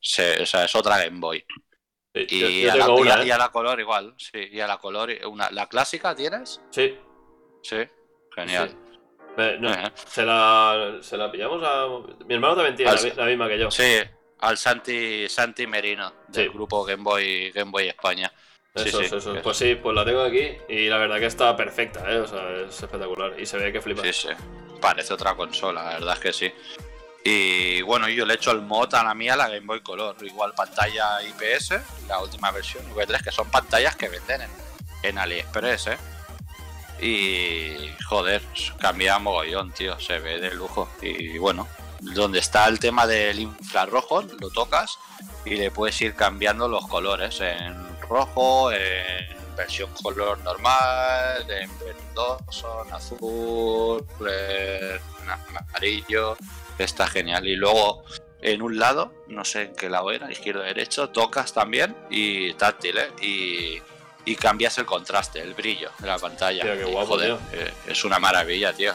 se- o sea, es otra Game Boy.
Sí,
Y,
yo, yo
a, la,
tengo
y a-
una,
y
¿eh?
a la color igual, sí, y a la color, una, ¿la clásica tienes?
Sí,
Sí, genial.
sí. Eh, no, se, la, se la pillamos a... Mi hermano también tiene la, mi- la misma que yo.
Sí, al Santi, Santi Merino, del
Sí.
grupo Game Boy, Game Boy España. Sí,
Eso,
sí,
eso, Pues sí, pues la tengo aquí y la verdad que está perfecta, ¿eh? O sea, es espectacular. Y se ve que flipa.
Sí, sí. Parece otra consola, la verdad es que sí. Y bueno, yo le he hecho el mod a la mía, la Game Boy Color. Igual pantalla IPS, la última versión V3, que son pantallas que venden en, en AliExpress, ¿eh? Y joder, cambia mogollón, tío. Se ve de lujo. Y bueno, donde está el tema del infrarrojo, lo tocas y le puedes ir cambiando los colores en rojo, en versión color normal, en verdoso, en azul, en amarillo. Está genial. Y luego en un lado, no sé en qué lado era, izquierdo o derecho, tocas también y táctil, ¿eh? Y, y cambias el contraste, el brillo de la pantalla.
Tío, qué guapo, tío.
eh, es una maravilla, tío.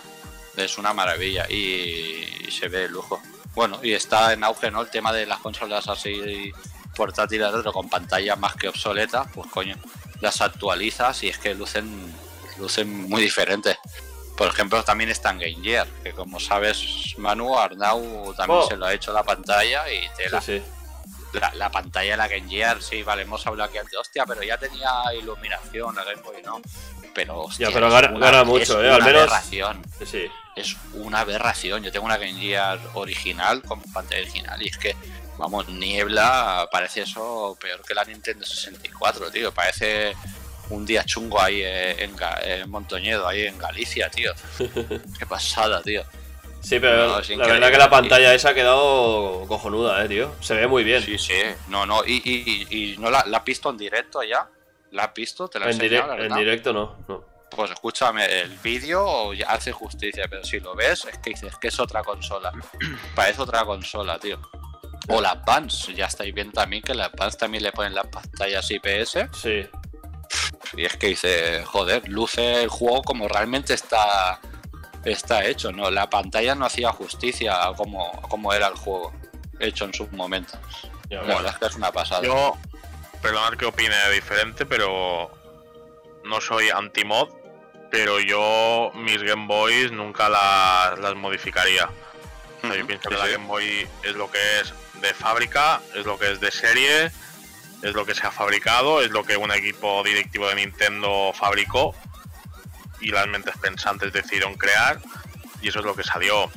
Es una maravilla y, y se ve de lujo. Bueno, y está en auge, ¿no? El tema de las consolas así portátiles retro con pantalla más que obsoletas, pues coño, las actualizas y es que lucen, lucen muy diferentes. Por ejemplo, también está en Game Gear, que como sabes, Manu, Arnau también
Oh.
se lo ha hecho la pantalla y
Sí,
tela.
sí.
La, la pantalla de la Game Gear, sí, vale, hemos hablado aquí antes, hostia, pero ya tenía iluminación la Game Boy, ¿no? Pero, hostia,
pero
es
gana- gana mucho,
es
¿eh?
Una
Al menos-
aberración
Sí,
es una aberración. Yo tengo una Game Gear original con pantalla original y es que, vamos, niebla, parece eso peor que la Nintendo 64, tío. Parece un día chungo ahí eh, en, en Montoñedo, ahí en Galicia, tío. Qué pasada, tío.
Sí, pero
No,
la
increíble.
verdad que la pantalla esa ha quedado cojonuda, eh, tío. Se ve muy bien.
Sí, sí. No, no. Y, y, no la, la has visto en directo ya. ¿La has visto? ¿Te la he
en, en directo no. no.
Pues escúchame, el vídeo hace justicia, pero si lo ves, es que dices que es otra consola. Parece otra consola, tío. O las Vans, ya estáis viendo también que las Vans también le ponen las pantallas IPS.
Sí.
Y es que dice, joder, luce el juego como realmente está, está hecho, ¿no? La pantalla no hacía justicia a como, a como era el juego hecho en su momento. La verdad es que es una pasada.
Yo, perdonad que opine diferente, pero no soy anti-mod, pero yo mis Game Boys nunca las, las modificaría. O sea, yo pienso
sí,
que la
sí.
Game Boy es lo que es de fábrica, es lo que es de serie, es lo que se ha fabricado, es lo que un equipo directivo de Nintendo fabricó y las mentes pensantes decidieron crear y eso es lo que salió.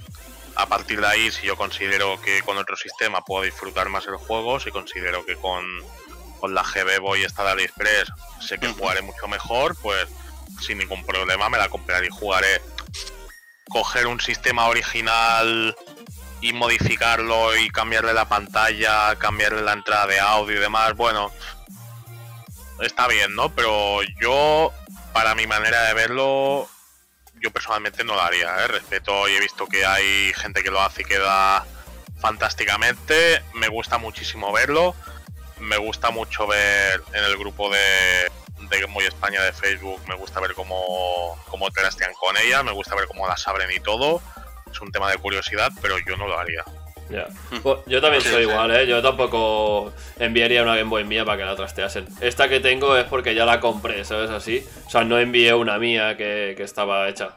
A partir de ahí, si yo considero que con otro sistema puedo disfrutar más el juego, si considero que con con la GB Boy esta de AliExpress sé que jugaré mucho mejor, pues sin ningún problema me la compraré y jugaré. Coger un sistema original y modificarlo y cambiarle la pantalla, cambiarle la entrada de audio y demás, bueno, está bien, ¿no? Pero yo, para mi manera de verlo, yo personalmente no lo haría, ¿eh? Respeto y he visto que hay gente que lo hace y queda fantásticamente, me gusta muchísimo verlo, me gusta mucho ver en el grupo de, de Game Boy España de Facebook, me gusta ver cómo, cómo trastean con ella, me gusta ver cómo las abren y todo, es un tema de curiosidad, pero yo no lo haría.
Ya. Pues yo también soy igual, ¿eh? Yo tampoco enviaría una Game Boy mía para que la trasteasen. Esta que tengo es porque ya la compré, ¿sabes? Así. O sea, no envié una mía que, que estaba hecha.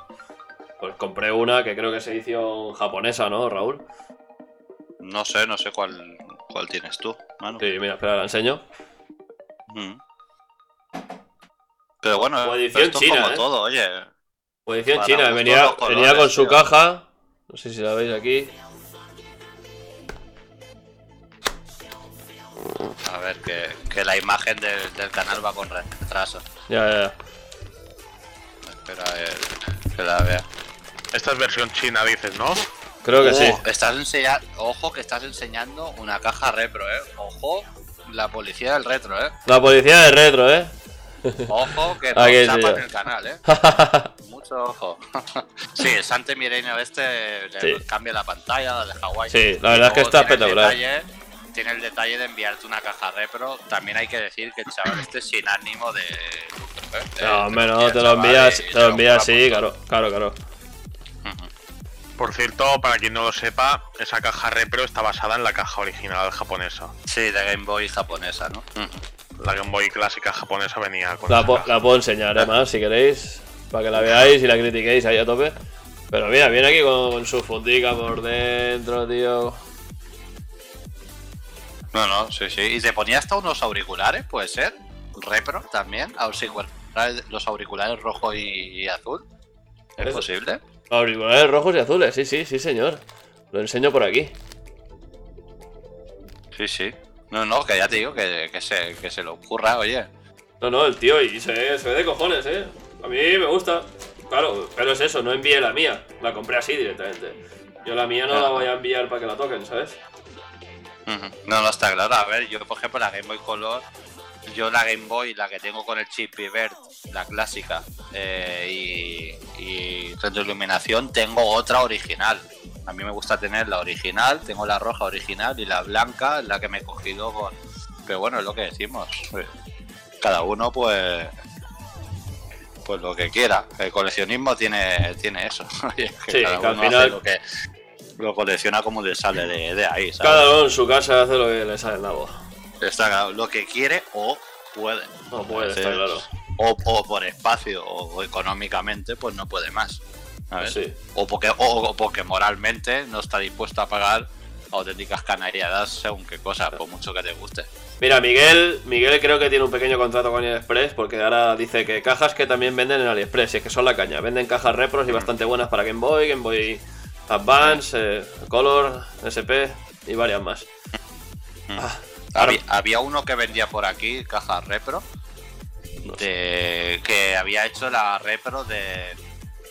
Pues compré una que creo que es edición japonesa, ¿no, Raúl?
No sé, no sé cuál, cuál tienes tú, mano.
Sí, mira, espera, la enseño.
Mm. Pero bueno,
O edición
esto es
china,
como
¿eh?
todo, oye.
O edición
Para
china, venía, venía con su caja. No sé si la veis aquí.
A ver, que, que la imagen del, del canal va con retraso.
Ya, ya, ya.
Espera a ver, que la vea.
Esta es versión china, dices, ¿no?
Creo que
Oh,
sí.
Estás enseña- Ojo que estás enseñando una caja repro, eh. Ojo, la policía del retro, eh.
La policía de retro, ¿eh?
Ojo que
sí,
chapan el canal, eh. Mucho ojo. sí, el Sante Milenio este le
Sí.
cambia la pantalla, la de Hawái.
Sí, la verdad es que está espectacular.
detalle- Tiene el detalle de enviarte una caja repro. También hay que decir que el chaval este es sin ánimo de. de-
No, hombre, no, te lo envías, te lo envías así,
por
claro, claro, claro.
Por cierto, para quien no lo sepa, esa caja repro está basada en la caja original japonesa.
Sí, de Game Boy japonesa, ¿no?
La Game Boy clásica japonesa venía con
La,
esa
po-
caja.
la puedo enseñar, además, si queréis, para que la veáis y la critiquéis ahí a tope. Pero mira, viene aquí con, con su fundica por dentro, tío.
No, no, sí, sí. Y te ponía hasta unos auriculares, puede ser. Repro también. Auriculares- Los auriculares rojo y, azul. ¿Es posible?
Auriculares rojos y azules, sí, sí, sí, señor. Lo enseño por aquí.
Sí, sí. No, no, que ya te digo que, que se, que se le ocurra, oye.
No, no, el tío, y se, se ve de cojones, ¿eh? A mí me gusta. Claro, pero es eso, no envié la mía. La compré así directamente. Yo la mía no la voy a enviar para que la toquen, ¿sabes?
No, no está claro. A ver, yo por ejemplo la Game Boy Color, yo la Game Boy, la que tengo con el chip Vert, la clásica, eh, y, y retroiluminación, tengo otra original. A mí me gusta tener la original, tengo la roja original y la blanca, la que me he cogido con... Pero bueno, es lo que decimos. eh, Cada uno pues... Pues lo que quiera. El coleccionismo tiene, tiene eso. que
Sí,
cada
que al
hace
final-
lo que lo colecciona como le sale de, de ahí, ¿sabes?
Cada uno en su casa hace lo que le sale en la voz.
Está claro, lo que quiere o puede.
No puede, está claro.
O, o por espacio o, o económicamente, pues no puede más. ¿sabes?
Sí.
O, porque, o, o porque moralmente no está dispuesto a pagar auténticas canariadas según qué cosa, por mucho que te guste.
Mira, Miguel, Miguel creo que tiene un pequeño contrato con AliExpress porque ahora dice que cajas que también venden en AliExpress, y es que son la caña. Venden cajas repros y bastante buenas para Game Boy, Game Boy Advance, eh, Color, SP y varias más.
Mm.
Ah,
Había, había uno que vendía por aquí, caja repro,
no
de, que había hecho la repro de,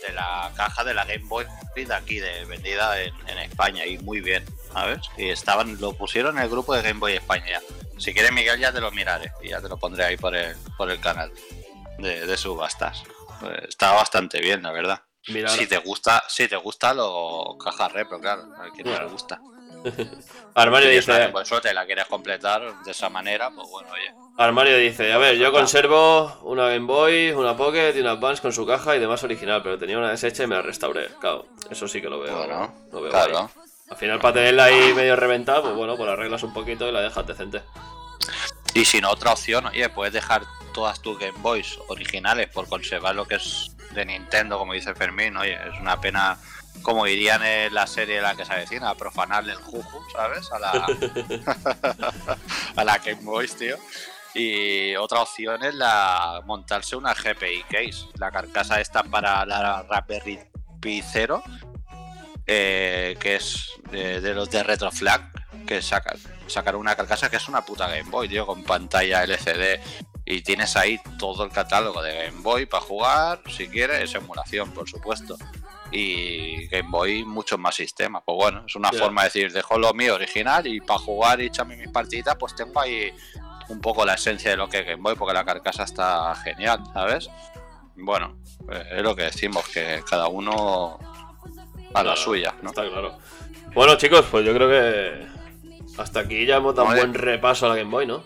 de la caja de la Game Boy de aquí, de vendida en, en España, y muy bien, ¿sabes? Y estaban, lo pusieron en el grupo de Game Boy España. ya. Si quieres, Miguel, ya te lo miraré y ya te lo pondré ahí por el, por el canal de, de subastas. Eh, Está bastante bien, la verdad.
Mira,
Si te gusta, si te gusta lo caja repro, claro, a quien no le gusta.
Armario
Si
dice,
suelta y la quieres completar de esa manera, pues bueno, oye.
Armario dice, a ver, yo conservo una Game Boy, una Pocket y una Advance con su caja y demás original, pero tenía una deshecha y me la restauré. Claro, eso sí que lo veo.
Bueno,
lo veo
claro.
Al final, para tenerla ahí medio reventada, pues bueno, pues la arreglas un poquito y la dejas decente.
Y sin otra opción, oye, puedes dejar todas tus Game Boys originales por conservar lo que es de Nintendo, como dice Fermín, oye, es una pena, como dirían en la serie la que se avecina, profanarle el juju, ¿sabes? A la, a la Game Boys, tío. Y otra opción es la montarse una GPI case, la carcasa esta para la Raspberry Pi 0, eh, que es de, de los de Retroflag, que sacar, sacar una carcasa que es una puta Game Boy, tío, con pantalla LCD. Y tienes ahí todo el catálogo de Game Boy para jugar, si quieres, emulación, por supuesto. Y Game Boy, muchos más sistemas. Pues bueno, es una forma de decir, dejo lo mío original y para jugar y echarme mis partiditas, pues tengo ahí un poco la esencia de lo que es Game Boy, porque la carcasa está genial, ¿sabes? Bueno, eh, es lo que decimos, que cada uno a la
Claro,
suya, ¿no?
Está claro. Bueno, chicos, pues yo creo que hasta aquí ya hemos dado un buen repaso a la Game Boy, ¿no?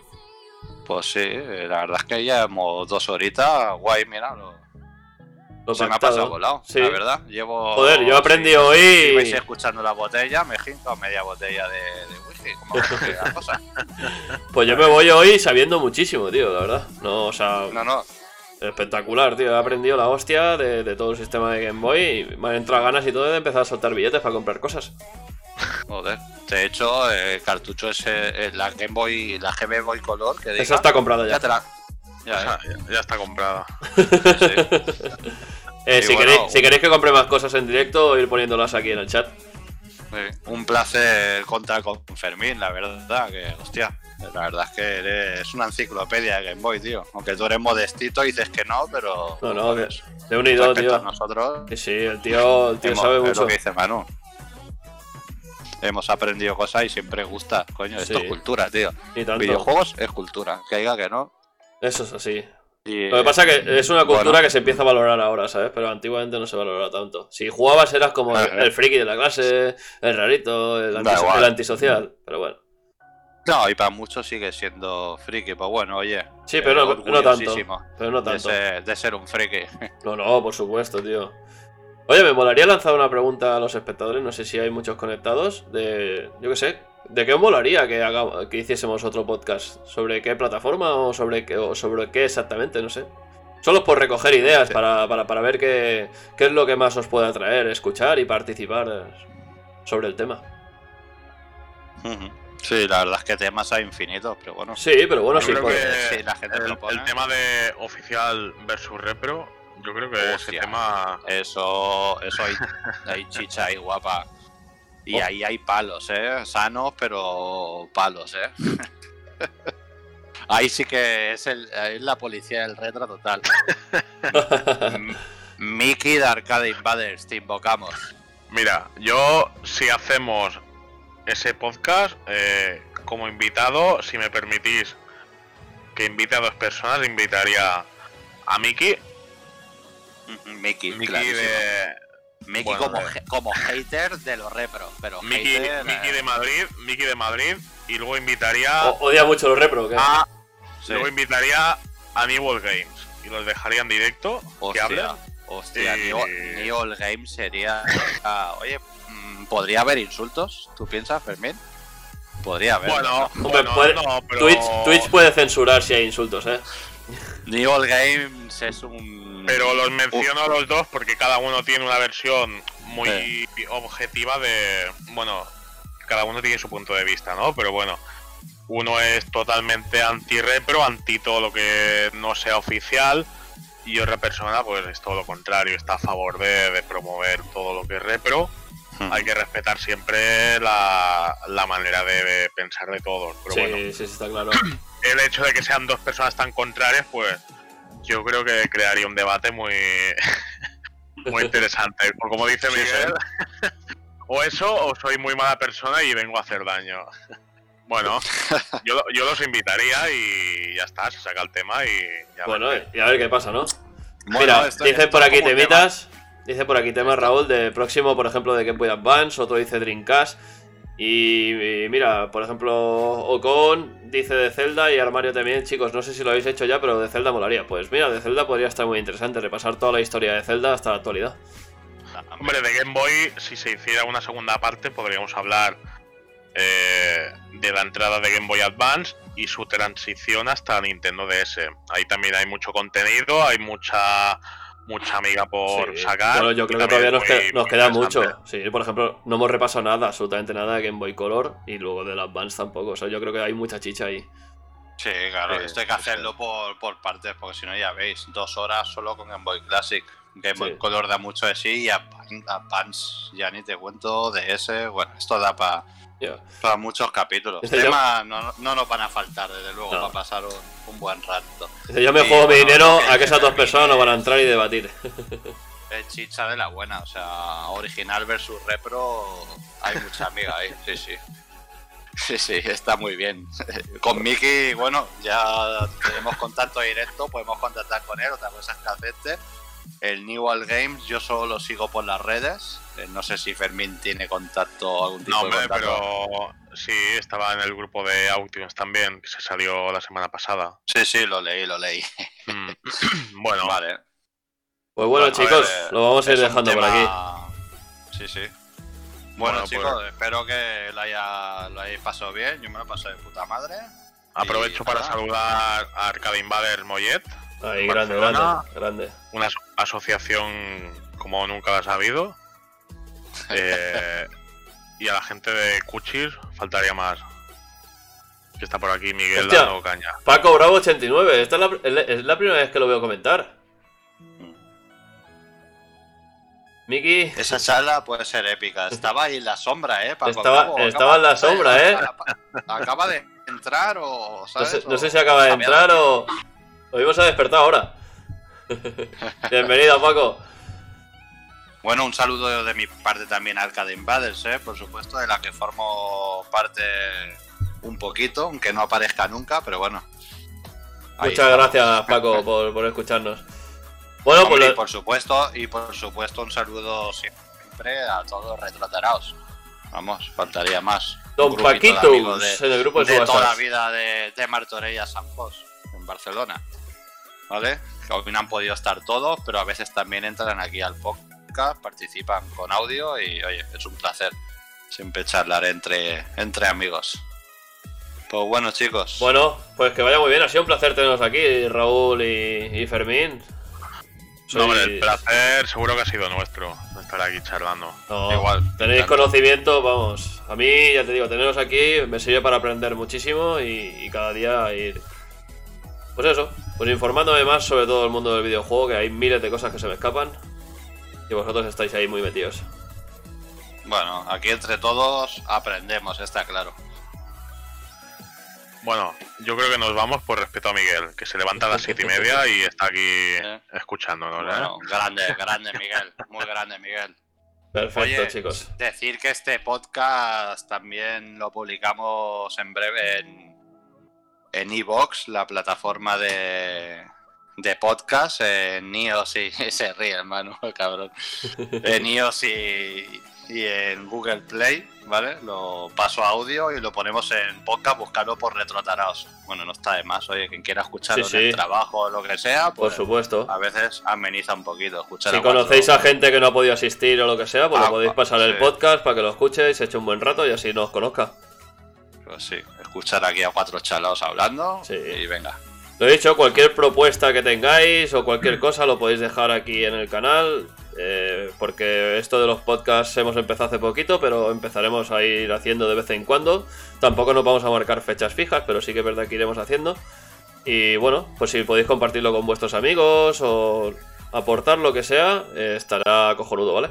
Pues sí, la verdad es que ya hemos dos horitas, guay, mira, lo-
Lo
se me ha pasado volado,
Sí.
la verdad. Llevo,
Joder, yo aprendí
si-
hoy-
Si vais escuchando la botella, me jinto media botella de, de whisky, como la cosa.
Pues yo me voy hoy sabiendo muchísimo, tío, la verdad. No, o sea,
No, no,
espectacular, tío. He aprendido la hostia de, de todo el sistema de Game Boy y me han entrado ganas y todo de empezar a soltar billetes para comprar cosas.
Joder. De hecho, el cartucho ese, eh, la Game Boy, la GB Boy Color, que diga,
Esa está comprada ya.
ya te la... Ya,
Ya,
eh,
ya- ya está comprada.
sí.
Eh, si,
bueno,
queréis, si queréis que compre más cosas en directo, ir poniéndolas aquí en el chat.
Sí, Un placer contar con Fermín, la verdad, que, hostia, la verdad es que eres una enciclopedia de Game Boy, tío. Aunque tú eres modestito y dices que no, pero...
No, no, que de unido,
a
tío.
nosotros,
Sí, sí, el tío, el tío sabe
es
mucho.
lo que dice Manu. Hemos aprendido cosas y siempre gusta. Coño, esto
Sí.
es cultura, tío.
Y tanto.
Videojuegos es cultura. Que diga que no.
Eso es así.
Y,
Lo que pasa es que es una cultura
Bueno.
que se empieza a valorar ahora, ¿sabes? Pero antiguamente no se valoraba tanto. Si jugabas eras como el, friki de la clase, el rarito, el, antis- antisocial. Pero bueno.
No, y para muchos sigue siendo friki. Pues bueno, oye.
Sí, pero no, no tanto. Pero no
De
tanto.
ser, de ser un friki.
No, no, por supuesto, tío. Oye, me molaría lanzar una pregunta a los espectadores, no sé si hay muchos conectados, de, yo qué sé, ¿de qué os molaría que, haga, que hiciésemos otro podcast? ¿Sobre qué plataforma o sobre qué, o sobre qué exactamente? No sé. Solo por recoger ideas,
Sí.
para, para, para ver qué, qué es lo que más os puede atraer, escuchar y participar sobre el tema.
Sí, la verdad es que temas hay infinitos, pero bueno.
Sí, pero bueno, sí,
creo que
sí, la gente
el, el tema de oficial versus repro, yo creo que ese
Hostia.
tema.
Eso, eso hay, hay chicha ahí guapa. Y
Oh.
ahí hay palos, ¿eh? Sanos, pero palos, ¿eh? ahí sí que es, el, es la policía del retro total. Mickey de Arcade Invaders, te invocamos.
Mira, yo si hacemos ese podcast eh, como invitado, si me permitís que invite a dos personas, invitaría a Miki,
Mickey, clarísimo.
de
Mickey
bueno,
como,
de-
como hater de los repro, pero
Miki,
hater,
Miki
eh,
de Madrid, Miki de Madrid, y luego invitaría
O- odia mucho los repro, ¿qué?
Sí.
luego invitaría a New World Games y los dejaría en directo que hablen.
Hostia, hostia,
Y-
New, New All Game sería. ah, oye, mm, ¿podría haber insultos? ¿Tú piensas, Fermín? Podría haber.
Bueno, bueno,
puede-
no, pero
Twitch, Twitch puede censurar si hay insultos, ¿eh?
New All Games es un.
Pero los menciono a los dos porque cada uno tiene una versión muy objetiva de. Bueno, cada uno tiene su punto de vista, ¿no? Pero bueno, uno es totalmente anti-repro, anti todo lo que no sea oficial. Y otra persona, pues es todo lo contrario, está a favor de, de promover todo lo que es repro.
Hmm.
Hay que respetar siempre la, la manera de, de pensar de todos. Pero
sí,
bueno,
sí, sí, está claro.
el hecho de que sean dos personas tan contrarias, pues yo creo que crearía un debate muy, muy interesante. Por como dice
Sí,
Miguel, o eso o soy muy mala persona y vengo a hacer daño. Bueno, yo, yo los invitaría y ya está, se saca el tema y ya
Bueno, y a ver qué pasa, ¿no?
Bueno,
Mira,
esto-
dice
esto
por aquí temitas. Dice por aquí temas Raúl de próximo, por ejemplo, de Game Boy Advance. Otro dice Dreamcast. Y, y mira, por ejemplo, Ocon dice de Zelda y Armario también. Chicos, no sé si lo habéis hecho ya, pero de Zelda molaría. Pues mira, de Zelda podría estar muy interesante repasar toda la historia de Zelda hasta la actualidad.
Hombre, de Game Boy, si se hiciera una segunda parte, podríamos hablar eh, de la entrada de Game Boy Advance y su transición hasta Nintendo DS. Ahí también hay mucho contenido, hay mucha mucha amiga por
Sí,
sacar.
Bueno, yo
y
creo que todavía nos, queda-
muy-
nos
muy
queda
interesante.
mucho. Sí, por ejemplo, no hemos repasado nada, absolutamente nada de Game Boy Color y luego del Advance tampoco. O sea, yo creo que hay mucha chicha ahí.
Sí, claro,
Sí,
esto hay que hacerlo por, por partes, porque si no, ya veis, dos horas solo con Game Boy Classic. Game Boy
Sí.
Color da mucho de sí y Advance ya ni te cuento de ese. Bueno, esto da para. Para muchos capítulos.
Este
Temas no, no nos van a faltar, desde luego,
No.
para pasar un, un buen rato.
Dice, yo me juego mi dinero
que
a que esas dos personas no van a entrar y debatir.
Es chicha de la buena, o sea, original versus repro, hay mucha amiga ahí, sí, sí. Sí, sí, está muy bien. Con Miki, bueno, ya tenemos contacto directo, podemos contactar con él, otra cosa es que acepte. El New All Games, yo solo lo sigo por las redes. Eh, No sé si Fermín tiene contacto, algún tipo
No,
de
hombre,
contacto.
pero sí, estaba en el grupo de Autiums también, que se salió la semana pasada.
Sí, sí, lo leí, lo leí.
Mm. bueno,
Vale.
Pues bueno, chicos,
ver,
lo vamos a ir dejando por aquí.
Sí, sí. Bueno,
Bueno,
chicos,
pues-
espero que lo, haya, lo hayáis pasado bien. Yo me lo he pasado de puta madre.
aprovecho
y
para saludar a Arcade Invader Mollet,
Ahí, grande, grande, grande.
una aso- asociación como nunca la has sabido. Eh, y a la gente de Cuchir faltaría más. Que está por aquí Miguel
Hostia.
dando caña.
Paco Bravo 89, esta es la, es la- primera vez que lo veo comentar. Miki,
Esa charla puede ser épica. Estaba ahí en la sombra, ¿eh? Paco
Estaba-
Bravo,
estaba en la sombra, ¿eh?
Acaba de entrar o,
no sé, no sé si acaba de entrar o... O mismo se ha despertado ahora. Bienvenido, Paco.
Bueno, un saludo de mi parte también a Arcade Invaders, ¿eh? Por supuesto, de la que formo parte un poquito, aunque no aparezca nunca, pero bueno. Ahí
Muchas gracias, Paco, por, por escucharnos. Bueno, pues
Hombre, y
lo-
por supuesto, y por supuesto un saludo siempre a todos retrotarados. Vamos, faltaría más.
Don
amigos
en el grupo de
de toda la vida de, de Martorell a San Fos, en Barcelona. ¿Vale? Que hoy no han podido estar todos, pero a veces también entran aquí al podcast, participan con audio y oye, es un placer siempre charlar entre, entre amigos. Pues bueno, chicos.
Bueno, pues que vaya muy bien. Ha sido un placer teneros aquí, Raúl y, y Fermín.
No, hombre, el placer seguro que ha sido nuestro estar aquí charlando.
No,
Igual,
Tenéis
tanto.
conocimiento, vamos. A mí, ya te digo, teneros aquí me sirve para aprender muchísimo y, y cada día ir. Pues eso, pues informándome más sobre todo el mundo del videojuego, que hay miles de cosas que se me escapan. Y vosotros estáis ahí muy metidos.
Bueno, aquí entre todos aprendemos, está claro.
Bueno, yo creo que nos vamos por respeto a Miguel, que se levanta a las siete y media y está aquí
Eh.
escuchándonos. ¿eh?
Grande, grande Miguel, muy grande Miguel.
Perfecto,
Oye,
chicos.
Decir que este podcast también lo publicamos en breve en en Evox, la plataforma de, de podcast, en iOS y se ríe, hermano, cabrón. En iOS y, y en Google Play, ¿vale? Lo paso a audio y lo ponemos en podcast, buscarlo por Retrotaraos. Bueno, no está de más, oye, quien quiera escucharlo
Sí,
en
sí.
el trabajo o lo que sea,
Por
pues
supuesto.
a veces ameniza un poquito escuchar
Si
a
conocéis a gente que no ha podido asistir o lo que sea, pues
Ah,
lo podéis pasar el podcast para que lo escuchéis, se eche un buen rato y así nos conozca.
Pues sí, escuchar aquí a cuatro chalados hablando
Sí.
y venga.
Lo he dicho, cualquier propuesta que tengáis o cualquier cosa lo podéis dejar aquí en el canal. eh, porque esto de los podcasts hemos empezado hace poquito, pero empezaremos a ir haciendo de vez en cuando. Tampoco nos vamos a marcar fechas fijas, pero sí que es verdad que iremos haciendo. Y bueno, pues si podéis compartirlo con vuestros amigos o aportar lo que sea, eh, estará cojonudo, ¿vale?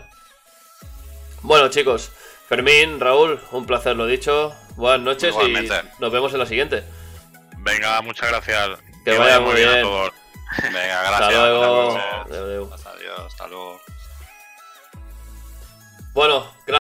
Bueno, chicos, Fermín, Raúl, un placer lo dicho. Buenas noches y nos vemos en la siguiente.
Venga, muchas gracias.
Que, que vaya, muy bien.
bien a.
Venga, gracias.
Hasta luego. Hasta luego. Hasta hasta luego. Bueno, gracias.